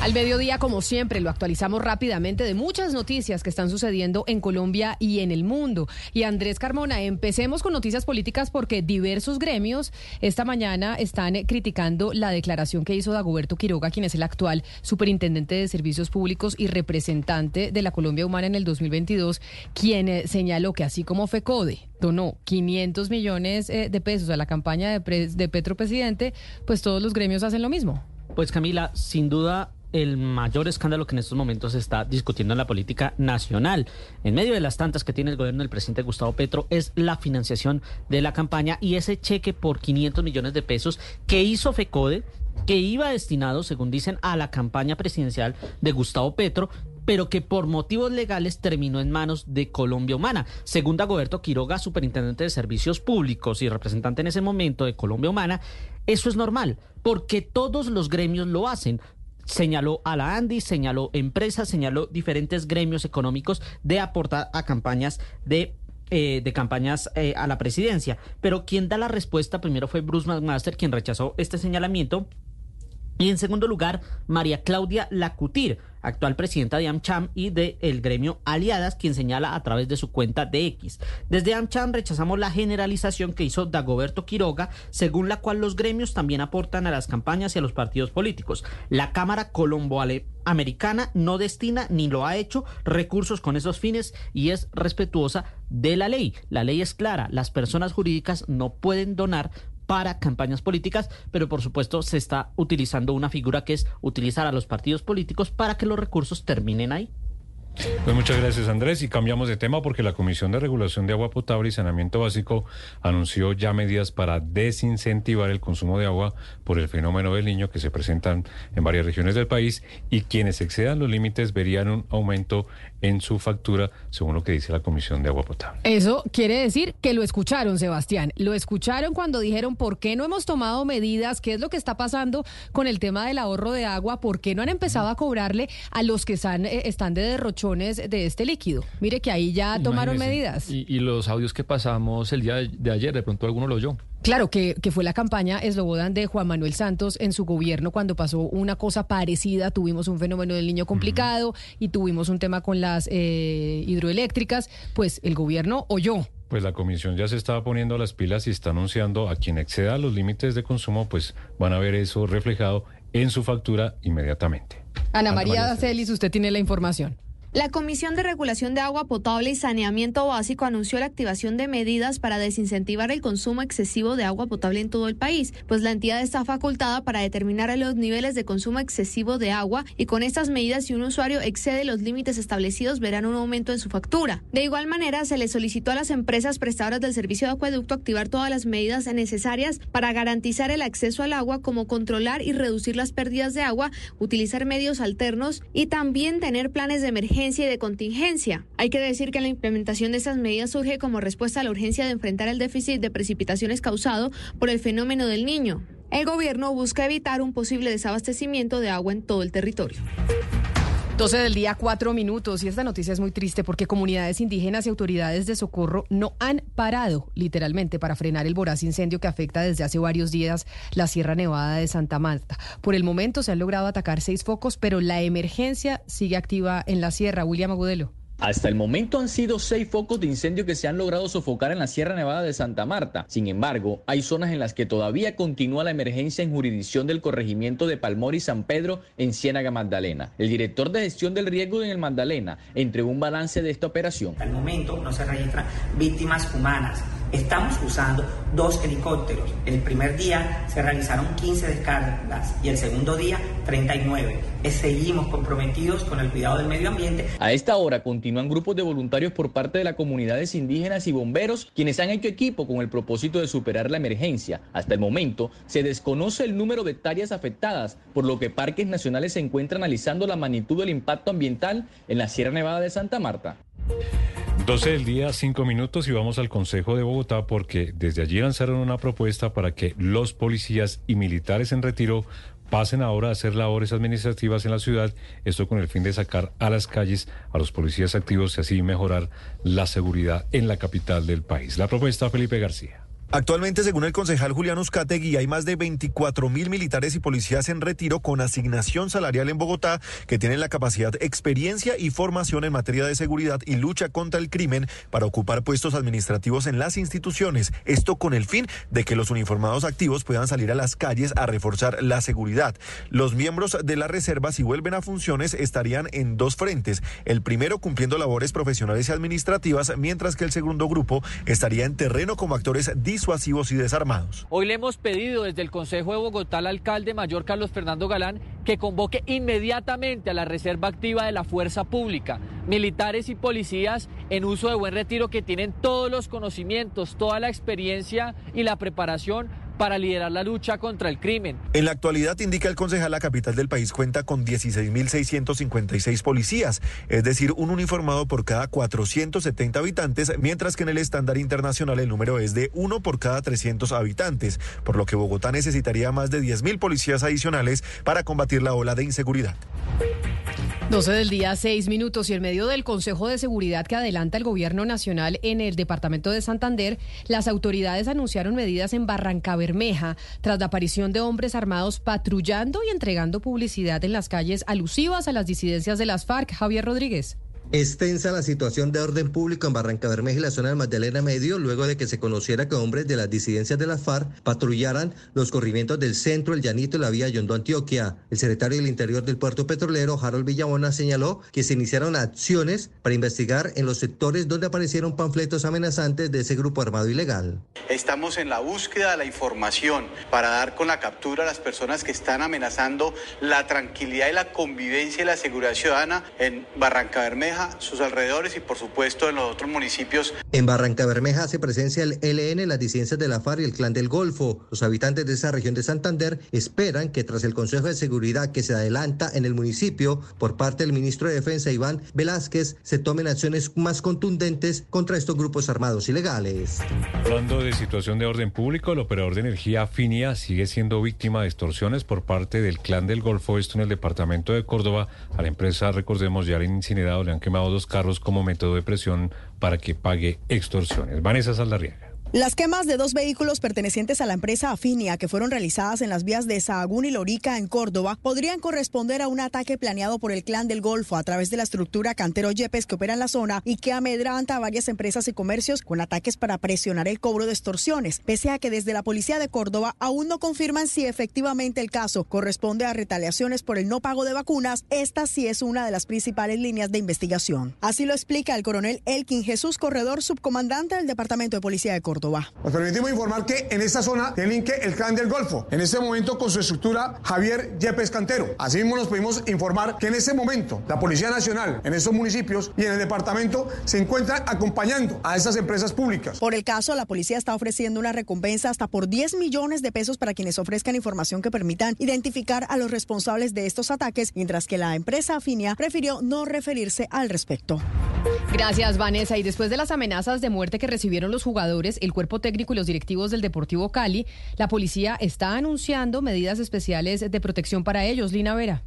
Al mediodía, como siempre, lo actualizamos rápidamente de muchas noticias que están sucediendo en Colombia y en el mundo. Y Andrés Carmona, empecemos con noticias políticas porque diversos gremios esta mañana están eh, criticando la declaración que hizo Dagoberto Quiroga, quien es el actual superintendente de servicios públicos y representante de la Colombia Humana en el 2022, quien eh, señaló que así como FECODE donó 500 millones eh, de pesos a la campaña de, de Petro Presidente, pues todos los gremios hacen lo mismo. Pues Camila, sin duda el mayor escándalo que en estos momentos se está discutiendo en la política nacional, en medio de las tantas que tiene el gobierno del presidente Gustavo Petro, es la financiación de la campaña y ese cheque por 500 millones de pesos que hizo FECODE, que iba destinado, según dicen, a la campaña presidencial de Gustavo Petro, pero que por motivos legales terminó en manos de Colombia Humana. Según Dagoberto Quiroga, superintendente de Servicios Públicos y representante en ese momento de Colombia Humana, eso es normal, porque todos los gremios lo hacen. Señaló a la ANDI, señaló empresas, señaló diferentes gremios económicos de aportar a campañas de eh, de campañas eh, a la presidencia. Pero quien da la respuesta primero fue Bruce McMaster, quien rechazó este señalamiento. Y en segundo lugar, María Claudia Lacutir, actual presidenta de AmCham y del el gremio Aliadas, quien señala a través de su cuenta de X. Desde AmCham rechazamos la generalización que hizo Dagoberto Quiroga, según la cual los gremios también aportan a las campañas y a los partidos políticos. La Cámara Colombo-Americana no destina ni lo ha hecho recursos con esos fines y es respetuosa de la ley. La ley es clara, las personas jurídicas no pueden donar para campañas políticas, pero por supuesto se está utilizando una figura que es utilizar a los partidos políticos para que los recursos terminen ahí. Pues muchas gracias Andrés y cambiamos de tema porque la Comisión de Regulación de Agua Potable y Saneamiento Básico anunció ya medidas para desincentivar el consumo de agua por el fenómeno del niño que se presentan en varias regiones del país y quienes excedan los límites verían un aumento en su factura, según lo que dice la Comisión de Agua Potable. Eso quiere decir que lo escucharon, Sebastián. Lo escucharon cuando dijeron por qué no hemos tomado medidas, qué es lo que está pasando con el tema del ahorro de agua, por qué no han empezado a cobrarle a los que están, eh, están de de este líquido. Mire que ahí ya tomaron Imagínese. medidas. Y, y los audios que pasamos el día de, ayer, de pronto alguno lo oyó. Claro, que, que fue la campaña Eslobodan de Juan Manuel Santos en su gobierno cuando pasó una cosa parecida. Tuvimos un fenómeno del niño complicado y tuvimos un tema con las eh, hidroeléctricas. Pues el gobierno oyó. Pues la comisión ya se estaba poniendo las pilas y está anunciando a quien exceda los límites de consumo, pues van a ver eso reflejado en su factura inmediatamente. Ana Ana María María Celis, usted tiene la información. La Comisión de Regulación de Agua Potable y Saneamiento Básico anunció la activación de medidas para desincentivar el consumo excesivo de agua potable en todo el país, pues la entidad está facultada para determinar los niveles de consumo excesivo de agua y con estas medidas si un usuario excede los límites establecidos verán un aumento en su factura. De igual manera, se le solicitó a las empresas prestadoras del servicio de acueducto activar todas las medidas necesarias para garantizar el acceso al agua como controlar y reducir las pérdidas de agua, utilizar medios alternos y también tener planes de emergencia y de contingencia. Hay que decir que la implementación de estas medidas surge como respuesta a la urgencia de enfrentar el déficit de precipitaciones causado por el fenómeno del niño. El gobierno busca evitar un posible desabastecimiento de agua en todo el territorio. 12 del día, cuatro minutos. Y esta noticia es muy triste porque comunidades indígenas y autoridades de socorro no han parado, literalmente, para frenar el voraz incendio que afecta desde hace varios días la Sierra Nevada de Santa Marta. Por el momento se han logrado atacar seis focos, pero la emergencia sigue activa en la sierra. William Agudelo. Hasta el momento han sido seis focos de incendio que se han logrado sofocar en la Sierra Nevada de Santa Marta. Sin embargo, hay zonas en las que todavía continúa la emergencia en jurisdicción del corregimiento de Palmor y San Pedro en Ciénaga Magdalena. El director de gestión del riesgo en el Magdalena entregó un balance de esta operación. Al momento no se registran víctimas humanas. Estamos usando dos helicópteros. El primer día se realizaron 15 descargas y el segundo día 39. Seguimos comprometidos con el cuidado del medio ambiente. A esta hora continúan grupos de voluntarios por parte de las comunidades indígenas y bomberos quienes han hecho equipo con el propósito de superar la emergencia. Hasta el momento se desconoce el número de hectáreas afectadas, por lo que Parques Nacionales se encuentra analizando la magnitud del impacto ambiental en la Sierra Nevada de Santa Marta. 12 del día, 5 minutos y vamos al Consejo de Bogotá porque desde allí lanzaron una propuesta para que los policías y militares en retiro pasen ahora a hacer labores administrativas en la ciudad, esto con el fin de sacar a las calles a los policías activos y así mejorar la seguridad en la capital del país. La propuesta, Felipe García. Actualmente, según el concejal Julián Uzcategui, hay más de 24 mil militares y policías en retiro con asignación salarial en Bogotá que tienen la capacidad, experiencia y formación en materia de seguridad y lucha contra el crimen para ocupar puestos administrativos en las instituciones. Esto con el fin de que los uniformados activos puedan salir a las calles a reforzar la seguridad. Los miembros de la reserva, si vuelven a funciones, estarían en dos frentes. El primero cumpliendo labores profesionales y administrativas, mientras que el segundo grupo estaría en terreno como actores disuasivos y desarmados. Hoy le hemos pedido desde el Consejo de Bogotá al alcalde mayor Carlos Fernando Galán que convoque inmediatamente a la reserva activa de la fuerza pública, militares y policías en uso de buen retiro que tienen todos los conocimientos, toda la experiencia y la preparación para liderar la lucha contra el crimen. En la actualidad, indica el concejal, la capital del país cuenta con 16.656 policías, es decir, un uniformado por cada 470 habitantes, mientras que en el estándar internacional el número es de uno por cada 300 habitantes, por lo que Bogotá necesitaría más de 10.000 policías adicionales para combatir la ola de inseguridad. 12 del día, 6 minutos y en medio del Consejo de Seguridad que adelanta el Gobierno Nacional en el Departamento de Santander, las autoridades anunciaron medidas en Barranca Bermeja tras la aparición de hombres armados patrullando y entregando publicidad en las calles alusivas a las disidencias de las FARC. Javier Rodríguez. Extensa la situación de orden público en Barranca Bermeja y la zona del Magdalena Medio luego de que se conociera que hombres de las disidencias de las FARC patrullaran los corrimientos del centro, el Llanito y la vía Yondó Antioquia. El secretario del Interior del Puerto Petrolero, Harold Villabona, señaló que se iniciaron acciones para investigar en los sectores donde aparecieron panfletos amenazantes de ese grupo armado ilegal. Estamos en la búsqueda de la información para dar con la captura a las personas que están amenazando la tranquilidad y la convivencia y la seguridad ciudadana en Barranca Bermeja Bermeja, sus alrededores y por supuesto en los otros municipios. En Barranca Bermeja hace presencia el ELN, las disidencias de la FARC y el Clan del Golfo. Los habitantes de esa región de Santander esperan que tras el Consejo de Seguridad que se adelanta en el municipio por parte del ministro de Defensa Iván Velázquez, se tomen acciones más contundentes contra estos grupos armados ilegales. Hablando de situación de orden público, el operador de energía Finia sigue siendo víctima de extorsiones por parte del Clan del Golfo, esto en el departamento de Córdoba. A la empresa, recordemos, ya le han incinerado, le han quemado dos carros como método de presión para que pague extorsiones. Vanessa Saldarriaga. Las quemas de dos vehículos pertenecientes a la empresa Afinia que fueron realizadas en las vías de Sahagún y Lorica en Córdoba podrían corresponder a un ataque planeado por el clan del Golfo a través de la estructura Cantero Yepes que opera en la zona y que amedranta a varias empresas y comercios con ataques para presionar el cobro de extorsiones, pese a que desde la policía de Córdoba aún no confirman si efectivamente el caso corresponde a retaliaciones por el no pago de vacunas, esta sí es una de las principales líneas de investigación. Así lo explica el coronel Elkin Jesús Corredor, subcomandante del Departamento de Policía de Córdoba. Nos permitimos informar que en esta zona delinque el clan del Golfo, en este momento con su estructura Javier Yepes Cantero. Asimismo nos pudimos informar que en este momento la Policía Nacional en estos municipios y en el departamento se encuentran acompañando a estas empresas públicas. Por el caso, la policía está ofreciendo una recompensa hasta por 10 millones de pesos para quienes ofrezcan información que permitan identificar a los responsables de estos ataques, mientras que la empresa Afinia prefirió no referirse al respecto. Gracias, Vanessa. Y después de las amenazas de muerte que recibieron los jugadores, el cuerpo técnico y los directivos del Deportivo Cali, la policía está anunciando medidas especiales de protección para ellos. Lina Vera.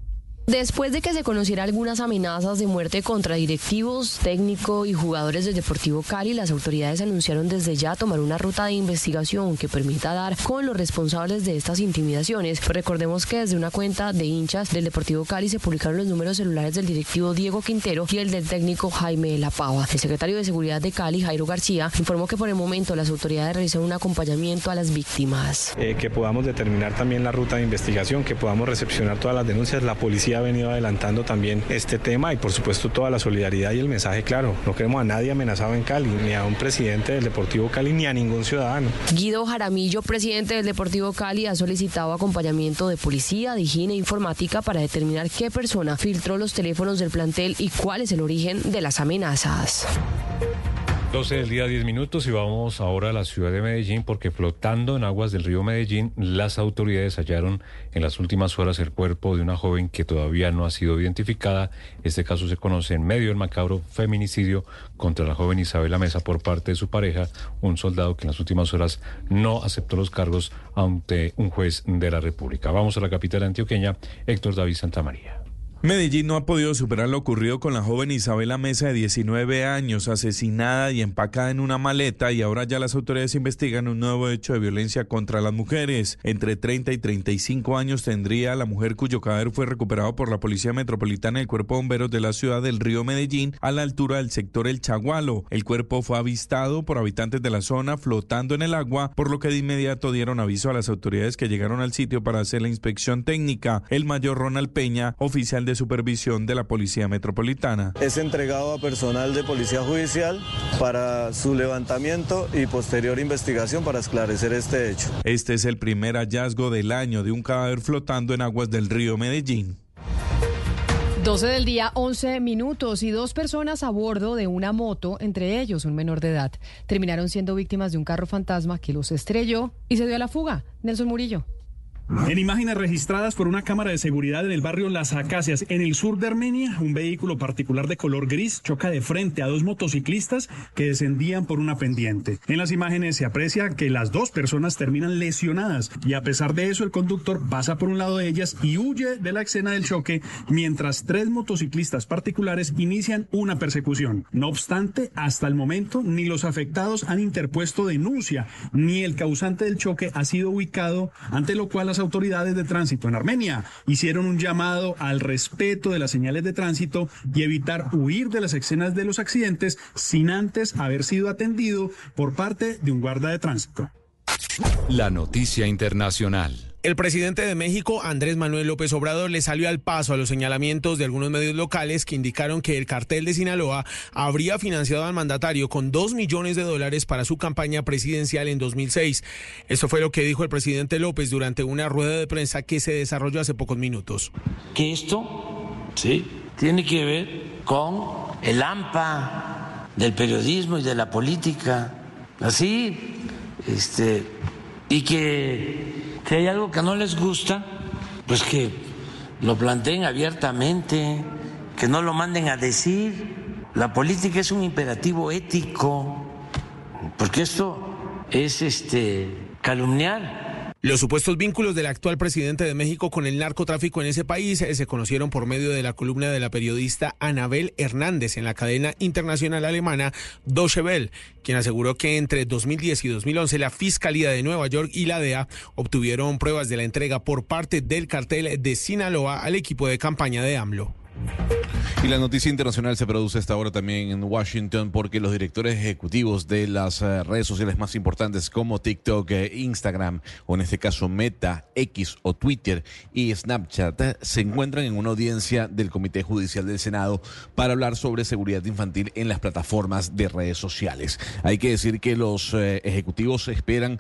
Después de que se conociera algunas amenazas de muerte contra directivos, técnico y jugadores del Deportivo Cali, las autoridades anunciaron desde ya tomar una ruta de investigación que permita dar con los responsables de estas intimidaciones. recordemos que desde una cuenta de hinchas del Deportivo Cali se publicaron los números celulares del directivo Diego Quintero y el del técnico Jaime La Pava. El secretario de Seguridad de Cali, Jairo García, informó que por el momento las autoridades realizan un acompañamiento a las víctimas. Eh, que podamos determinar también la ruta de investigación, que podamos recepcionar todas las denuncias. La policía ha venido adelantando también este tema y por supuesto toda la solidaridad y el mensaje claro. No queremos a nadie amenazado en Cali, ni a un presidente del Deportivo Cali, ni a ningún ciudadano. Guido Jaramillo, presidente del Deportivo Cali, ha solicitado acompañamiento de policía, de higiene e informática para determinar qué persona filtró los teléfonos del plantel y cuál es el origen de las amenazas. 12 del día, 10 minutos y vamos ahora a la ciudad de Medellín porque flotando en aguas del río Medellín, las autoridades hallaron en las últimas horas el cuerpo de una joven que todavía no ha sido identificada. Este caso se conoce en medio del macabro feminicidio contra la joven Isabela Mesa por parte de su pareja, un soldado que en las últimas horas no aceptó los cargos ante un juez de la República. Vamos a la capital antioqueña, Héctor David Santamaría. Medellín no ha podido superar lo ocurrido con la joven Isabela Mesa de 19 años, asesinada y empacada en una maleta y ahora ya las autoridades investigan un nuevo hecho de violencia contra las mujeres. Entre 30 y 35 años tendría la mujer cuyo cadáver fue recuperado por la Policía Metropolitana y el Cuerpo de Bomberos de la ciudad del río Medellín a la altura del sector El Chagualo. El cuerpo fue avistado por habitantes de la zona flotando en el agua, por lo que de inmediato dieron aviso a las autoridades que llegaron al sitio para hacer la inspección técnica. El mayor Ronald Peña, oficial de de supervisión de la Policía Metropolitana. Es entregado a personal de Policía Judicial para su levantamiento y posterior investigación para esclarecer este hecho. Este es el primer hallazgo del año de un cadáver flotando en aguas del río Medellín. 12 del día, 11 minutos y dos personas a bordo de una moto, entre ellos un menor de edad, terminaron siendo víctimas de un carro fantasma que los estrelló y se dio a la fuga. Nelson Murillo. En imágenes registradas por una cámara de seguridad en el barrio Las Acacias, en el sur de Armenia, un vehículo particular de color gris choca de frente a dos motociclistas que descendían por una pendiente. En las imágenes se aprecia que las dos personas terminan lesionadas y a pesar de eso el conductor pasa por un lado de ellas y huye de la escena del choque mientras tres motociclistas particulares inician una persecución. No obstante, hasta el momento ni los afectados han interpuesto denuncia ni el causante del choque ha sido ubicado, ante lo cual las autoridades de tránsito en Armenia hicieron un llamado al respeto de las señales de tránsito y evitar huir de las escenas de los accidentes sin antes haber sido atendido por parte de un guarda de tránsito. La noticia internacional. El presidente de México, Andrés Manuel López Obrador, le salió al paso a los señalamientos de algunos medios locales que indicaron que el cartel de Sinaloa habría financiado al mandatario con dos millones de dólares para su campaña presidencial en 2006. Esto fue lo que dijo el presidente López durante una rueda de prensa que se desarrolló hace pocos minutos. Que esto, sí, tiene que ver con el AMPA del periodismo y de la política, así, este, y que si hay algo que no les gusta, pues que lo planteen abiertamente, que no lo manden a decir. La política es un imperativo ético, porque esto es este calumniar los supuestos vínculos del actual presidente de México con el narcotráfico en ese país eh, se conocieron por medio de la columna de la periodista Anabel Hernández en la cadena internacional alemana Deutsche Welle, quien aseguró que entre 2010 y 2011 la Fiscalía de Nueva York y la DEA obtuvieron pruebas de la entrega por parte del cartel de Sinaloa al equipo de campaña de AMLO. Y la noticia internacional se produce esta hora también en Washington porque los directores ejecutivos de las eh, redes sociales más importantes como TikTok, eh, Instagram o en este caso Meta, X o Twitter y Snapchat eh, se encuentran en una audiencia del Comité Judicial del Senado para hablar sobre seguridad infantil en las plataformas de redes sociales. Hay que decir que los ejecutivos esperan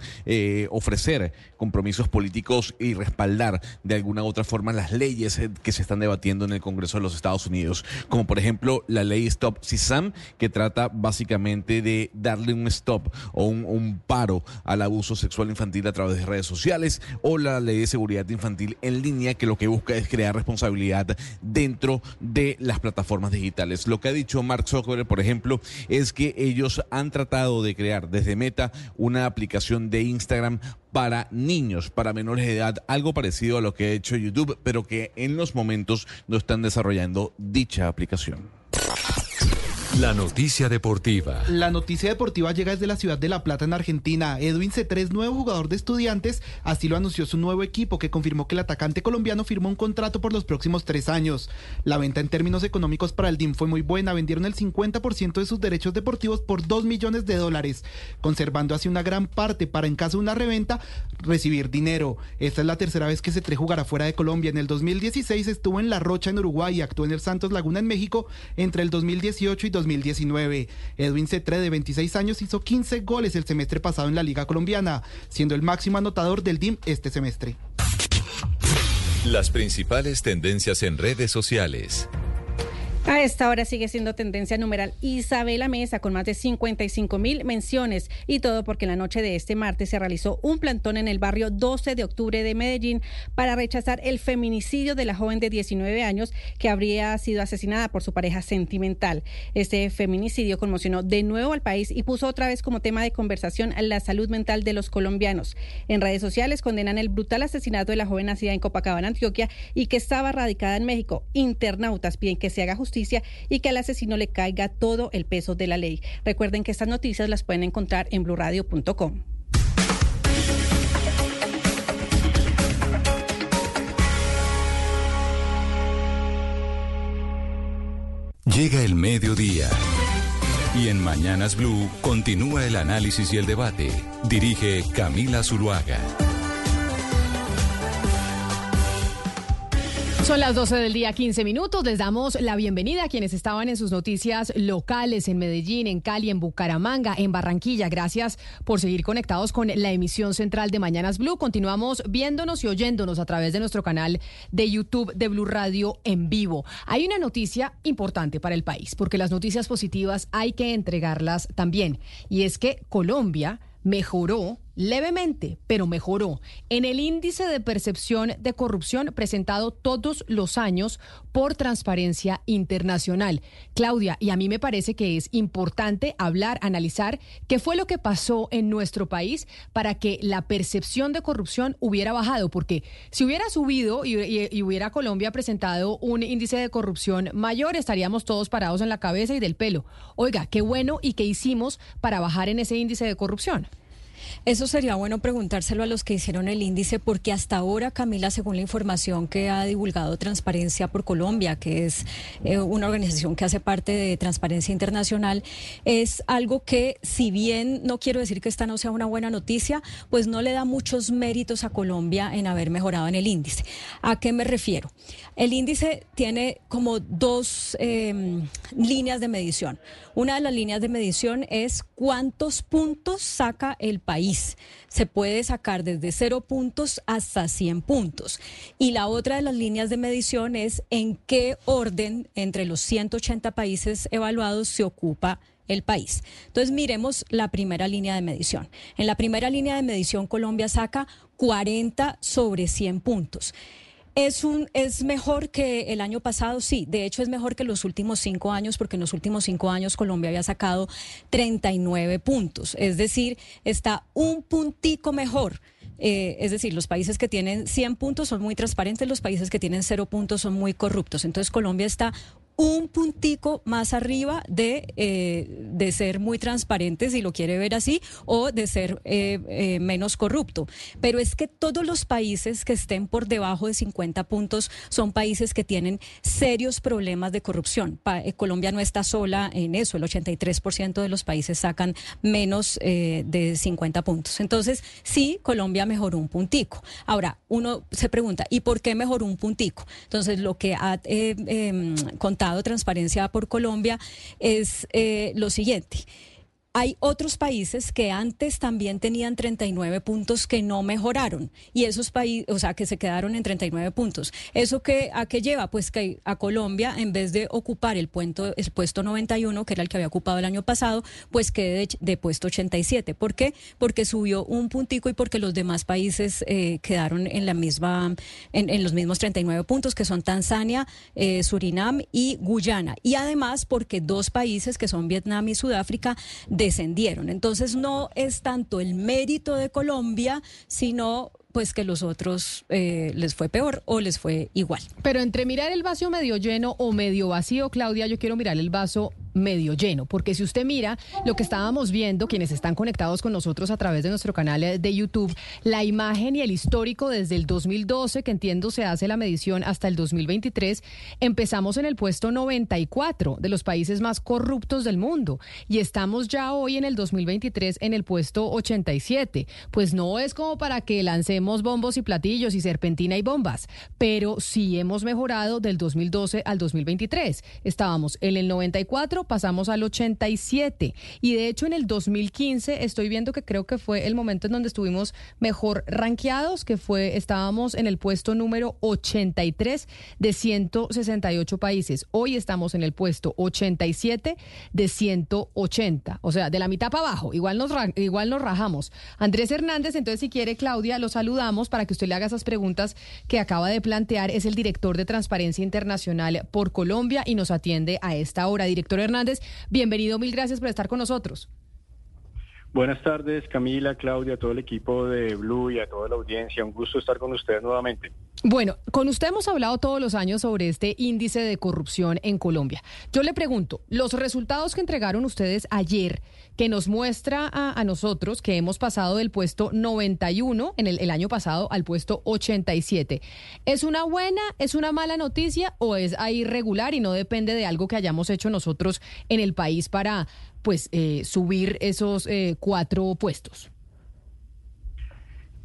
ofrecer compromisos políticos y respaldar de alguna u otra forma las leyes que se están debatiendo en el Congreso de los Estados Unidos como por ejemplo la ley Stop CISAM, que trata básicamente de darle un stop o un, paro al abuso sexual infantil a través de redes sociales, o la ley de seguridad infantil en línea, que lo que busca es crear responsabilidad dentro de las plataformas digitales. Lo que ha dicho Mark Zuckerberg, por ejemplo, es que ellos han tratado de crear desde Meta una aplicación de Instagram para niños, para menores de edad, algo parecido a lo que ha hecho YouTube, pero que en los momentos no están desarrollando dicha aplicación. La noticia deportiva. La noticia deportiva llega desde la ciudad de La Plata en Argentina. Edwin C3, nuevo jugador de estudiantes, así lo anunció su nuevo equipo que confirmó que el atacante colombiano firmó un contrato por los próximos tres años. La venta en términos económicos para el DIM fue muy buena, vendieron el 50% de sus derechos deportivos por 2 millones de dólares, conservando así una gran parte para en caso de una reventa recibir dinero. Esta es la tercera vez que C3 jugará fuera de Colombia. En el 2016 estuvo en La Rocha en Uruguay y actuó en el Santos Laguna en México entre el 2018 y 2019. Edwin Cetre, de 26 años, hizo 15 goles el semestre pasado en la Liga Colombiana, siendo el máximo anotador del DIM este semestre. Las principales tendencias en redes sociales. A esta hora sigue siendo tendencia numeral Isabela Mesa con más de 55 mil menciones y todo porque la noche de este martes se realizó un plantón en el barrio 12 de octubre de Medellín para rechazar el feminicidio de la joven de 19 años que habría sido asesinada por su pareja sentimental. Este feminicidio conmocionó de nuevo al país y puso otra vez como tema de conversación la salud mental de los colombianos. En redes sociales condenan el brutal asesinato de la joven nacida en Copacabana, Antioquia y que estaba radicada en México. Internautas piden que se haga justicia y que al asesino le caiga todo el peso de la ley. Recuerden que estas noticias las pueden encontrar en blurradio.com. Llega el mediodía. Y en Mañanas Blue continúa el análisis y el debate. Dirige Camila Zuluaga. Son las 12 del día, 15 minutos. Les damos la bienvenida a quienes estaban en sus noticias locales en Medellín, en Cali, en Bucaramanga, en Barranquilla. Gracias por seguir conectados con la emisión central de Mañanas Blue. Continuamos viéndonos y oyéndonos a través de nuestro canal de YouTube de Blue Radio en vivo. Hay una noticia importante para el país, porque las noticias positivas hay que entregarlas también. Y es que Colombia mejoró levemente, pero mejoró en el índice de percepción de corrupción presentado todos los años por Transparencia Internacional. Claudia, y a mí me parece que es importante hablar, analizar qué fue lo que pasó en nuestro país para que la percepción de corrupción hubiera bajado, porque si hubiera subido y, hubiera Colombia presentado un índice de corrupción mayor, estaríamos todos parados en la cabeza y del pelo. Oiga, qué bueno y qué hicimos para bajar en ese índice de corrupción. Eso sería bueno preguntárselo a los que hicieron el índice, porque hasta ahora, Camila, según la información que ha divulgado Transparencia por Colombia, que es eh, una organización que hace parte de Transparencia Internacional, es algo que, si bien no quiero decir que esta no sea una buena noticia, pues no le da muchos méritos a Colombia en haber mejorado en el índice. ¿A qué me refiero? El índice tiene como dos em, líneas de medición. Una de las líneas de medición es cuántos puntos saca el país Se puede sacar desde cero puntos hasta 100 puntos. Y la otra de las líneas de medición es en qué orden entre los 180 países evaluados se ocupa el país. Entonces miremos la primera línea de medición. En la primera línea de medición Colombia saca 40 sobre 100 puntos. ¿Es, un, ¿Es mejor que el año pasado? Sí, de hecho es mejor que los últimos cinco años, porque en los últimos cinco años Colombia había sacado 39 puntos. Es decir, está un puntico mejor. Eh, es decir, los países que tienen 100 puntos son muy transparentes, los países que tienen cero puntos son muy corruptos. Entonces Colombia está un puntico más arriba de, eh, de ser muy transparente, si lo quiere ver así, o de ser eh, eh, menos corrupto. Pero es que todos los países que estén por debajo de 50 puntos son países que tienen serios problemas de corrupción. Colombia no está sola en eso, el 83% de los países sacan menos de 50 puntos. Entonces, sí, Colombia mejoró un puntico. Ahora, uno se pregunta, ¿y por qué mejoró un puntico? Entonces, lo que ha em, Transparencia por Colombia es eh, lo siguiente. Hay otros países que antes también tenían 39 puntos que no mejoraron y esos países, o sea, que se quedaron en 39 puntos. ¿Eso que, a qué lleva? Pues que a Colombia, en vez de ocupar el, puesto, el puesto 91, que era el que había ocupado el año pasado, pues quede de, puesto 87. ¿Por qué? Porque subió un puntico y porque los demás países eh, quedaron en la misma, en, los mismos 39 puntos, que son Tanzania, eh, Surinam y Guyana. Y además porque dos países, que son Vietnam y Sudáfrica, descendieron. Entonces no es tanto el mérito de Colombia, sino pues que los otros eh, les fue peor o les fue igual. Pero entre mirar el vaso medio lleno o medio vacío, Claudia, yo quiero mirar el vaso medio lleno, porque si usted mira lo que estábamos viendo, quienes están conectados con nosotros a través de nuestro canal de YouTube, la imagen y el histórico desde el 2012, que entiendo se hace la medición hasta el 2023, empezamos en el puesto 94 de los países más corruptos del mundo y estamos ya hoy en el 2023 en el puesto 87. Pues no es como para que lancemos bombos y platillos y serpentina y bombas, pero sí hemos mejorado del 2012 al 2023. Estábamos en el 94 pasamos al 87 y de hecho en el 2015 estoy viendo que creo que fue el momento en donde estuvimos mejor rankeados, que fue estábamos en el puesto número 83 de 168 países. Hoy estamos en el puesto 87 de 180, o sea, de la mitad para abajo. Igual nos igual nos rajamos. Andrés Hernández, entonces si quiere Claudia, lo saludamos para que usted le haga esas preguntas que acaba de plantear. Es el director de Transparencia Internacional por Colombia y nos atiende a esta hora. Director Hernández bienvenido, mil gracias por estar con nosotros. Buenas tardes, Camila, Claudia, a todo el equipo de Blue y a toda la audiencia. Un gusto estar con ustedes nuevamente. Bueno, con usted hemos hablado todos los años sobre este índice de corrupción en Colombia. Yo le pregunto, los resultados que entregaron ustedes ayer, que nos muestra a, nosotros que hemos pasado del puesto 91 en el, el año pasado al puesto 87, ¿es una buena, es una mala noticia o es ahí regular y no depende de algo que hayamos hecho nosotros en el país para pues eh, subir esos eh, cuatro puestos?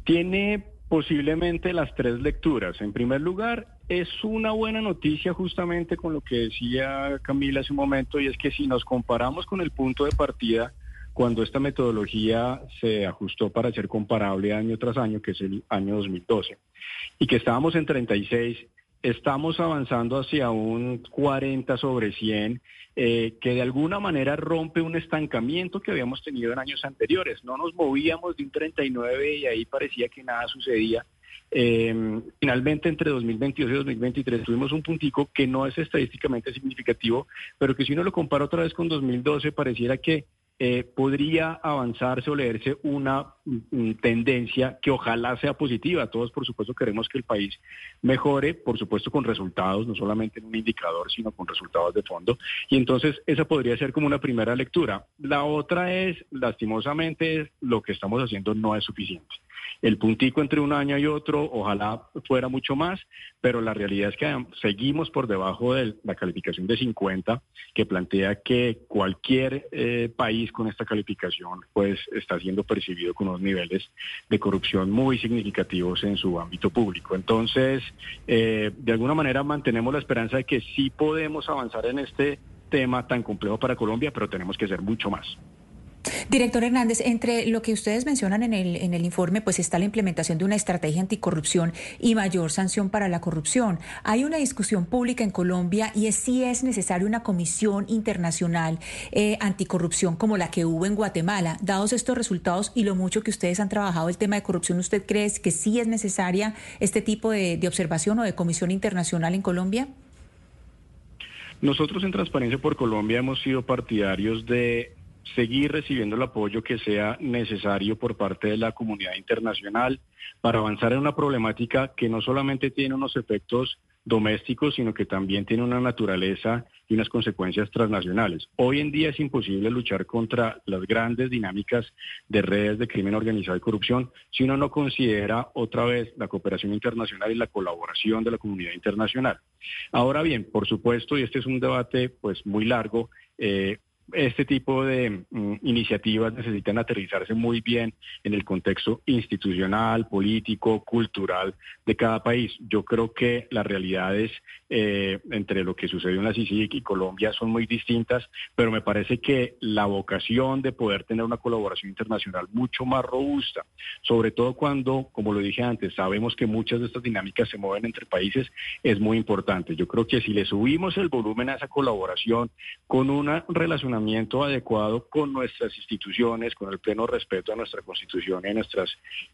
Tiene posiblemente las tres lecturas. En primer lugar, es una buena noticia justamente con lo que decía Camila hace un momento, y es que si nos comparamos con el punto de partida, cuando esta metodología se ajustó para ser comparable año tras año, que es el año 2012, y que estábamos en 36, estamos avanzando hacia un 40 sobre 100 eh, que de alguna manera rompe un estancamiento que habíamos tenido en años anteriores. No nos movíamos de un 39 y ahí parecía que nada sucedía. Em, finalmente, entre 2022 y 2023 tuvimos un puntico que no es estadísticamente significativo, pero que si uno lo compara otra vez con 2012, pareciera que eh, podría avanzarse o leerse una tendencia que ojalá sea positiva. Todos, por supuesto, queremos que el país mejore, por supuesto, con resultados, no solamente en un indicador, sino con resultados de fondo. Y entonces esa podría ser como una primera lectura. La otra es, lastimosamente, lo que estamos haciendo no es suficiente. El puntico entre un año y otro, ojalá fuera mucho más, pero la realidad es que seguimos por debajo de la calificación de 50, que plantea que cualquier eh, país con esta calificación pues está siendo percibido con unos niveles de corrupción muy significativos en su ámbito público. Entonces, eh, de alguna manera mantenemos la esperanza de que sí podemos avanzar en este tema tan complejo para Colombia, pero tenemos que hacer mucho más. Director Hernández, entre lo que ustedes mencionan en el, en el informe, pues está la implementación de una estrategia anticorrupción y mayor sanción para la corrupción. Hay una discusión pública en Colombia y es si es necesaria una comisión internacional eh, anticorrupción como la que hubo en Guatemala. Dados estos resultados y lo mucho que ustedes han trabajado el tema de corrupción, ¿usted cree que sí es necesaria este tipo de, de observación o de comisión internacional en Colombia? Nosotros en Transparencia por Colombia hemos sido partidarios de seguir recibiendo el apoyo que sea necesario por parte de la comunidad internacional para avanzar en una problemática que no solamente tiene unos efectos domésticos, sino que también tiene una naturaleza y unas consecuencias transnacionales. Hoy en día es imposible luchar contra las grandes dinámicas de redes de crimen organizado y corrupción si uno no considera otra vez la cooperación internacional y la colaboración de la comunidad internacional. Ahora bien, por supuesto, y este es un debate pues muy largo, eh, este tipo de mm, iniciativas necesitan aterrizarse muy bien en el contexto institucional, político, cultural de cada país. Yo creo que las realidades eh, entre lo que sucedió en la CICIC y Colombia son muy distintas, pero me parece que la vocación de poder tener una colaboración internacional mucho más robusta, sobre todo cuando, como lo dije antes, sabemos que muchas de estas dinámicas se mueven entre países, es muy importante. Yo creo que si le subimos el volumen a esa colaboración con una relación adecuado con nuestras instituciones, con el pleno respeto a nuestra constitución y nuestras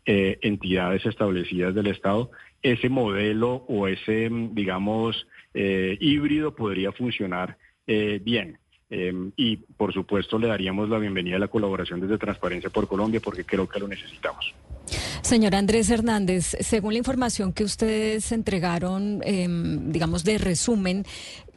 eh, entidades establecidas del Estado, ese modelo o ese, digamos, eh, híbrido podría funcionar eh, bien. y por supuesto le daríamos la bienvenida a la colaboración desde Transparencia por Colombia porque creo que lo necesitamos. Señor Andrés Hernández, según la información que ustedes entregaron, em, digamos, de resumen,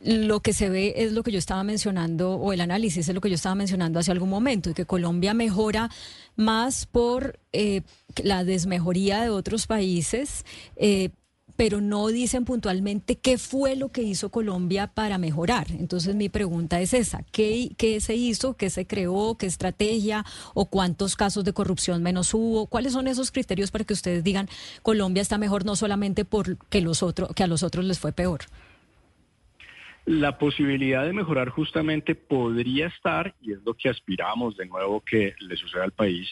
lo que se ve es lo que yo estaba mencionando, o el análisis es lo que yo estaba mencionando hace algún momento, y que Colombia mejora más por eh, la desmejoría de otros países. Eh, pero no dicen puntualmente qué fue lo que hizo Colombia para mejorar. Entonces mi pregunta es esa, ¿qué, qué se hizo, qué se creó, qué estrategia o cuántos casos de corrupción menos hubo? ¿Cuáles son esos criterios para que ustedes digan Colombia está mejor no solamente porque los otros, que a los otros les fue peor? La posibilidad de mejorar justamente podría estar, y es lo que aspiramos de nuevo que le suceda al país,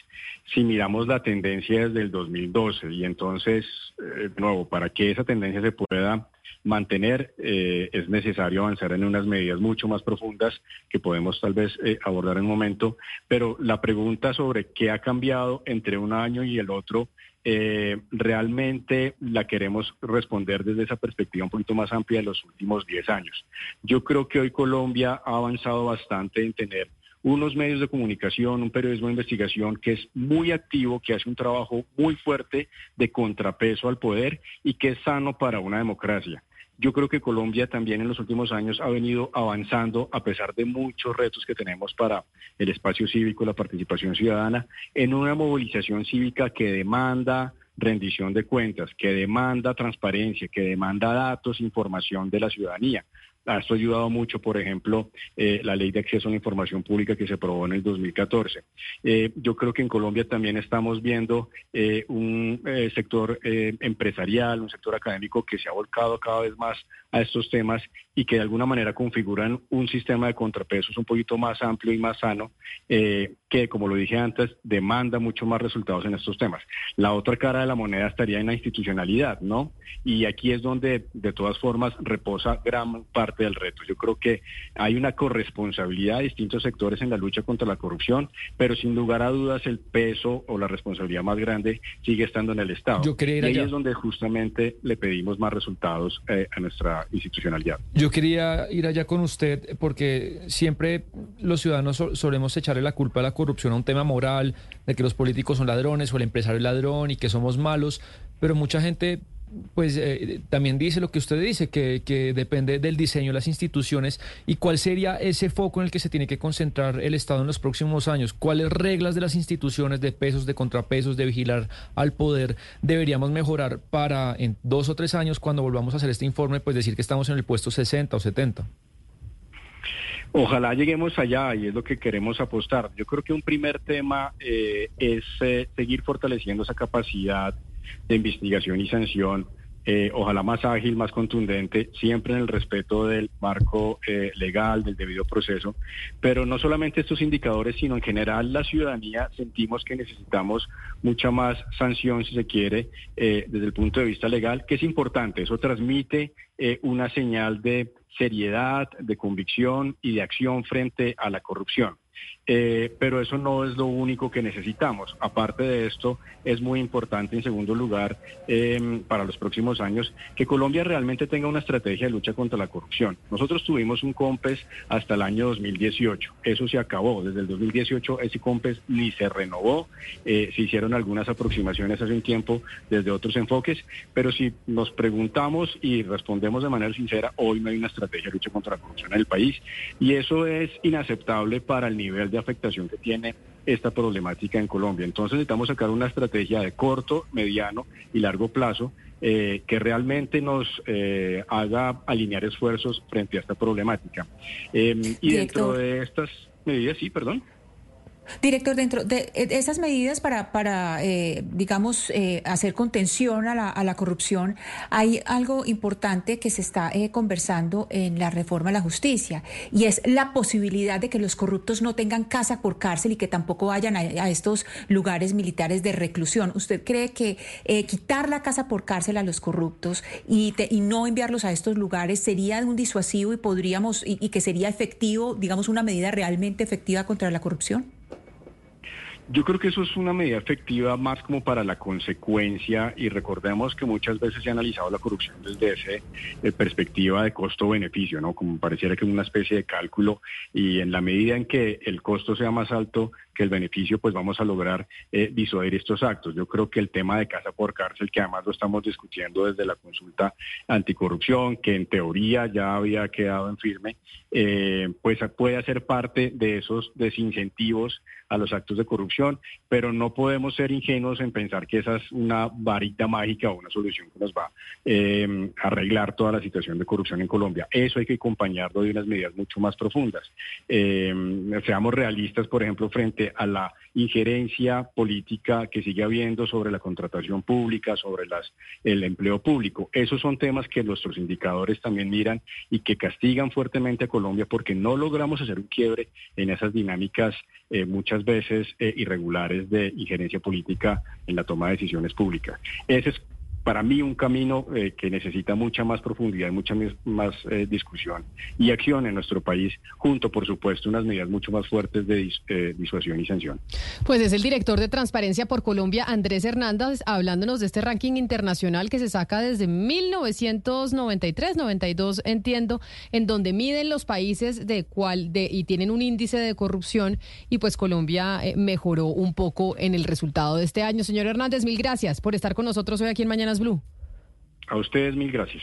si miramos la tendencia desde el 2012. Y entonces, eh, de nuevo, para que esa tendencia se pueda mantener, eh, es necesario avanzar en unas medidas mucho más profundas que podemos tal vez eh, abordar en un momento. Pero la pregunta sobre qué ha cambiado entre un año y el otro eh, realmente la queremos responder desde esa perspectiva un poquito más amplia de los últimos 10 años. Yo creo que hoy Colombia ha avanzado bastante en tener unos medios de comunicación, un periodismo de investigación que es muy activo, que hace un trabajo muy fuerte de contrapeso al poder y que es sano para una democracia. Yo creo que Colombia también en los últimos años ha venido avanzando, a pesar de muchos retos que tenemos para el espacio cívico, la participación ciudadana, en una movilización cívica que demanda rendición de cuentas, que demanda transparencia, que demanda datos, información de la ciudadanía. Esto ha ayudado mucho, por ejemplo, eh, la ley de acceso a la información pública que se aprobó en el 2014. Eh, yo creo que en Colombia también estamos viendo eh, un sector empresarial, un sector académico que se ha volcado cada vez más a estos temas y que de alguna manera configuran un sistema de contrapesos un poquito más amplio y más sano, que, como lo dije antes, demanda mucho más resultados en estos temas. La otra cara de la moneda estaría en la institucionalidad, ¿no? Y aquí es donde, de todas formas, reposa gran parte del reto. Yo creo que hay una corresponsabilidad de distintos sectores en la lucha contra la corrupción, pero sin lugar a dudas el peso o la responsabilidad más grande sigue estando en el Estado. Yo y ahí es donde justamente le pedimos más resultados eh, a nuestra institucionalidad. Yo quería ir allá con usted porque siempre los ciudadanos solemos echarle la culpa a la corrupción a un tema moral, de que los políticos son ladrones o el empresario es ladrón y que somos malos, pero mucha gente pues eh, también dice lo que usted dice, que, que, depende del diseño de las instituciones y cuál sería ese foco en el que se tiene que concentrar el Estado en los próximos años, cuáles reglas de las instituciones, de pesos, de contrapesos, de vigilar al poder deberíamos mejorar para en dos o tres años cuando volvamos a hacer este informe, pues decir que estamos en el puesto 60 o 70. Ojalá lleguemos allá y es lo que queremos apostar. Yo creo que un primer tema eh, es eh, seguir fortaleciendo esa capacidad de investigación y sanción eh, ojalá más ágil, más contundente, siempre en el respeto del marco eh, legal, del debido proceso. Pero no solamente estos indicadores, sino en general la ciudadanía sentimos que necesitamos mucha más sanción, si se quiere, eh, desde el punto de vista legal, que es importante. Eso transmite una señal de seriedad, de convicción y de acción frente a la corrupción. Eh, pero eso no es lo único que necesitamos. Aparte de esto, es muy importante, en segundo lugar, em, para los próximos años, que Colombia realmente tenga una estrategia de lucha contra la corrupción. Nosotros tuvimos un COMPES hasta el año 2018. Eso se acabó. Desde el 2018 ese COMPES ni se renovó. Eh, se hicieron algunas aproximaciones hace un tiempo desde otros enfoques, pero si nos preguntamos y respondemos de manera sincera, hoy no hay una estrategia de lucha contra la corrupción en el país y eso es inaceptable para el nivel de afectación que tiene esta problemática en Colombia. Entonces necesitamos sacar una estrategia de corto, mediano y largo plazo eh, que realmente nos eh, haga alinear esfuerzos frente a esta problemática. Em, y dentro de estas medidas, sí, perdón. Director, dentro de esas medidas para, para eh, digamos, eh, hacer contención a la, a la, corrupción, hay algo importante que se está eh, conversando en la reforma a la justicia y es la posibilidad de que los corruptos no tengan casa por cárcel y que tampoco vayan a, estos lugares militares de reclusión. ¿Usted cree que quitar la casa por cárcel a los corruptos y, y, no enviarlos a estos lugares sería un disuasivo y podríamos y que sería efectivo, digamos, una medida realmente efectiva contra la corrupción? Yo creo que eso es una medida efectiva más como para la consecuencia y recordemos que muchas veces se ha analizado la corrupción desde esa eh, perspectiva de costo-beneficio, ¿no? Como pareciera que es una especie de cálculo y en la medida en que el costo sea más alto, que el beneficio, pues vamos a lograr eh, disuadir estos actos. Yo creo que el tema de casa por cárcel, que además lo estamos discutiendo desde la consulta anticorrupción, que en teoría ya había quedado en firme, eh, pues puede hacer parte de esos desincentivos a los actos de corrupción, pero no podemos ser ingenuos en pensar que esa es una varita mágica o una solución que nos va eh, a arreglar toda la situación de corrupción en Colombia. Eso hay que acompañarlo de unas medidas mucho más profundas. Eh, seamos realistas, por ejemplo, frente a la injerencia política que sigue habiendo sobre la contratación pública, sobre las, el empleo público. Esos son temas que nuestros indicadores también miran y que castigan fuertemente a Colombia porque no logramos hacer un quiebre en esas dinámicas eh, muchas veces eh, irregulares de injerencia política en la toma de decisiones públicas. Ese es para mí un camino eh, que necesita mucha más profundidad y mucha más eh, discusión y acción en nuestro país, junto, por supuesto, unas medidas mucho más fuertes de eh, disuasión y sanción. Pues es el director de Transparencia por Colombia, Andrés Hernández, hablándonos de este ranking internacional que se saca desde 1993, 92, entiendo, en donde miden los países de cuál de y tienen un índice de corrupción y pues Colombia mejoró un poco en el resultado de este año. Señor Hernández, mil gracias por estar con nosotros hoy aquí en Mañana Blue. A ustedes mil gracias.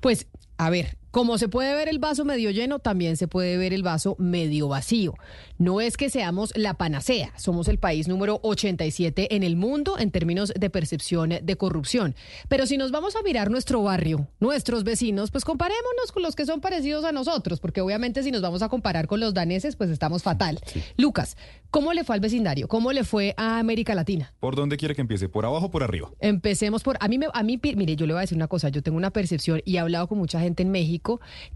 Pues, a ver, como se puede ver el vaso medio lleno, también se puede ver el vaso medio vacío. No es que seamos la panacea, somos el país número 87 en el mundo en términos de percepción de corrupción. Pero si nos vamos a mirar nuestro barrio, nuestros vecinos, pues comparémonos con los que son parecidos a nosotros, porque obviamente si nos vamos a comparar con los daneses, pues estamos fatal. Lucas, ¿cómo le fue al vecindario? ¿Cómo le fue a América Latina? ¿Por dónde quiere que empiece? ¿Por abajo o por arriba? Empecemos por... A mí, a mí, mire, yo le voy a decir una cosa, yo tengo una percepción y he hablado con mucha gente en México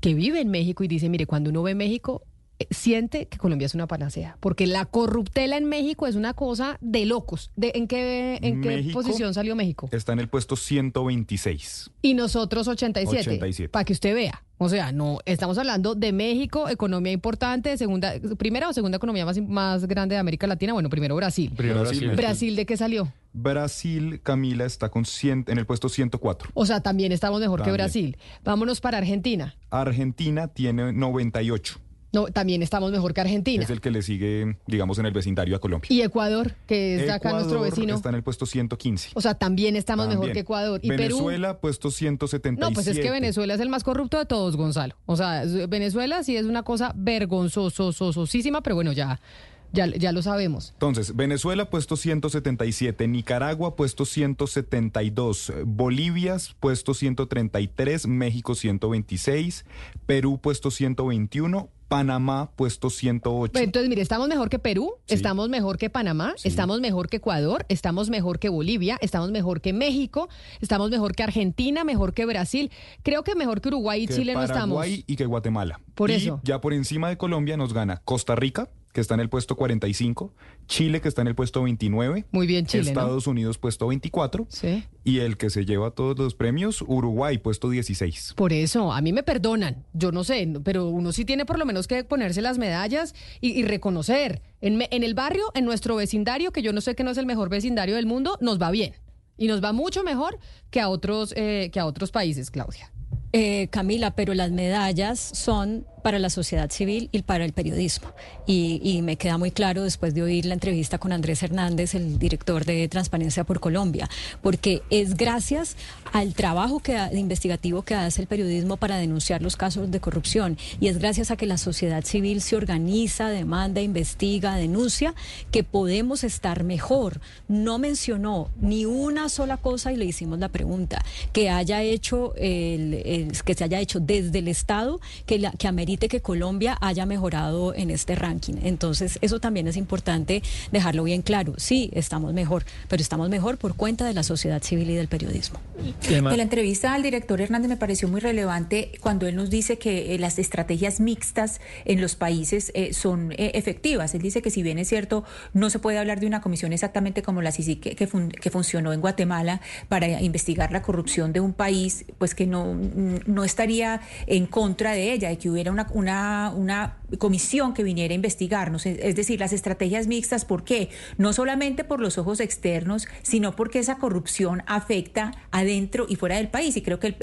que vive en México y dice, mire, cuando uno ve México, siente que Colombia es una panacea, porque la corruptela en México es una cosa de locos. De, ¿En qué, en qué posición salió México? Está en el puesto 126. Y nosotros 87. 87. Para que usted vea. O sea, no, estamos hablando de México, economía importante, segunda, primera o segunda economía más, más grande de América Latina. Bueno, primero Brasil. Brasil. Brasil. ¿de qué salió? Brasil, Camila, está con 100, en el puesto 104. O sea, también estamos mejor que Brasil. Vámonos para Argentina. Argentina tiene 98. No, también estamos mejor que Argentina. Es el que le sigue, digamos, en el vecindario a Colombia. Y Ecuador, que es acá nuestro vecino. Está en el puesto 115. O sea, también estamos mejor que Ecuador. ¿Y Venezuela, puesto 177. No, pues es que Venezuela es el más corrupto de todos, Gonzalo. O sea, Venezuela sí es una cosa vergonzososísima, pero bueno, ya Ya, ya lo sabemos. Entonces, Venezuela puesto 177, Nicaragua puesto 172, Bolivia puesto 133, México 126, Perú puesto 121, Panamá puesto 108. Entonces, mire, estamos mejor que Perú, estamos mejor que Panamá, estamos mejor que Ecuador, estamos mejor que Bolivia, estamos mejor que México, estamos mejor que Argentina, mejor que Brasil. Creo que mejor que Uruguay y que Chile no estamos. Paraguay y que Guatemala. Por Y eso. Ya por encima de Colombia nos gana Costa Rica, que está en el puesto 45, Chile, que está en el puesto 29. Muy bien, Chile, ¿no? Estados Unidos, puesto 24. Sí. Y el que se lleva todos los premios, Uruguay, puesto 16. Por eso, a mí me perdonan, yo no sé, pero uno sí tiene por lo menos que ponerse las medallas y, y reconocer. En, me- en el barrio, en nuestro vecindario, que yo no sé que no es el mejor vecindario del mundo, nos va bien. Y nos va mucho mejor que a otros, eh, que a otros países, Claudia. Eh, Camila, pero las medallas son para la sociedad civil y para el periodismo. Y, me queda muy claro después de oír la entrevista con Andrés Hernández, el director de Transparencia por Colombia, porque es gracias al trabajo que, investigativo que hace el periodismo para denunciar los casos de corrupción y es gracias a que la sociedad civil se organiza, demanda, investiga, denuncia, que podemos estar mejor. No mencionó ni una sola cosa y le hicimos la pregunta que haya hecho el- que se haya hecho desde el Estado que, la, que amerite que Colombia haya mejorado en este ranking. Entonces, eso también es importante dejarlo bien claro. Sí, estamos mejor, pero estamos mejor por cuenta de la sociedad civil y del periodismo. De la entrevista al director Hernández me pareció muy relevante cuando él nos dice que eh, las estrategias mixtas en los países eh, son eh, efectivas. Él dice que si bien es cierto, no se puede hablar de una comisión exactamente como la CICI que, que, fun- que funcionó en Guatemala para investigar la corrupción de un país, pues que no, no estaría en contra de ella y que hubiera una, una, comisión que viniera a investigarnos. Es decir, las estrategias mixtas, ¿por qué? No solamente por los ojos externos, sino porque esa corrupción afecta adentro y fuera del país. Y creo que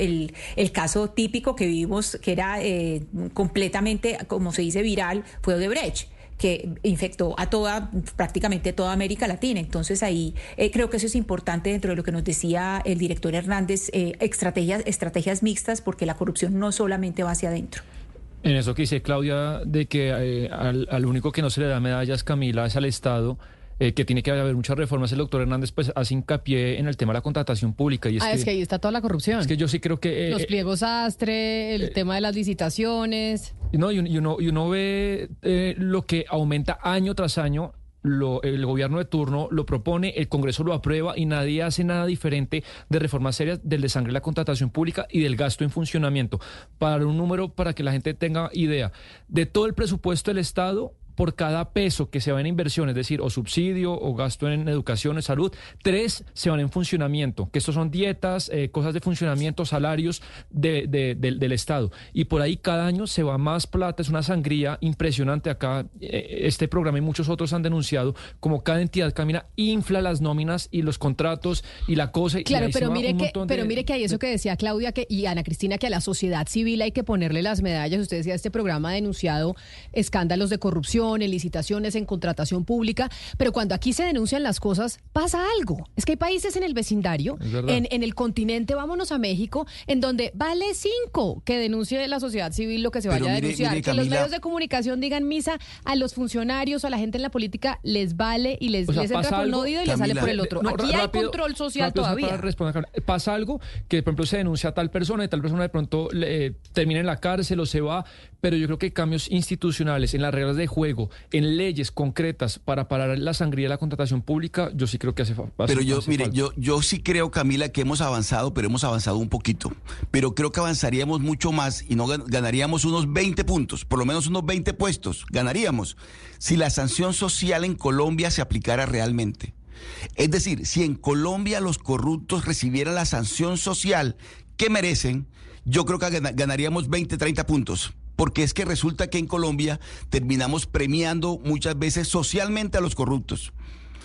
el caso típico que vimos, que era eh, completamente, como se dice, viral, fue Odebrecht que infectó a toda, prácticamente toda América Latina. Entonces ahí eh, creo que eso es importante dentro de lo que nos decía el director Hernández, eh, estrategias, estrategias mixtas, porque la corrupción no solamente va hacia adentro. En eso que dice Claudia, de que eh, al, al único que no se le da medallas, Camila, es al Estado, eh, que tiene que haber muchas reformas. El doctor Hernández pues hace hincapié en el tema de la contratación pública. Y es ah, que, es que ahí está toda la corrupción. es que yo sí creo que... eh, Los pliegos astre, el tema de las licitaciones. No, y, un- y uno, y uno ve lo que aumenta año tras año. Lo, el gobierno de turno lo propone, el Congreso lo aprueba y nadie hace nada diferente de reformas serias del desangre de la contratación pública y del gasto en funcionamiento. Para un número, para que la gente tenga idea, de todo el presupuesto del Estado, por cada peso que se va en inversión, es decir, o subsidio o gasto en educación, en salud, tres se van en funcionamiento, que estos son dietas, eh, cosas de funcionamiento, salarios de- de- del- del Estado. Y por ahí cada año se va más plata, es una sangría impresionante. Acá eh, este programa y muchos otros han denunciado como cada entidad camina, infla las nóminas y los contratos y la cosa. Claro, pero mire que, de- pero mire que hay eso que decía Claudia que, y Ana Cristina, que a la sociedad civil hay que ponerle las medallas. Usted decía, este programa ha denunciado escándalos de corrupción, en licitaciones, en contratación pública, pero cuando aquí se denuncian las cosas, pasa algo. Es que hay países en el vecindario, en, en el continente, vámonos a México, en donde vale cinco que denuncie la sociedad civil lo que se Pero vaya a denunciar. mire, que los medios de comunicación digan misa a los funcionarios, a la gente en la política, les vale y les, O sea, les entra por un oído y les sale por el otro. No, Aquí hay control social rápido, todavía. para responder, Carmen. Pasa algo que, por ejemplo, se denuncia a tal persona y tal persona de pronto eh, termina en la cárcel o se va, pero yo creo que cambios institucionales en las reglas de juego, en leyes concretas para parar la sangría de la contratación pública, yo sí creo que hace, fa- hace- Pero yo, mire, falta. yo, yo sí creo, Camila, que hemos avanzado, pero hemos avanzado un poquito. Pero creo que avanzaríamos mucho más y no gan- ganaríamos unos 20 puntos, por lo menos unos 20 puestos, ganaríamos, si la sanción social en Colombia se aplicara realmente. Es decir, si en Colombia los corruptos recibieran la sanción social que merecen, yo creo que gana- ganaríamos 20, 30 puntos. Porque es que resulta que en Colombia terminamos premiando muchas veces socialmente a los corruptos.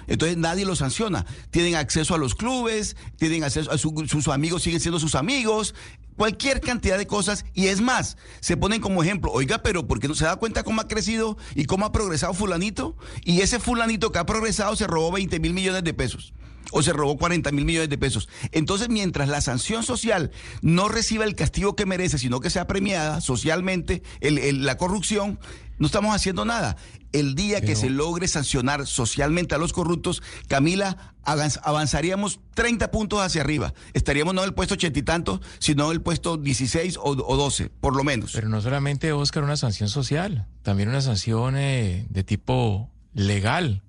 Entonces nadie los sanciona. Tienen acceso a los clubes, tienen acceso a su- sus amigos, siguen siendo sus amigos, cualquier cantidad de cosas. Y es más, se ponen como ejemplo, oiga, pero ¿por qué no se da cuenta cómo ha crecido y cómo ha progresado fulanito? Y ese fulanito que ha progresado se robó 20 mil millones de pesos. O se robó 40 mil millones de pesos. Entonces, mientras la sanción social no reciba el castigo que merece, sino que sea premiada socialmente el- el- la corrupción, No estamos haciendo nada. El día que se logre sancionar socialmente a los corruptos, Camila, avanz- avanzaríamos 30 puntos hacia arriba. Estaríamos no en el puesto ochenta y tantos, sino en el puesto 16 o, o 12, por lo menos. Pero no solamente, Oscar, una sanción social, también una sanción eh, de tipo legal,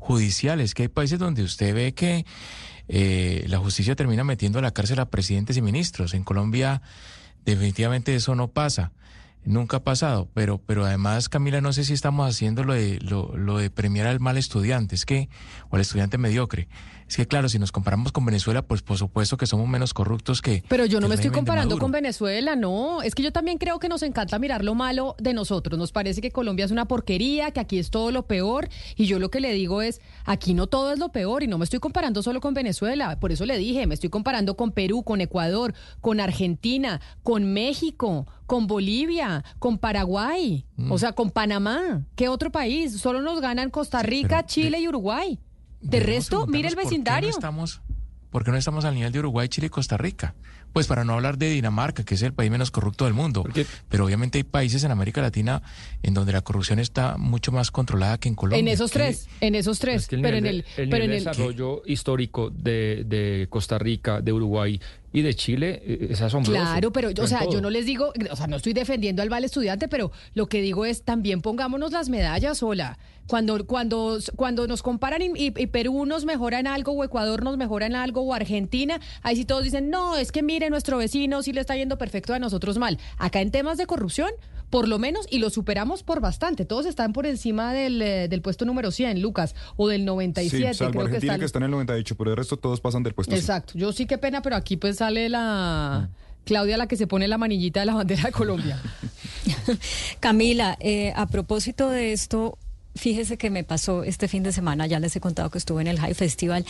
judicial. Es que hay países donde usted ve que eh, la justicia termina metiendo a la cárcel a presidentes y ministros. En Colombia definitivamente eso no pasa. Nunca ha pasado, pero, pero además, Camila, no sé si estamos haciendo lo de, lo, lo de premiar al mal estudiante, es que, o al estudiante mediocre. Es que, claro, si nos comparamos con Venezuela, pues por supuesto que somos menos corruptos que. Pero yo no me estoy comparando con Venezuela, no. Es que yo también creo que nos encanta mirar lo malo de nosotros. Nos parece que Colombia es una porquería, que aquí es todo lo peor. Y yo lo que le digo es, aquí no todo es lo peor. Y no me estoy comparando solo con Venezuela. Por eso le dije, me estoy comparando con Perú, con Ecuador, con Argentina, con México, con Bolivia, con Paraguay, Mm. o sea, con Panamá. ¿Qué otro país? Solo nos ganan Costa Rica, Chile y Uruguay. De resto, mire el preguntarnos por qué no vecindario. estamos- ¿Por qué no estamos al nivel de Uruguay, Chile y Costa Rica? Pues para no hablar de Dinamarca, que es el país menos corrupto del mundo. Pero obviamente hay países en América Latina en donde la corrupción está mucho más controlada que en Colombia. En esos ¿Qué- tres, en esos tres. Es que el pero en el, de- el pero nivel en de el desarrollo histórico de, de Costa Rica, de Uruguay y de Chile eh, es asombroso. Claro, pero yo, o sea, yo no les digo, o sea, no estoy defendiendo al mal estudiante, pero lo que digo es también pongámonos las medallas, hola. Cuando, cuando, cuando nos comparan y, y- y Perú nos mejora en algo, o Ecuador nos mejora en algo, o Argentina, ahí sí todos dicen, no, es que mire, nuestro vecino sí le está yendo perfecto a nosotros mal. Acá en temas de corrupción, por lo menos, y lo superamos por bastante. Todos están por encima del, eh, del puesto número 100, Lucas, o del 97, Sí, salvo creo que Argentina está. que está en el 98, pero el resto todos pasan del puesto. Exacto. Yo sí qué pena, pero aquí pues sale la Claudia la que se pone la manillita de la bandera de Colombia. [LAUGHS] Camila, eh, a propósito de esto, fíjese que me pasó este fin de semana, ya les he contado que estuve en el High Festival,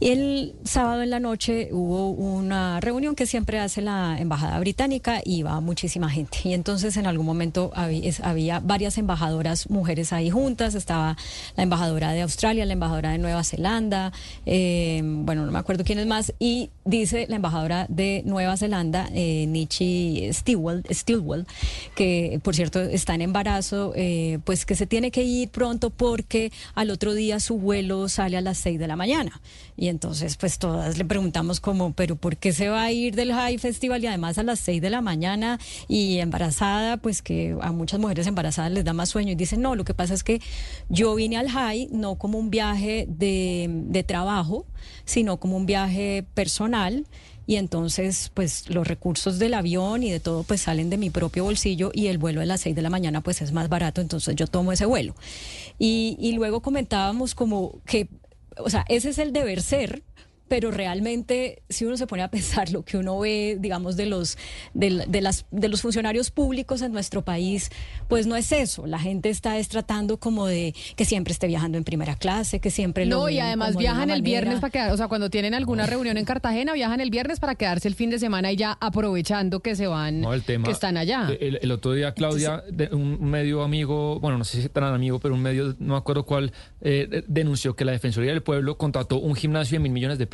el sábado en la noche hubo una reunión que siempre hace la Embajada Británica y iba muchísima gente. Y entonces en algún momento había, varias embajadoras mujeres ahí juntas, estaba la embajadora de Australia, la embajadora de Nueva Zelanda, eh, bueno, no me acuerdo quién es más, y dice la embajadora de Nueva Zelanda, eh, Nichi Stilwell, Stilwell, que por cierto está en embarazo, eh, pues que se tiene que ir pronto porque al otro día su vuelo sale a las 6 de la mañana. Y entonces pues todas le preguntamos como, pero ¿por qué se va a ir del High Festival y además a las 6 de la mañana y embarazada? Pues que a muchas mujeres embarazadas les da más sueño y dicen, no, lo que pasa es que yo vine al High no como un viaje de, de trabajo, sino como un viaje personal y entonces pues los recursos del avión y de todo pues salen de mi propio bolsillo y el vuelo de las 6 de la mañana pues es más barato, entonces yo tomo ese vuelo. Y, y luego comentábamos como que, o sea, ese es el deber ser. Pero realmente, si uno se pone a pensar lo que uno ve, digamos, de los, de, de las, de los funcionarios públicos en nuestro país, pues no es eso. La gente está es tratando como de que siempre esté viajando en primera clase, que siempre lo No, y además viajan el viernes para quedar, o sea, cuando tienen alguna reunión en Cartagena, viajan el viernes para quedarse el fin de semana y ya aprovechando que se van, No, el tema, que están allá. El, el otro día, Claudia, de- un medio amigo, bueno, no sé si tan amigo, pero un medio, no me acuerdo cuál, eh, de- denunció que la Defensoría del Pueblo contrató un gimnasio de mil millones de pesos.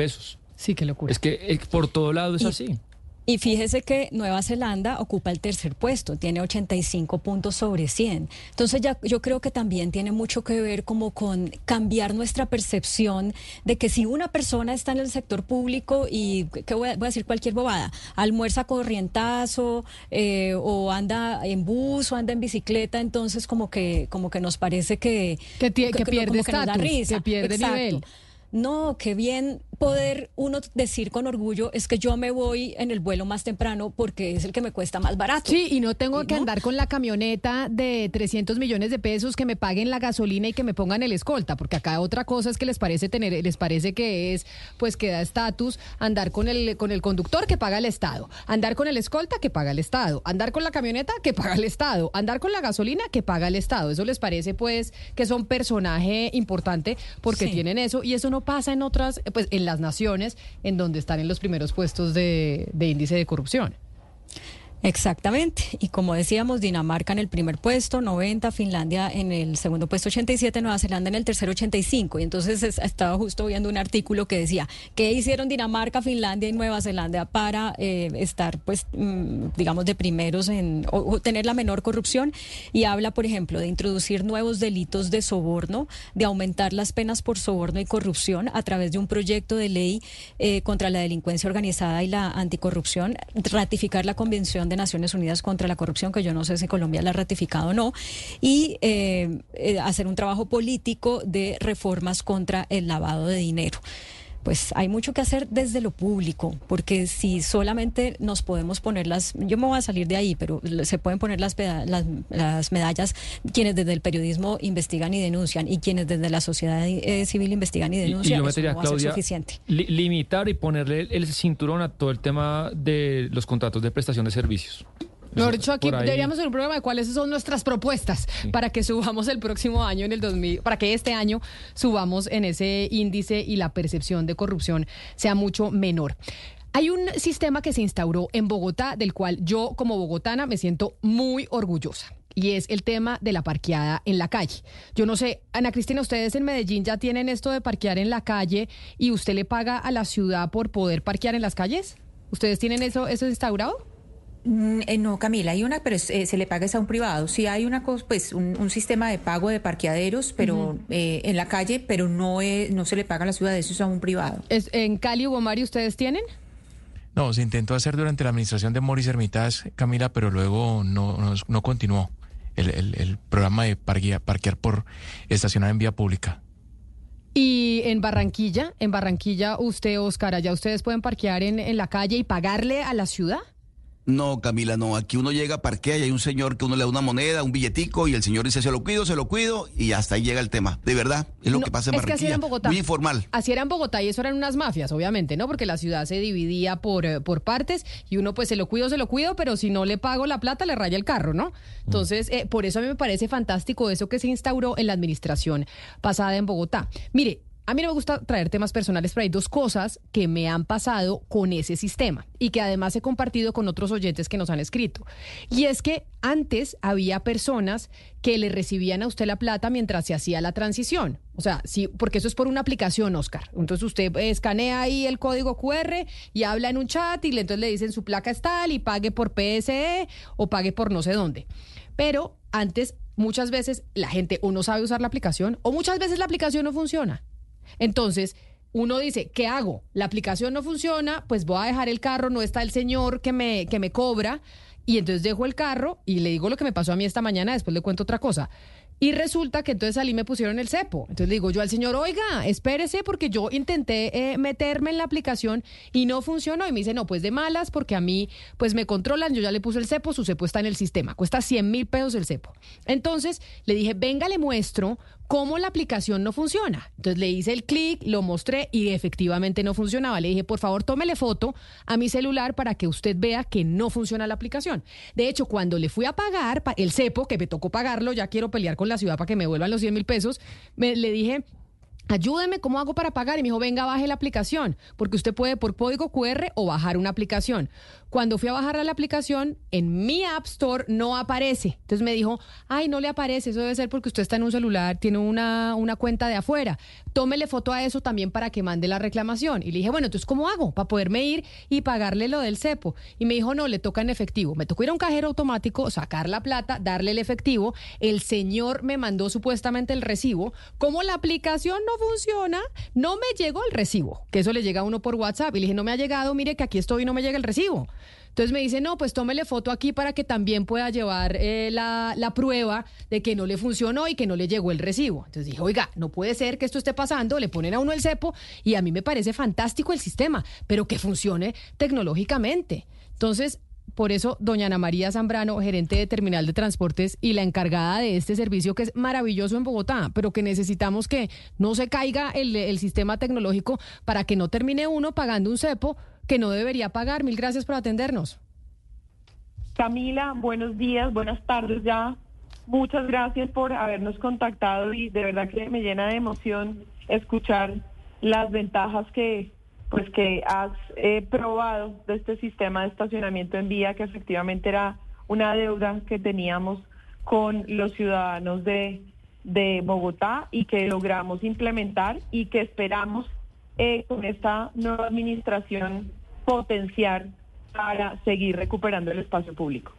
Sí, qué locura. Es que eh, por todo lado es así. Y fíjese que Nueva Zelanda ocupa el tercer puesto, tiene 85 puntos sobre 100. Entonces ya yo creo que también tiene mucho que ver como con cambiar nuestra percepción de que si una persona está en el sector público y que voy a, voy a decir cualquier bobada, almuerza corrientazo eh, o anda en bus o anda en bicicleta, entonces como que como que nos parece que Que que pierde que nos da estatus, risa. que pierde Exacto. nivel. No, qué bien poder uno decir con orgullo es que yo me voy en el vuelo más temprano porque es el que me cuesta más barato. Sí, y no tengo que andar con la camioneta de 300 millones de pesos que me paguen la gasolina y que me pongan el escolta, porque acá otra cosa es que les parece tener, les parece que es, pues que da estatus andar con el con el conductor que paga el Estado, andar con el escolta que paga el Estado, andar con la camioneta que paga el Estado, andar con la gasolina que paga el Estado. Eso les parece pues que son personaje importante porque Sí. tienen eso y eso no pasa en otras, pues en las naciones en donde están en los primeros puestos de, de índice de corrupción. Exactamente. Y como decíamos, Dinamarca en el primer puesto, 90, Finlandia en el segundo puesto, 87, Nueva Zelanda en el tercer, 85. Y entonces estaba justo viendo un artículo que decía, ¿qué hicieron Dinamarca, Finlandia y Nueva Zelanda para eh, estar, pues, mm, digamos, de primeros en, o, tener la menor corrupción? Y habla, por ejemplo, de introducir nuevos delitos de soborno, de aumentar las penas por soborno y corrupción a través de un proyecto de ley eh, contra la delincuencia organizada y la anticorrupción, ratificar la Convención de Naciones Unidas contra la Corrupción, que yo no sé si Colombia la ha ratificado o no, y eh, eh, hacer un trabajo político de reformas contra el lavado de dinero pues hay mucho que hacer desde lo público, porque si solamente nos podemos poner las, yo me voy a salir de ahí, pero se pueden poner las, las, medallas quienes desde el periodismo investigan y denuncian y quienes desde la sociedad eh, civil investigan y denuncian, y, yo no suficiente. limitar y ponerle el cinturón a todo el tema de los contratos de prestación de servicios. Mejor dicho, aquí deberíamos hacer un programa de cuáles son nuestras propuestas para que subamos el próximo año en el 2000, para que este año subamos en ese índice y la percepción de corrupción sea mucho menor. Hay un sistema que se instauró en Bogotá del cual yo como bogotana me siento muy orgullosa y es el tema de la parqueada en la calle. Yo no sé, Ana Cristina, ustedes en Medellín ya tienen esto de parquear en la calle y usted le paga a la ciudad por poder parquear en las calles? ¿Ustedes tienen eso, eso instaurado? Mm, eh, no, Camila, hay una, pero eh, se le paga a un privado. Sí hay una cosa, pues un, sistema de pago de parqueaderos, pero eh, en la calle, pero no no se le paga a la ciudad, eso es a un privado. ¿Es, ¿En Cali o Mario ustedes tienen? No, se intentó hacer durante la administración de Moris Hermitage, Camila, pero luego no, no, continuó el, programa de parquear, parquear por estacionar en vía pública. Y en Barranquilla, en Barranquilla, usted, Oscar, allá ustedes pueden parquear en, en la calle y pagarle a la ciudad. No, Camila, no. Aquí uno llega, parquea y hay un señor que uno le da una moneda, un billetico y el señor dice, se lo cuido, se lo cuido y hasta ahí llega el tema. De verdad, es lo que pasa en es así era en Bogotá. Muy informal. Así era en Bogotá y eso eran unas mafias, obviamente, ¿no? Porque la ciudad se dividía por, eh, por partes y uno pues se lo cuido, se lo cuido, pero si no le pago la plata le raya el carro, ¿no? Entonces, eh, por eso a mí me parece fantástico eso que se instauró en la administración pasada en Bogotá. Mire, a mí no me gusta traer temas personales, pero hay dos cosas que me han pasado con ese sistema y que además he compartido con otros oyentes que nos han escrito. Y es que antes había personas que le recibían a usted la plata mientras se hacía la transición. O sea, sí, porque eso es por una aplicación, Oscar. Entonces usted escanea ahí el código QR y habla en un chat y entonces le dicen su placa es y pague por PSE o pague por no sé dónde. Pero antes, muchas veces la gente o no sabe usar la aplicación o muchas veces la aplicación no funciona. Entonces, uno dice, ¿qué hago? La aplicación no funciona, pues voy a dejar el carro, no está el señor que me, que me cobra, y entonces dejo el carro y le digo lo que me pasó a mí esta mañana, después le cuento otra cosa. Y resulta que entonces salí me pusieron el cepo. Entonces le digo yo al señor, oiga, espérese porque yo intenté eh, meterme en la aplicación y no funcionó. Y me dice, no, pues de malas porque a mí pues me controlan, yo ya le puse el cepo, su cepo está en el sistema, cuesta 100 mil pesos el cepo. Entonces le dije, venga, le muestro cómo la aplicación no funciona. Entonces le hice el clic, lo mostré y efectivamente no funcionaba. Le dije, por favor, tómele foto a mi celular para que usted vea que no funciona la aplicación. De hecho, cuando le fui a pagar el cepo, que me tocó pagarlo, ya quiero pelear con la ciudad para que me vuelvan los 100 mil pesos, me, le dije, ayúdeme, ¿cómo hago para pagar? Y me dijo, venga, baje la aplicación, porque usted puede por código QR o bajar una aplicación. Cuando fui a bajar la aplicación, en mi App Store no aparece. Entonces me dijo, ay, no le aparece, eso debe ser porque usted está en un celular, tiene una, una cuenta de afuera. Tómele foto a eso también para que mande la reclamación. Y le dije, bueno, entonces, ¿cómo hago? Para poderme ir y pagarle lo del cepo. Y me dijo, no, le toca en efectivo. Me tocó ir a un cajero automático, sacar la plata, darle el efectivo. El señor me mandó supuestamente el recibo. Como la aplicación no funciona, no me llegó el recibo, que eso le llega a uno por WhatsApp. Y le dije, no me ha llegado, mire que aquí estoy y no me llega el recibo. Entonces me dice, no, pues tómele foto aquí para que también pueda llevar eh, la, la, prueba de que no le funcionó y que no le llegó el recibo. Entonces dije, oiga, no puede ser que esto esté pasando, le ponen a uno el cepo y a mí me parece fantástico el sistema, pero que funcione tecnológicamente. Entonces, por eso, doña Ana María Zambrano, gerente de Terminal de Transportes y la encargada de este servicio que es maravilloso en Bogotá, pero que necesitamos que no se caiga el, el sistema tecnológico para que no termine uno pagando un cepo que no debería pagar. Mil gracias por atendernos. Camila, buenos días, buenas tardes ya. Muchas gracias por habernos contactado y de verdad que me llena de emoción escuchar las ventajas que pues que has eh, probado de este sistema de estacionamiento en vía que efectivamente era una deuda que teníamos con los ciudadanos de, de Bogotá y que logramos implementar y que esperamos eh, con esta nueva administración potenciar para seguir recuperando el espacio público.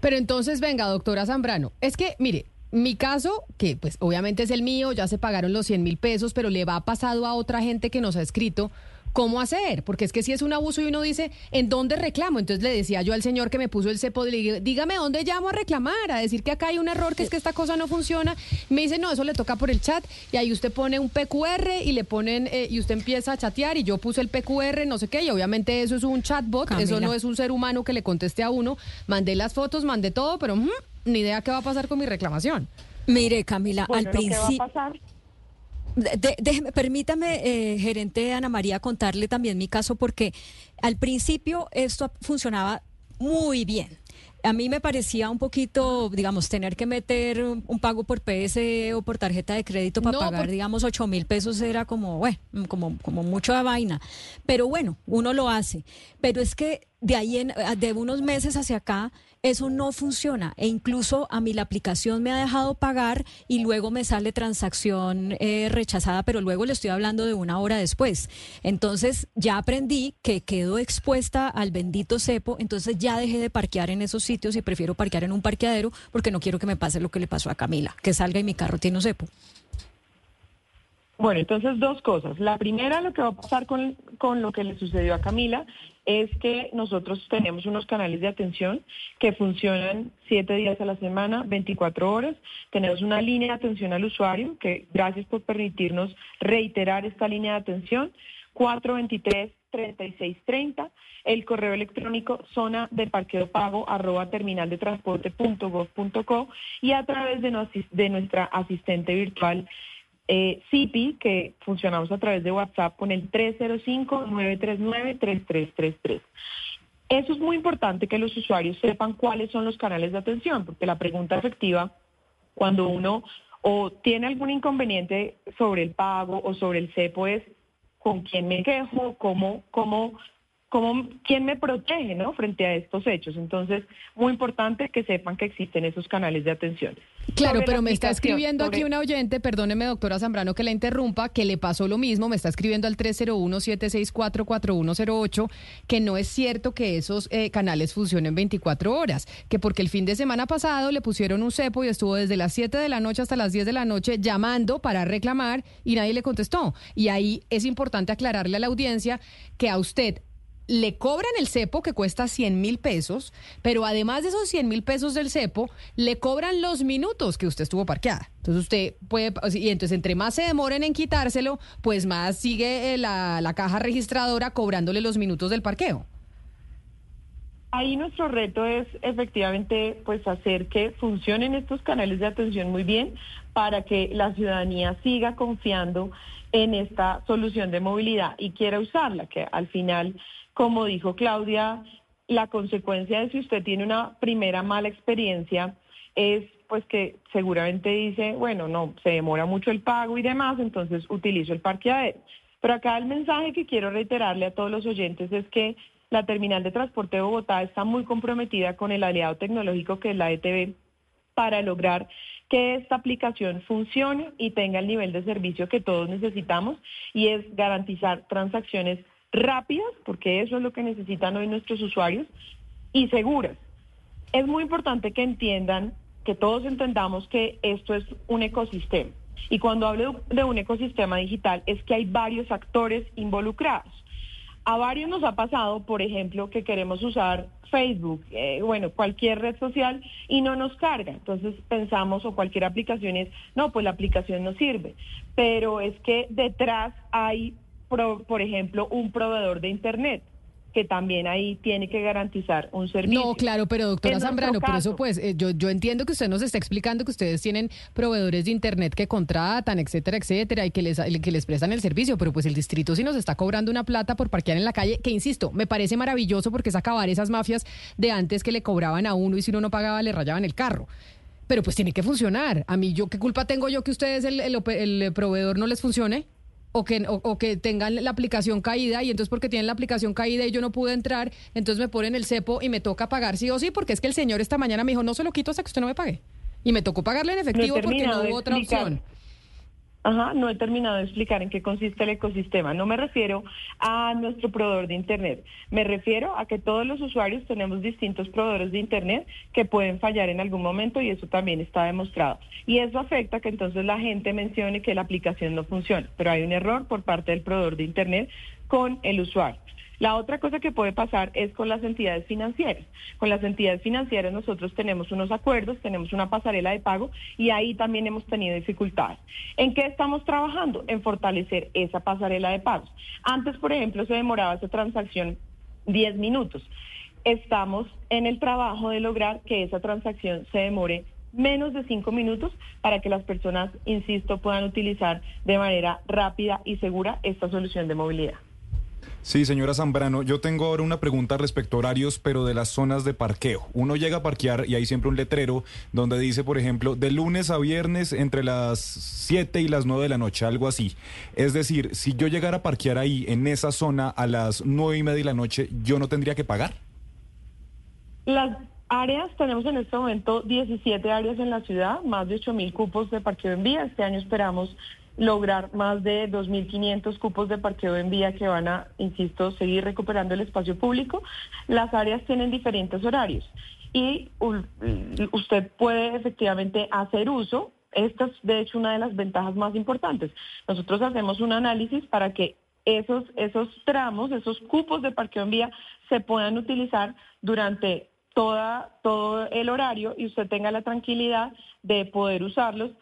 Pero entonces, venga, doctora Zambrano, es que, mire, mi caso, que pues obviamente es el mío, ya se pagaron los 100 mil pesos, pero le va pasado a otra gente que nos ha escrito ¿Cómo hacer? Porque es que si es un abuso y uno dice, ¿en dónde reclamo? Entonces le decía yo al señor que me puso el cepo, le dije, dígame dónde llamo a reclamar, a decir que acá hay un error, que es que esta cosa no funciona. Me dice, no, eso le toca por el chat y ahí usted pone un PQR y le ponen, eh, y usted empieza a chatear y yo puse el PQR, no sé qué, y obviamente eso es un chatbot, eso no es un ser humano que le conteste a uno. Mandé las fotos, mandé todo, pero ni idea qué va a pasar con mi reclamación. Mire, Camila, al principio permítame, eh, gerente Ana María, contarle también mi caso, porque al principio esto funcionaba muy bien. A mí me parecía un poquito, digamos, tener que meter un, pago por PS o por tarjeta de crédito para pagar, digamos, 8 mil pesos era como, bueno, como, como mucha vaina. Pero bueno, uno lo hace. Pero es que de ahí, en, de unos meses hacia acá, eso no funciona e incluso a mí la aplicación me ha dejado pagar y luego me sale transacción eh, rechazada, pero luego le estoy hablando de una hora después. Entonces ya aprendí que quedo expuesta al bendito cepo, entonces ya dejé de parquear en esos sitios y prefiero parquear en un parqueadero porque no quiero que me pase lo que le pasó a Camila, que salga y mi carro tiene un cepo. Bueno, entonces dos cosas. La primera, lo que va a pasar con, con lo que le sucedió a Camila es que nosotros tenemos unos canales de atención que funcionan siete días a la semana, 24 horas. Tenemos una línea de atención al usuario, que gracias por permitirnos reiterar esta línea de atención, 423-3630, el correo electrónico zona de parqueo pago arroba terminal de transporte y a través de nuestra asistente virtual eh, CIPI, que funcionamos a través de WhatsApp con el 305-939-3333. Eso es muy importante que los usuarios sepan cuáles son los canales de atención, porque la pregunta efectiva, cuando uno o tiene algún inconveniente sobre el pago o sobre el CEPO es con quién me quejo, cómo, cómo como quién me protege ¿no? frente a estos hechos. Entonces, muy importante que sepan que existen esos canales de atención. Claro, pero me está escribiendo aquí una oyente, perdóneme doctora Zambrano que la interrumpa, que le pasó lo mismo, me está escribiendo al 301-764-4108, que no es cierto que esos eh, canales funcionen 24 horas, que porque el fin de semana pasado le pusieron un cepo y estuvo desde las 7 de la noche hasta las 10 de la noche llamando para reclamar y nadie le contestó. Y ahí es importante aclararle a la audiencia que a usted le cobran el cepo que cuesta 100 mil pesos, pero además de esos 100 mil pesos del cepo, le cobran los minutos que usted estuvo parqueada. Entonces usted puede, y entonces entre más se demoren en quitárselo, pues más sigue eh, la, la caja registradora cobrándole los minutos del parqueo. Ahí nuestro reto es efectivamente pues hacer que funcionen estos canales de atención muy bien para que la ciudadanía siga confiando en esta solución de movilidad y quiera usarla, que al final como dijo Claudia, la consecuencia de si usted tiene una primera mala experiencia es pues que seguramente dice, bueno, no, se demora mucho el pago y demás, entonces utilizo el parqueadero. Pero acá el mensaje que quiero reiterarle a todos los oyentes es que la terminal de transporte de Bogotá está muy comprometida con el aliado tecnológico que es la ETB para lograr que esta aplicación funcione y tenga el nivel de servicio que todos necesitamos y es garantizar transacciones rápidas, porque eso es lo que necesitan hoy nuestros usuarios, y seguras. Es muy importante que entiendan, que todos entendamos que esto es un ecosistema. Y cuando hablo de un ecosistema digital es que hay varios actores involucrados. A varios nos ha pasado, por ejemplo, que queremos usar Facebook, eh, bueno, cualquier red social y no nos carga. Entonces pensamos o cualquier aplicación es, no, pues la aplicación no sirve. Pero es que detrás hay por ejemplo, un proveedor de Internet que también ahí tiene que garantizar un servicio. No, claro, pero doctora Zambrano, por eso pues eh, yo, yo entiendo que usted nos está explicando que ustedes tienen proveedores de Internet que contratan, etcétera, etcétera, y que les, que les prestan el servicio, pero pues el distrito sí nos está cobrando una plata por parquear en la calle, que insisto, me parece maravilloso porque es acabar esas mafias de antes que le cobraban a uno y si uno no pagaba le rayaban el carro. Pero pues tiene que funcionar. A mí, yo ¿qué culpa tengo yo que ustedes, el, el, el proveedor, no les funcione? O que, o, que tengan la aplicación caída y entonces porque tienen la aplicación caída y yo no pude entrar, entonces me ponen el cepo y me toca pagar sí o sí, porque es que el señor esta mañana me dijo, no se lo quito hasta que usted no me pague. Y me tocó pagarle en efectivo porque no hubo otra opción. Ajá, no he terminado de explicar en qué consiste el ecosistema. No me refiero a nuestro proveedor de Internet. Me refiero a que todos los usuarios tenemos distintos proveedores de Internet que pueden fallar en algún momento y eso también está demostrado. Y eso afecta que entonces la gente mencione que la aplicación no funciona, pero hay un error por parte del proveedor de Internet con el usuario. La otra cosa que puede pasar es con las entidades financieras. Con las entidades financieras nosotros tenemos unos acuerdos, tenemos una pasarela de pago y ahí también hemos tenido dificultades. ¿En qué estamos trabajando? En fortalecer esa pasarela de pagos. Antes, por ejemplo, se demoraba esa transacción 10 minutos. Estamos en el trabajo de lograr que esa transacción se demore menos de cinco minutos para que las personas, insisto, puedan utilizar de manera rápida y segura esta solución de movilidad. Sí, señora Zambrano, yo tengo ahora una pregunta respecto a horarios, pero de las zonas de parqueo. Uno llega a parquear y hay siempre un letrero donde dice, por ejemplo, de lunes a viernes entre las 7 y las 9 de la noche, algo así. Es decir, si yo llegara a parquear ahí, en esa zona, a las 9 y media de la noche, ¿yo no tendría que pagar? Las áreas, tenemos en este momento 17 áreas en la ciudad, más de 8 mil cupos de parqueo en vía. Este año esperamos lograr más de 2.500 cupos de parqueo en vía que van a, insisto, seguir recuperando el espacio público. Las áreas tienen diferentes horarios y usted puede efectivamente hacer uso. Esta es, de hecho, una de las ventajas más importantes. Nosotros hacemos un análisis para que esos, esos tramos, esos cupos de parqueo en vía se puedan utilizar durante toda, todo el horario y usted tenga la tranquilidad de poder usarlos.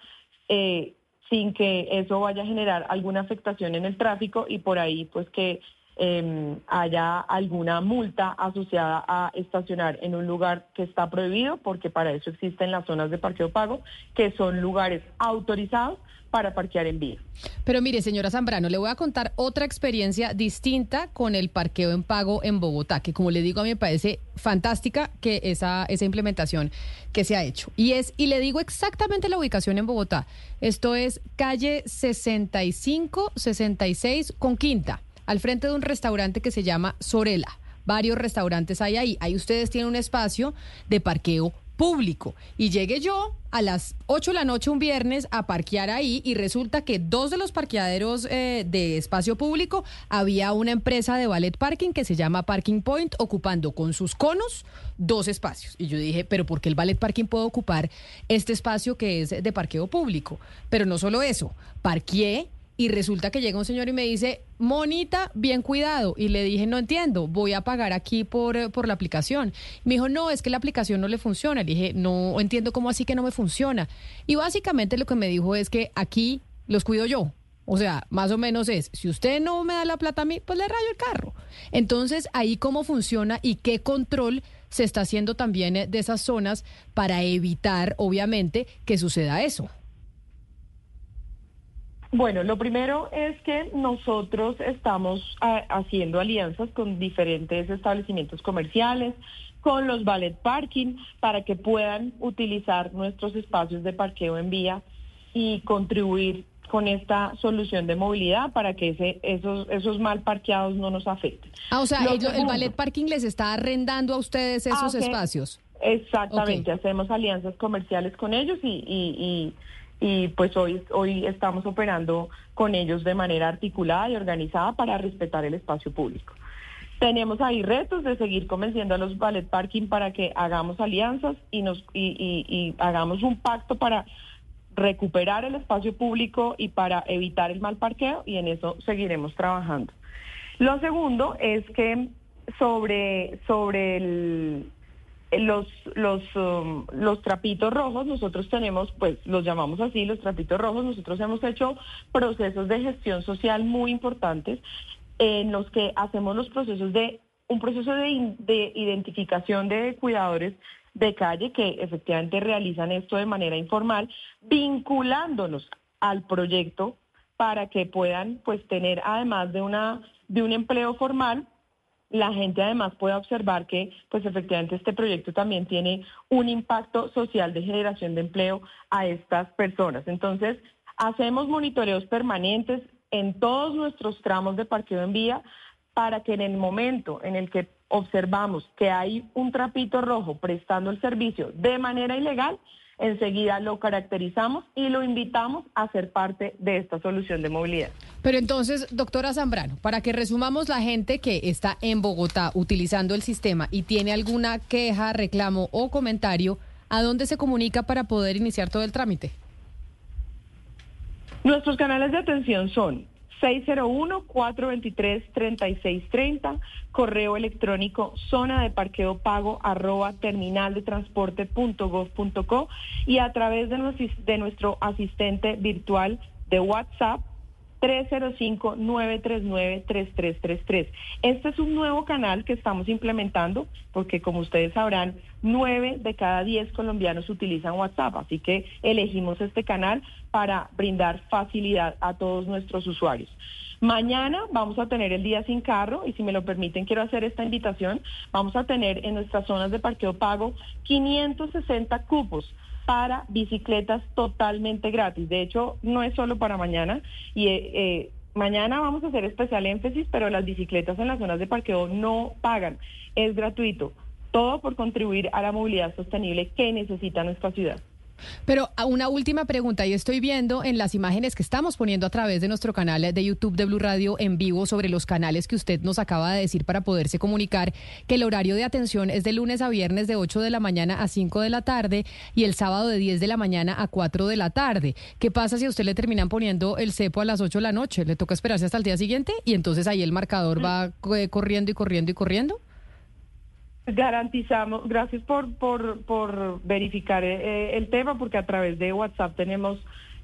Eh, sin que eso vaya a generar alguna afectación en el tráfico y por ahí pues que em, haya alguna multa asociada a estacionar en un lugar que está prohibido, porque para eso existen las zonas de parqueo pago, que son lugares autorizados para parquear en vía. Pero mire, señora Zambrano, le voy a contar otra experiencia distinta con el parqueo en pago en Bogotá, que como le digo, a mí me parece fantástica que esa, esa implementación que se ha hecho. Y es, y le digo exactamente la ubicación en Bogotá. Esto es calle 65, 66 con Quinta, al frente de un restaurante que se llama Sorela. Varios restaurantes hay ahí. Ahí ustedes tienen un espacio de parqueo público. Y llegué yo a las 8 de la noche un viernes a parquear ahí y resulta que dos de los parqueaderos eh, de espacio público había una empresa de ballet parking que se llama Parking Point ocupando con sus conos dos espacios. Y yo dije, pero ¿por qué el ballet parking puede ocupar este espacio que es de parqueo público? Pero no solo eso, parqueé y resulta que llega un señor y me dice, Monita, bien cuidado. Y le dije, no entiendo, voy a pagar aquí por, eh, por la aplicación. Me dijo, no, es que la aplicación no le funciona. Le dije, no entiendo cómo así que no me funciona. Y básicamente lo que me dijo es que aquí los cuido yo. O sea, más o menos es, si usted no me da la plata a mí, pues le rayo el carro. Entonces, ahí cómo funciona y qué control se está haciendo también eh, de esas zonas para evitar, obviamente, que suceda eso. Bueno, lo primero es que nosotros estamos ah, haciendo alianzas con diferentes establecimientos comerciales, con los ballet parking, para que puedan utilizar nuestros espacios de parqueo en vía y contribuir con esta solución de movilidad para que ese, esos, esos mal parqueados no nos afecten. Ah, o sea, el, ballet parking les está arrendando a ustedes esos ah, espacios. Exactamente, hacemos alianzas comerciales con ellos y y pues hoy, hoy estamos operando con ellos de manera articulada y organizada para respetar el espacio público. Tenemos ahí retos de seguir convenciendo a los ballet parking para que hagamos alianzas y, nos, y, hagamos un pacto para recuperar el espacio público y para evitar el mal parqueo y en eso seguiremos trabajando. Lo segundo es que sobre, sobre el, los, los, um, los trapitos rojos, nosotros tenemos, pues los llamamos así, los trapitos rojos, nosotros hemos hecho procesos de gestión social muy importantes en los que hacemos los procesos de, un proceso de, de identificación de cuidadores de calle que efectivamente realizan esto de manera informal, vinculándonos al proyecto para que puedan pues tener además de una de un empleo formal la gente además puede observar que pues efectivamente este proyecto también tiene un impacto social de generación de empleo a estas personas. Entonces, hacemos monitoreos permanentes, en todos nuestros tramos de parqueo en vía para que en el momento en el que observamos que hay un trapito rojo prestando el servicio de manera ilegal, enseguida lo caracterizamos y lo invitamos a ser parte de esta solución de movilidad. Pero entonces, doctora Zambrano, para que resumamos la gente que está en Bogotá utilizando el sistema y tiene alguna queja, reclamo o comentario, ¿a dónde se comunica para poder iniciar todo el trámite? Nuestros canales de atención son 601-423-3630, correo electrónico zona de parqueo pago arroba terminal de transporte punto gov punto co, y a través de nuestro, de nuestro asistente virtual de WhatsApp 305-939-3333. Este es un nuevo canal que estamos implementando porque como ustedes sabrán, nueve de cada diez colombianos utilizan WhatsApp, así que elegimos este canal para brindar facilidad a todos nuestros usuarios. Mañana vamos a tener el día sin carro y si me lo permiten quiero hacer esta invitación. Vamos a tener en nuestras zonas de parqueo pago 560 cupos para bicicletas totalmente gratis. De hecho, no es solo para mañana y eh, eh, mañana vamos a hacer especial énfasis, pero las bicicletas en las zonas de parqueo no pagan, es gratuito. Todo por contribuir a la movilidad sostenible que necesita nuestra ciudad. Pero una última pregunta, y estoy viendo en las imágenes que estamos poniendo a través de nuestro canal de YouTube de Blue Radio en vivo sobre los canales que usted nos acaba de decir para poderse comunicar, que el horario de atención es de lunes a viernes de 8 de la mañana a 5 de la tarde y el sábado de 10 de la mañana a 4 de la tarde. ¿Qué pasa si a usted le terminan poniendo el cepo a las 8 de la noche? ¿Le toca esperarse hasta el día siguiente? Y entonces ahí el marcador va eh, corriendo y corriendo y corriendo. Garantizamos, gracias por, por, por verificar eh, el tema, porque a través de WhatsApp tenemos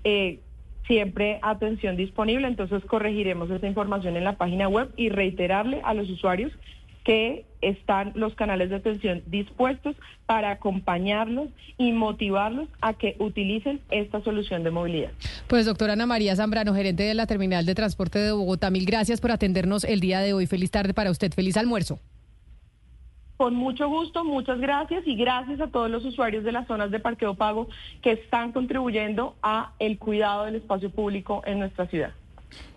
eh, siempre atención disponible, entonces corregiremos esa información en la página web y reiterarle a los usuarios que están los canales de atención dispuestos para acompañarlos y motivarlos a que utilicen esta solución de movilidad. Pues doctora Ana María Zambrano, gerente de la Terminal de Transporte de Bogotá, mil gracias por atendernos el día de hoy. Feliz tarde para usted, feliz almuerzo. Con mucho gusto, muchas gracias y gracias a todos los usuarios de las zonas de parqueo pago que están contribuyendo a el cuidado del espacio público en nuestra ciudad.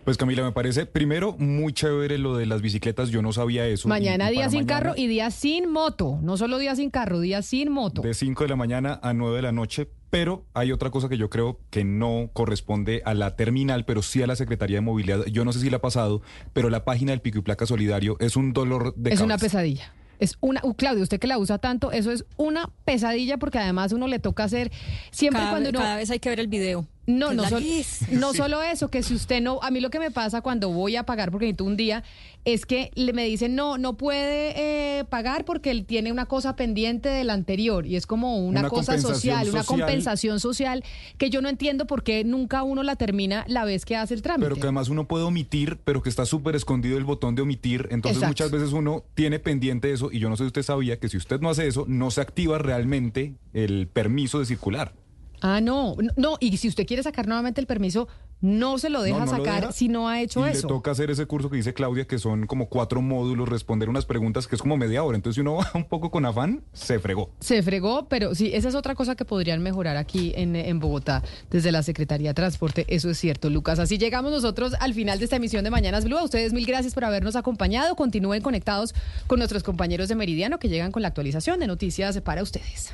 Pues Camila, me parece primero muy chévere lo de las bicicletas, yo no sabía eso. Mañana día sin carro y día sin moto, no solo día sin carro, día sin moto. De 5 de la mañana a 9 de la noche, pero hay otra cosa que yo creo que no corresponde a la terminal, pero sí a la Secretaría de Movilidad. Yo no sé si la ha pasado, pero la página del Pico y Placa Solidario es un dolor de Es una pesadilla. Es una, uh, Claudio, usted que la usa tanto, eso es una pesadilla porque además uno le toca hacer siempre cuando uno... Cada vez hay que ver el video. No, no, [LAUGHS] no solo eso, que si usted no, a mí lo que me pasa cuando voy a pagar porque necesito un día, es que le me dicen, no, no puede eh, pagar porque él tiene una cosa pendiente del anterior y es como una, cosa social, una compensación social que yo no entiendo por qué nunca uno la termina la vez que hace el trámite. Pero que además uno puede omitir, pero que está súper escondido el botón de omitir, entonces muchas veces uno tiene pendiente eso y yo no sé si usted sabía que si usted no hace eso, no se activa realmente el permiso de circular. Ah, no, no, y si usted quiere sacar nuevamente el permiso, no se lo deja sacar si no ha hecho eso. Le toca hacer ese curso que dice Claudia, que son como cuatro módulos, responder unas preguntas que es como media hora. Entonces, si uno [LAUGHS] va un poco con afán, se fregó. Se fregó, pero sí, esa es otra cosa que podrían mejorar aquí en, en Bogotá desde la Secretaría de Transporte. Eso es cierto, Lucas. Así llegamos nosotros al final de esta emisión de Mañanas Blue. A ustedes mil gracias por habernos acompañado. Continúen conectados con nuestros compañeros de Meridiano que llegan con la actualización de noticias para ustedes.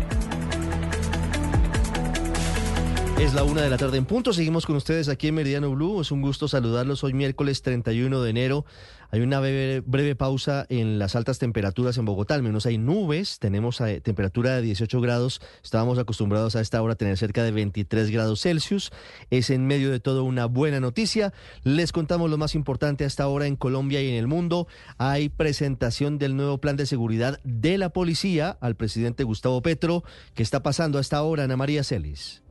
Es la una de la tarde en punto. Seguimos con ustedes aquí en Meridiano Blue. Es un gusto saludarlos hoy miércoles 31 de enero. Hay una breve, pausa en las altas temperaturas en Bogotá, menos hay nubes, tenemos eh, temperatura de 18 grados, estábamos acostumbrados a esta hora a tener cerca de 23 grados Celsius, es en medio de todo una buena noticia. Les contamos lo más importante a esta hora en Colombia y en el mundo. Hay presentación del nuevo plan de seguridad de la policía al presidente Gustavo Petro, que está pasando a esta hora, Ana María Celis.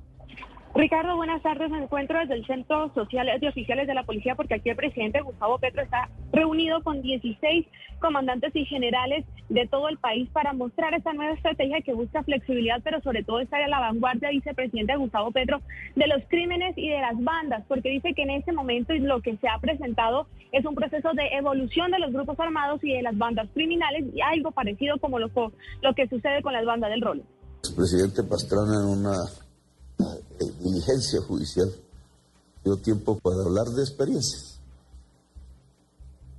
Ricardo, buenas tardes. Me encuentro desde el Centro Social de Oficiales de la Policía porque aquí el presidente Gustavo Petro está reunido con 16 comandantes y generales de todo el país para mostrar esta nueva estrategia que busca flexibilidad, pero sobre todo estar a la vanguardia, dice el presidente Gustavo Petro, de los crímenes y de las bandas, porque dice que en este momento lo que se ha presentado es un proceso de evolución de los grupos armados y de las bandas criminales y algo parecido como lo, lo que sucede con las bandas del rol. Presidente Pastrana en una diligencia judicial, dio tiempo para hablar de experiencias.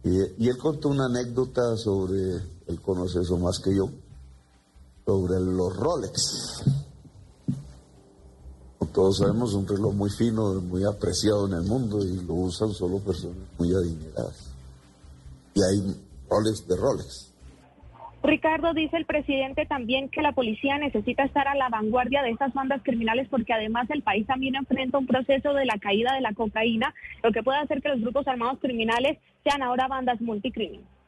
Y, él contó una anécdota sobre, él conoce eso más que yo, sobre los Rolex. Todos sabemos, un reloj muy fino, muy apreciado en el mundo y lo usan solo personas muy adineradas. Y hay Rolex de Rolex. Ricardo, dice el presidente también que la policía necesita estar a la vanguardia de estas bandas criminales porque además el país también enfrenta un proceso de la caída de la cocaína, lo que puede hacer que los grupos armados criminales sean ahora bandas multicriminales.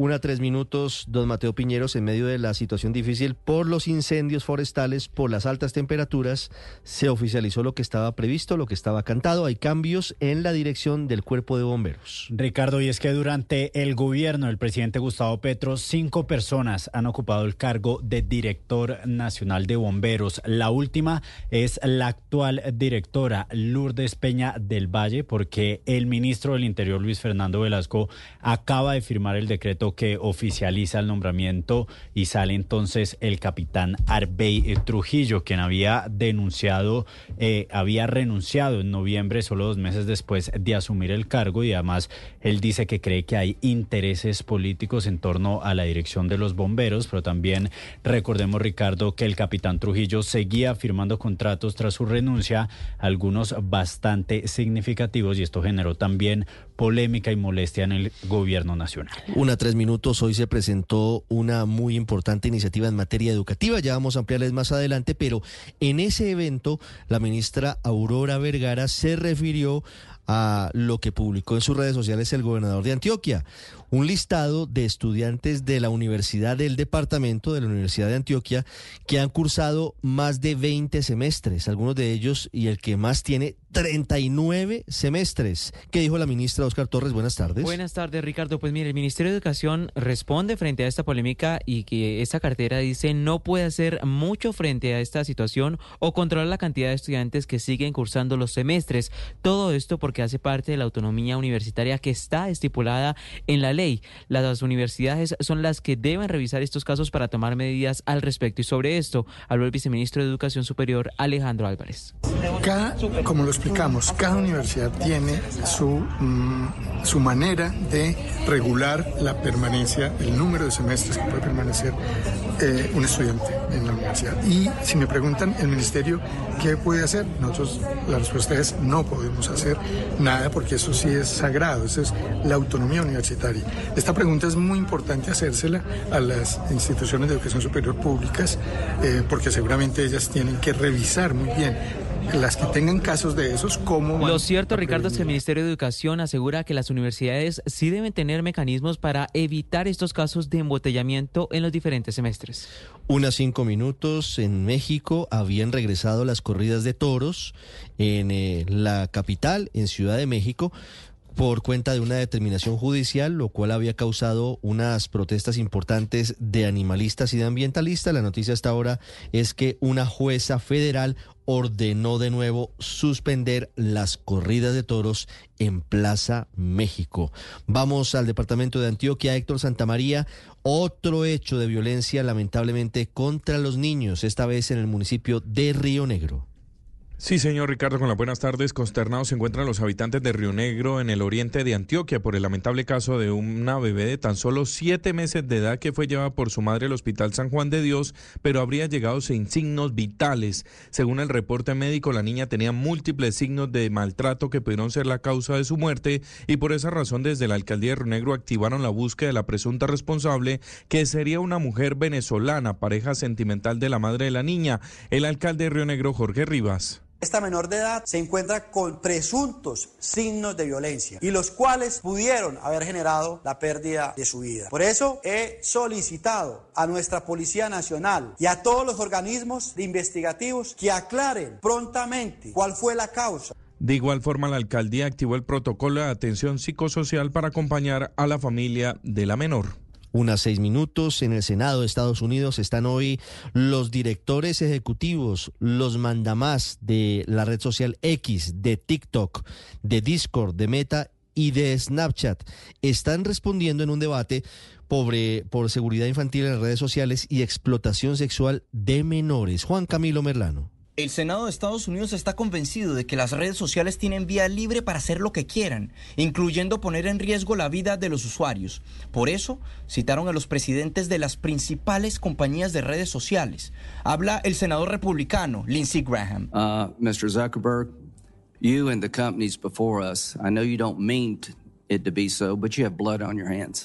Una tres minutos, don Mateo Piñeros, en medio de la situación difícil por los incendios forestales, por las altas temperaturas, se oficializó lo que estaba previsto, lo que estaba cantado. Hay cambios en la dirección del cuerpo de bomberos. Ricardo, y es que durante el gobierno del presidente Gustavo Petro, cinco personas han ocupado el cargo de director nacional de bomberos. La última es la actual directora Lourdes Peña del Valle, porque el ministro del Interior, Luis Fernando Velasco, acaba de firmar el decreto que oficializa el nombramiento y sale entonces el capitán Arbey Trujillo, quien había denunciado, eh, había renunciado en noviembre, solo dos meses después de asumir el cargo y además él dice que cree que hay intereses políticos en torno a la dirección de los bomberos, pero también recordemos, Ricardo, que el capitán Trujillo seguía firmando contratos tras su renuncia, algunos bastante significativos y esto generó también polémica y molestia en el gobierno nacional. Una tres minutos, hoy se presentó una muy importante iniciativa en materia educativa, ya vamos a ampliarles más adelante, pero en ese evento la ministra Aurora Vergara se refirió a lo que publicó en sus redes sociales el gobernador de Antioquia, un listado de estudiantes de la Universidad del Departamento de la Universidad de Antioquia que han cursado más de 20 semestres, algunos de ellos y el que más tiene 39 semestres. ¿Qué dijo la ministra Oscar Torres? Buenas tardes. Buenas tardes, Ricardo. Pues mire, el Ministerio de Educación responde frente a esta polémica y que esta cartera dice no puede hacer mucho frente a esta situación o controlar la cantidad de estudiantes que siguen cursando los semestres. Todo esto porque hace parte de la autonomía universitaria que está estipulada en la ley. Las universidades son las que deben revisar estos casos para tomar medidas al respecto. Y sobre esto habló el viceministro de Educación Superior, Alejandro Álvarez. Cada, como los explicamos, cada universidad tiene su, mm, su manera de regular la permanencia, el número de semestres que puede permanecer eh, un estudiante en la universidad. Y si me preguntan, el ministerio, ¿qué puede hacer? Nosotros, la respuesta es no podemos hacer nada porque eso sí es sagrado, eso es la autonomía universitaria. Esta pregunta es muy importante hacérsela a las instituciones de educación superior públicas eh, porque seguramente ellas tienen que revisar muy bien las que tengan casos de esos, ¿cómo Lo cierto, Ricardo, es que el Ministerio de Educación asegura que las universidades sí deben tener mecanismos para evitar estos casos de embotellamiento en los diferentes semestres. Unas cinco minutos en México habían regresado las corridas de toros en eh, la capital, en Ciudad de México por cuenta de una determinación judicial, lo cual había causado unas protestas importantes de animalistas y de ambientalistas. La noticia hasta ahora es que una jueza federal ordenó de nuevo suspender las corridas de toros en Plaza México. Vamos al departamento de Antioquia, Héctor Santamaría. Otro hecho de violencia lamentablemente contra los niños, esta vez en el municipio de Río Negro. Sí, señor Ricardo, con las buenas tardes. Consternados se encuentran los habitantes de Río Negro en el oriente de Antioquia por el lamentable caso de una bebé de tan solo siete meses de edad que fue llevada por su madre al Hospital San Juan de Dios, pero habría llegado sin signos vitales. Según el reporte médico, la niña tenía múltiples signos de maltrato que pudieron ser la causa de su muerte y por esa razón desde la alcaldía de Río Negro activaron la búsqueda de la presunta responsable, que sería una mujer venezolana, pareja sentimental de la madre de la niña, el alcalde de Río Negro, Jorge Rivas. Esta menor de edad se encuentra con presuntos signos de violencia y los cuales pudieron haber generado la pérdida de su vida. Por eso he solicitado a nuestra Policía Nacional y a todos los organismos investigativos que aclaren prontamente cuál fue la causa. De igual forma, la alcaldía activó el protocolo de atención psicosocial para acompañar a la familia de la menor. Unas seis minutos en el Senado de Estados Unidos están hoy los directores ejecutivos, los mandamás de la red social X, de TikTok, de Discord, de Meta y de Snapchat. Están respondiendo en un debate por, seguridad infantil en las redes sociales y explotación sexual de menores. Juan Camilo Merlano. El Senado de Estados Unidos está convencido de que las redes sociales tienen vía libre para hacer lo que quieran, incluyendo poner en riesgo la vida de los usuarios. Por eso, citaron a los presidentes de las principales compañías de redes sociales. Habla el senador republicano, Lindsey Graham. Uh, Mr. Zuckerberg, you and the companies before us, I know you don't mean to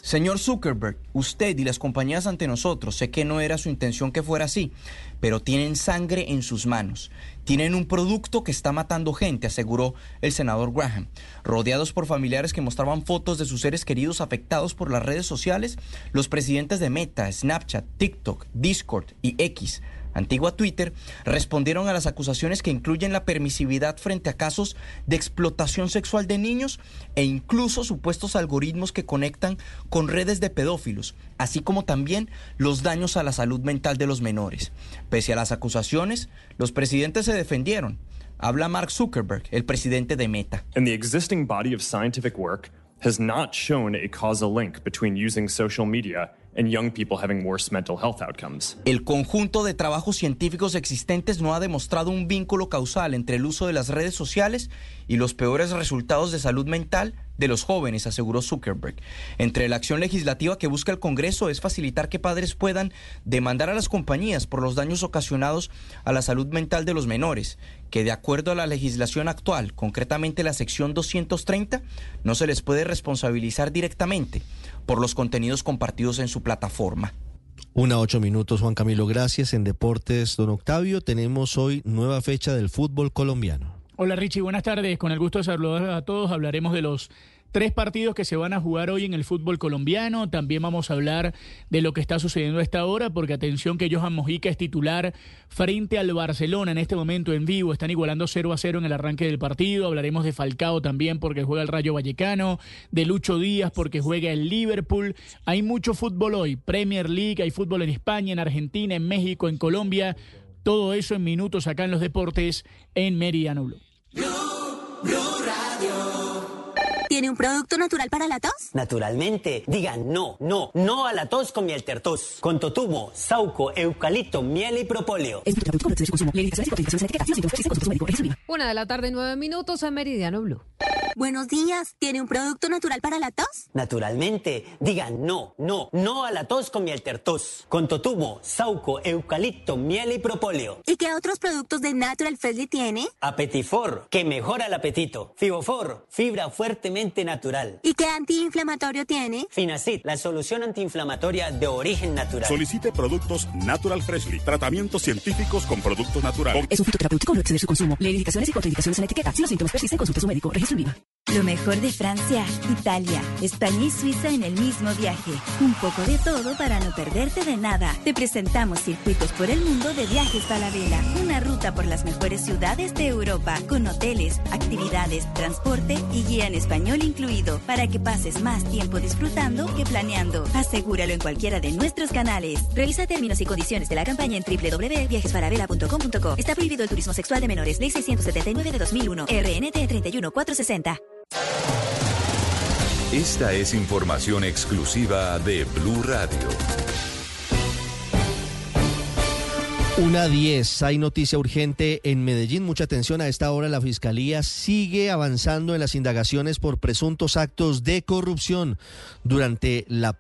Señor Zuckerberg, usted y las compañías ante nosotros, sé que no era su intención que fuera así, pero tienen sangre en sus manos. Tienen un producto que está matando gente, aseguró el senador Graham. Rodeados por familiares que mostraban fotos de sus seres queridos afectados por las redes sociales, los presidentes de Meta, Snapchat, TikTok, Discord y X antigua Twitter, respondieron a las acusaciones que incluyen la permisividad frente a casos de explotación sexual de niños e incluso supuestos algoritmos que conectan con redes de pedófilos, así como también los daños a la salud mental de los menores. Pese a las acusaciones, los presidentes se defendieron. Habla Mark Zuckerberg, el presidente de Meta. And the existing body of scientific work has not shown a causal link between using social media and young people having worse mental health outcomes. El conjunto de trabajos científicos existentes no ha demostrado un vínculo causal entre el uso de las redes sociales y los peores resultados de salud mental de los jóvenes, aseguró Zuckerberg. Entre la acción legislativa que busca el Congreso es facilitar que padres puedan demandar a las compañías por los daños ocasionados a la salud mental de los menores, que de acuerdo a la legislación actual, concretamente la sección 230, no se les puede responsabilizar directamente por los contenidos compartidos en su plataforma. Una ocho minutos, Juan Camilo. Gracias. En Deportes, don Octavio, tenemos hoy nueva fecha del fútbol colombiano. Hola Richie, buenas tardes. Con el gusto de saludar a todos, hablaremos de los tres partidos que se van a jugar hoy en el fútbol colombiano. También vamos a hablar de lo que está sucediendo a esta hora, porque atención que Johan Mojica es titular frente al Barcelona en este momento en vivo. Están igualando 0 a 0 en el arranque del partido. Hablaremos de Falcao también porque juega el Rayo Vallecano, de Lucho Díaz porque juega el Liverpool. Hay mucho fútbol hoy. Premier League, hay fútbol en España, en Argentina, en México, en Colombia. Todo eso en minutos acá en los deportes en Meridiano. ¿Tiene un producto natural para la tos? Naturalmente. Digan no, no, no a la tos con miel tertos. Con totumo, sauco, eucalipto, miel y propóleo. Una de la tarde, nueve minutos en Meridiano Blue. Buenos días. ¿Tiene un producto natural para la tos? Naturalmente. Digan no, no, no a la tos con miel tertos. Con totumo, sauco, eucalipto, miel y propóleo. ¿Y qué otros productos de Natural Freshly tiene? Apetifor, que mejora el apetito. Fibofor, fibra fuertemente natural. ¿Y qué antiinflamatorio tiene? Finacid, la solución antiinflamatoria de origen natural. Solicite productos Natural Freshly. Tratamientos científicos con productos naturales. Es un fitoterapéutico, no exceder su consumo. Lee indicaciones y contraindicaciones en la etiqueta. Si los síntomas persisten, consulte a su médico. Registro Viva. Lo mejor de Francia, Italia, España y Suiza en el mismo viaje. Un poco de todo para no perderte de nada. Te presentamos Circuitos por el Mundo de Viajes Falabella. Una ruta por las mejores ciudades de Europa, con hoteles, actividades, transporte y guía en español incluido, para que pases más tiempo disfrutando que planeando. Asegúralo en cualquiera de nuestros canales. Revisa términos y condiciones de la campaña en www.viajesfalabella.com.co. Está prohibido el turismo sexual de menores. Ley 679 de 2001. RNT 31460. Esta es información exclusiva de Blue Radio. Una 10. Hay noticia urgente en Medellín. Mucha atención a esta hora. La fiscalía sigue avanzando en las indagaciones por presuntos actos de corrupción durante la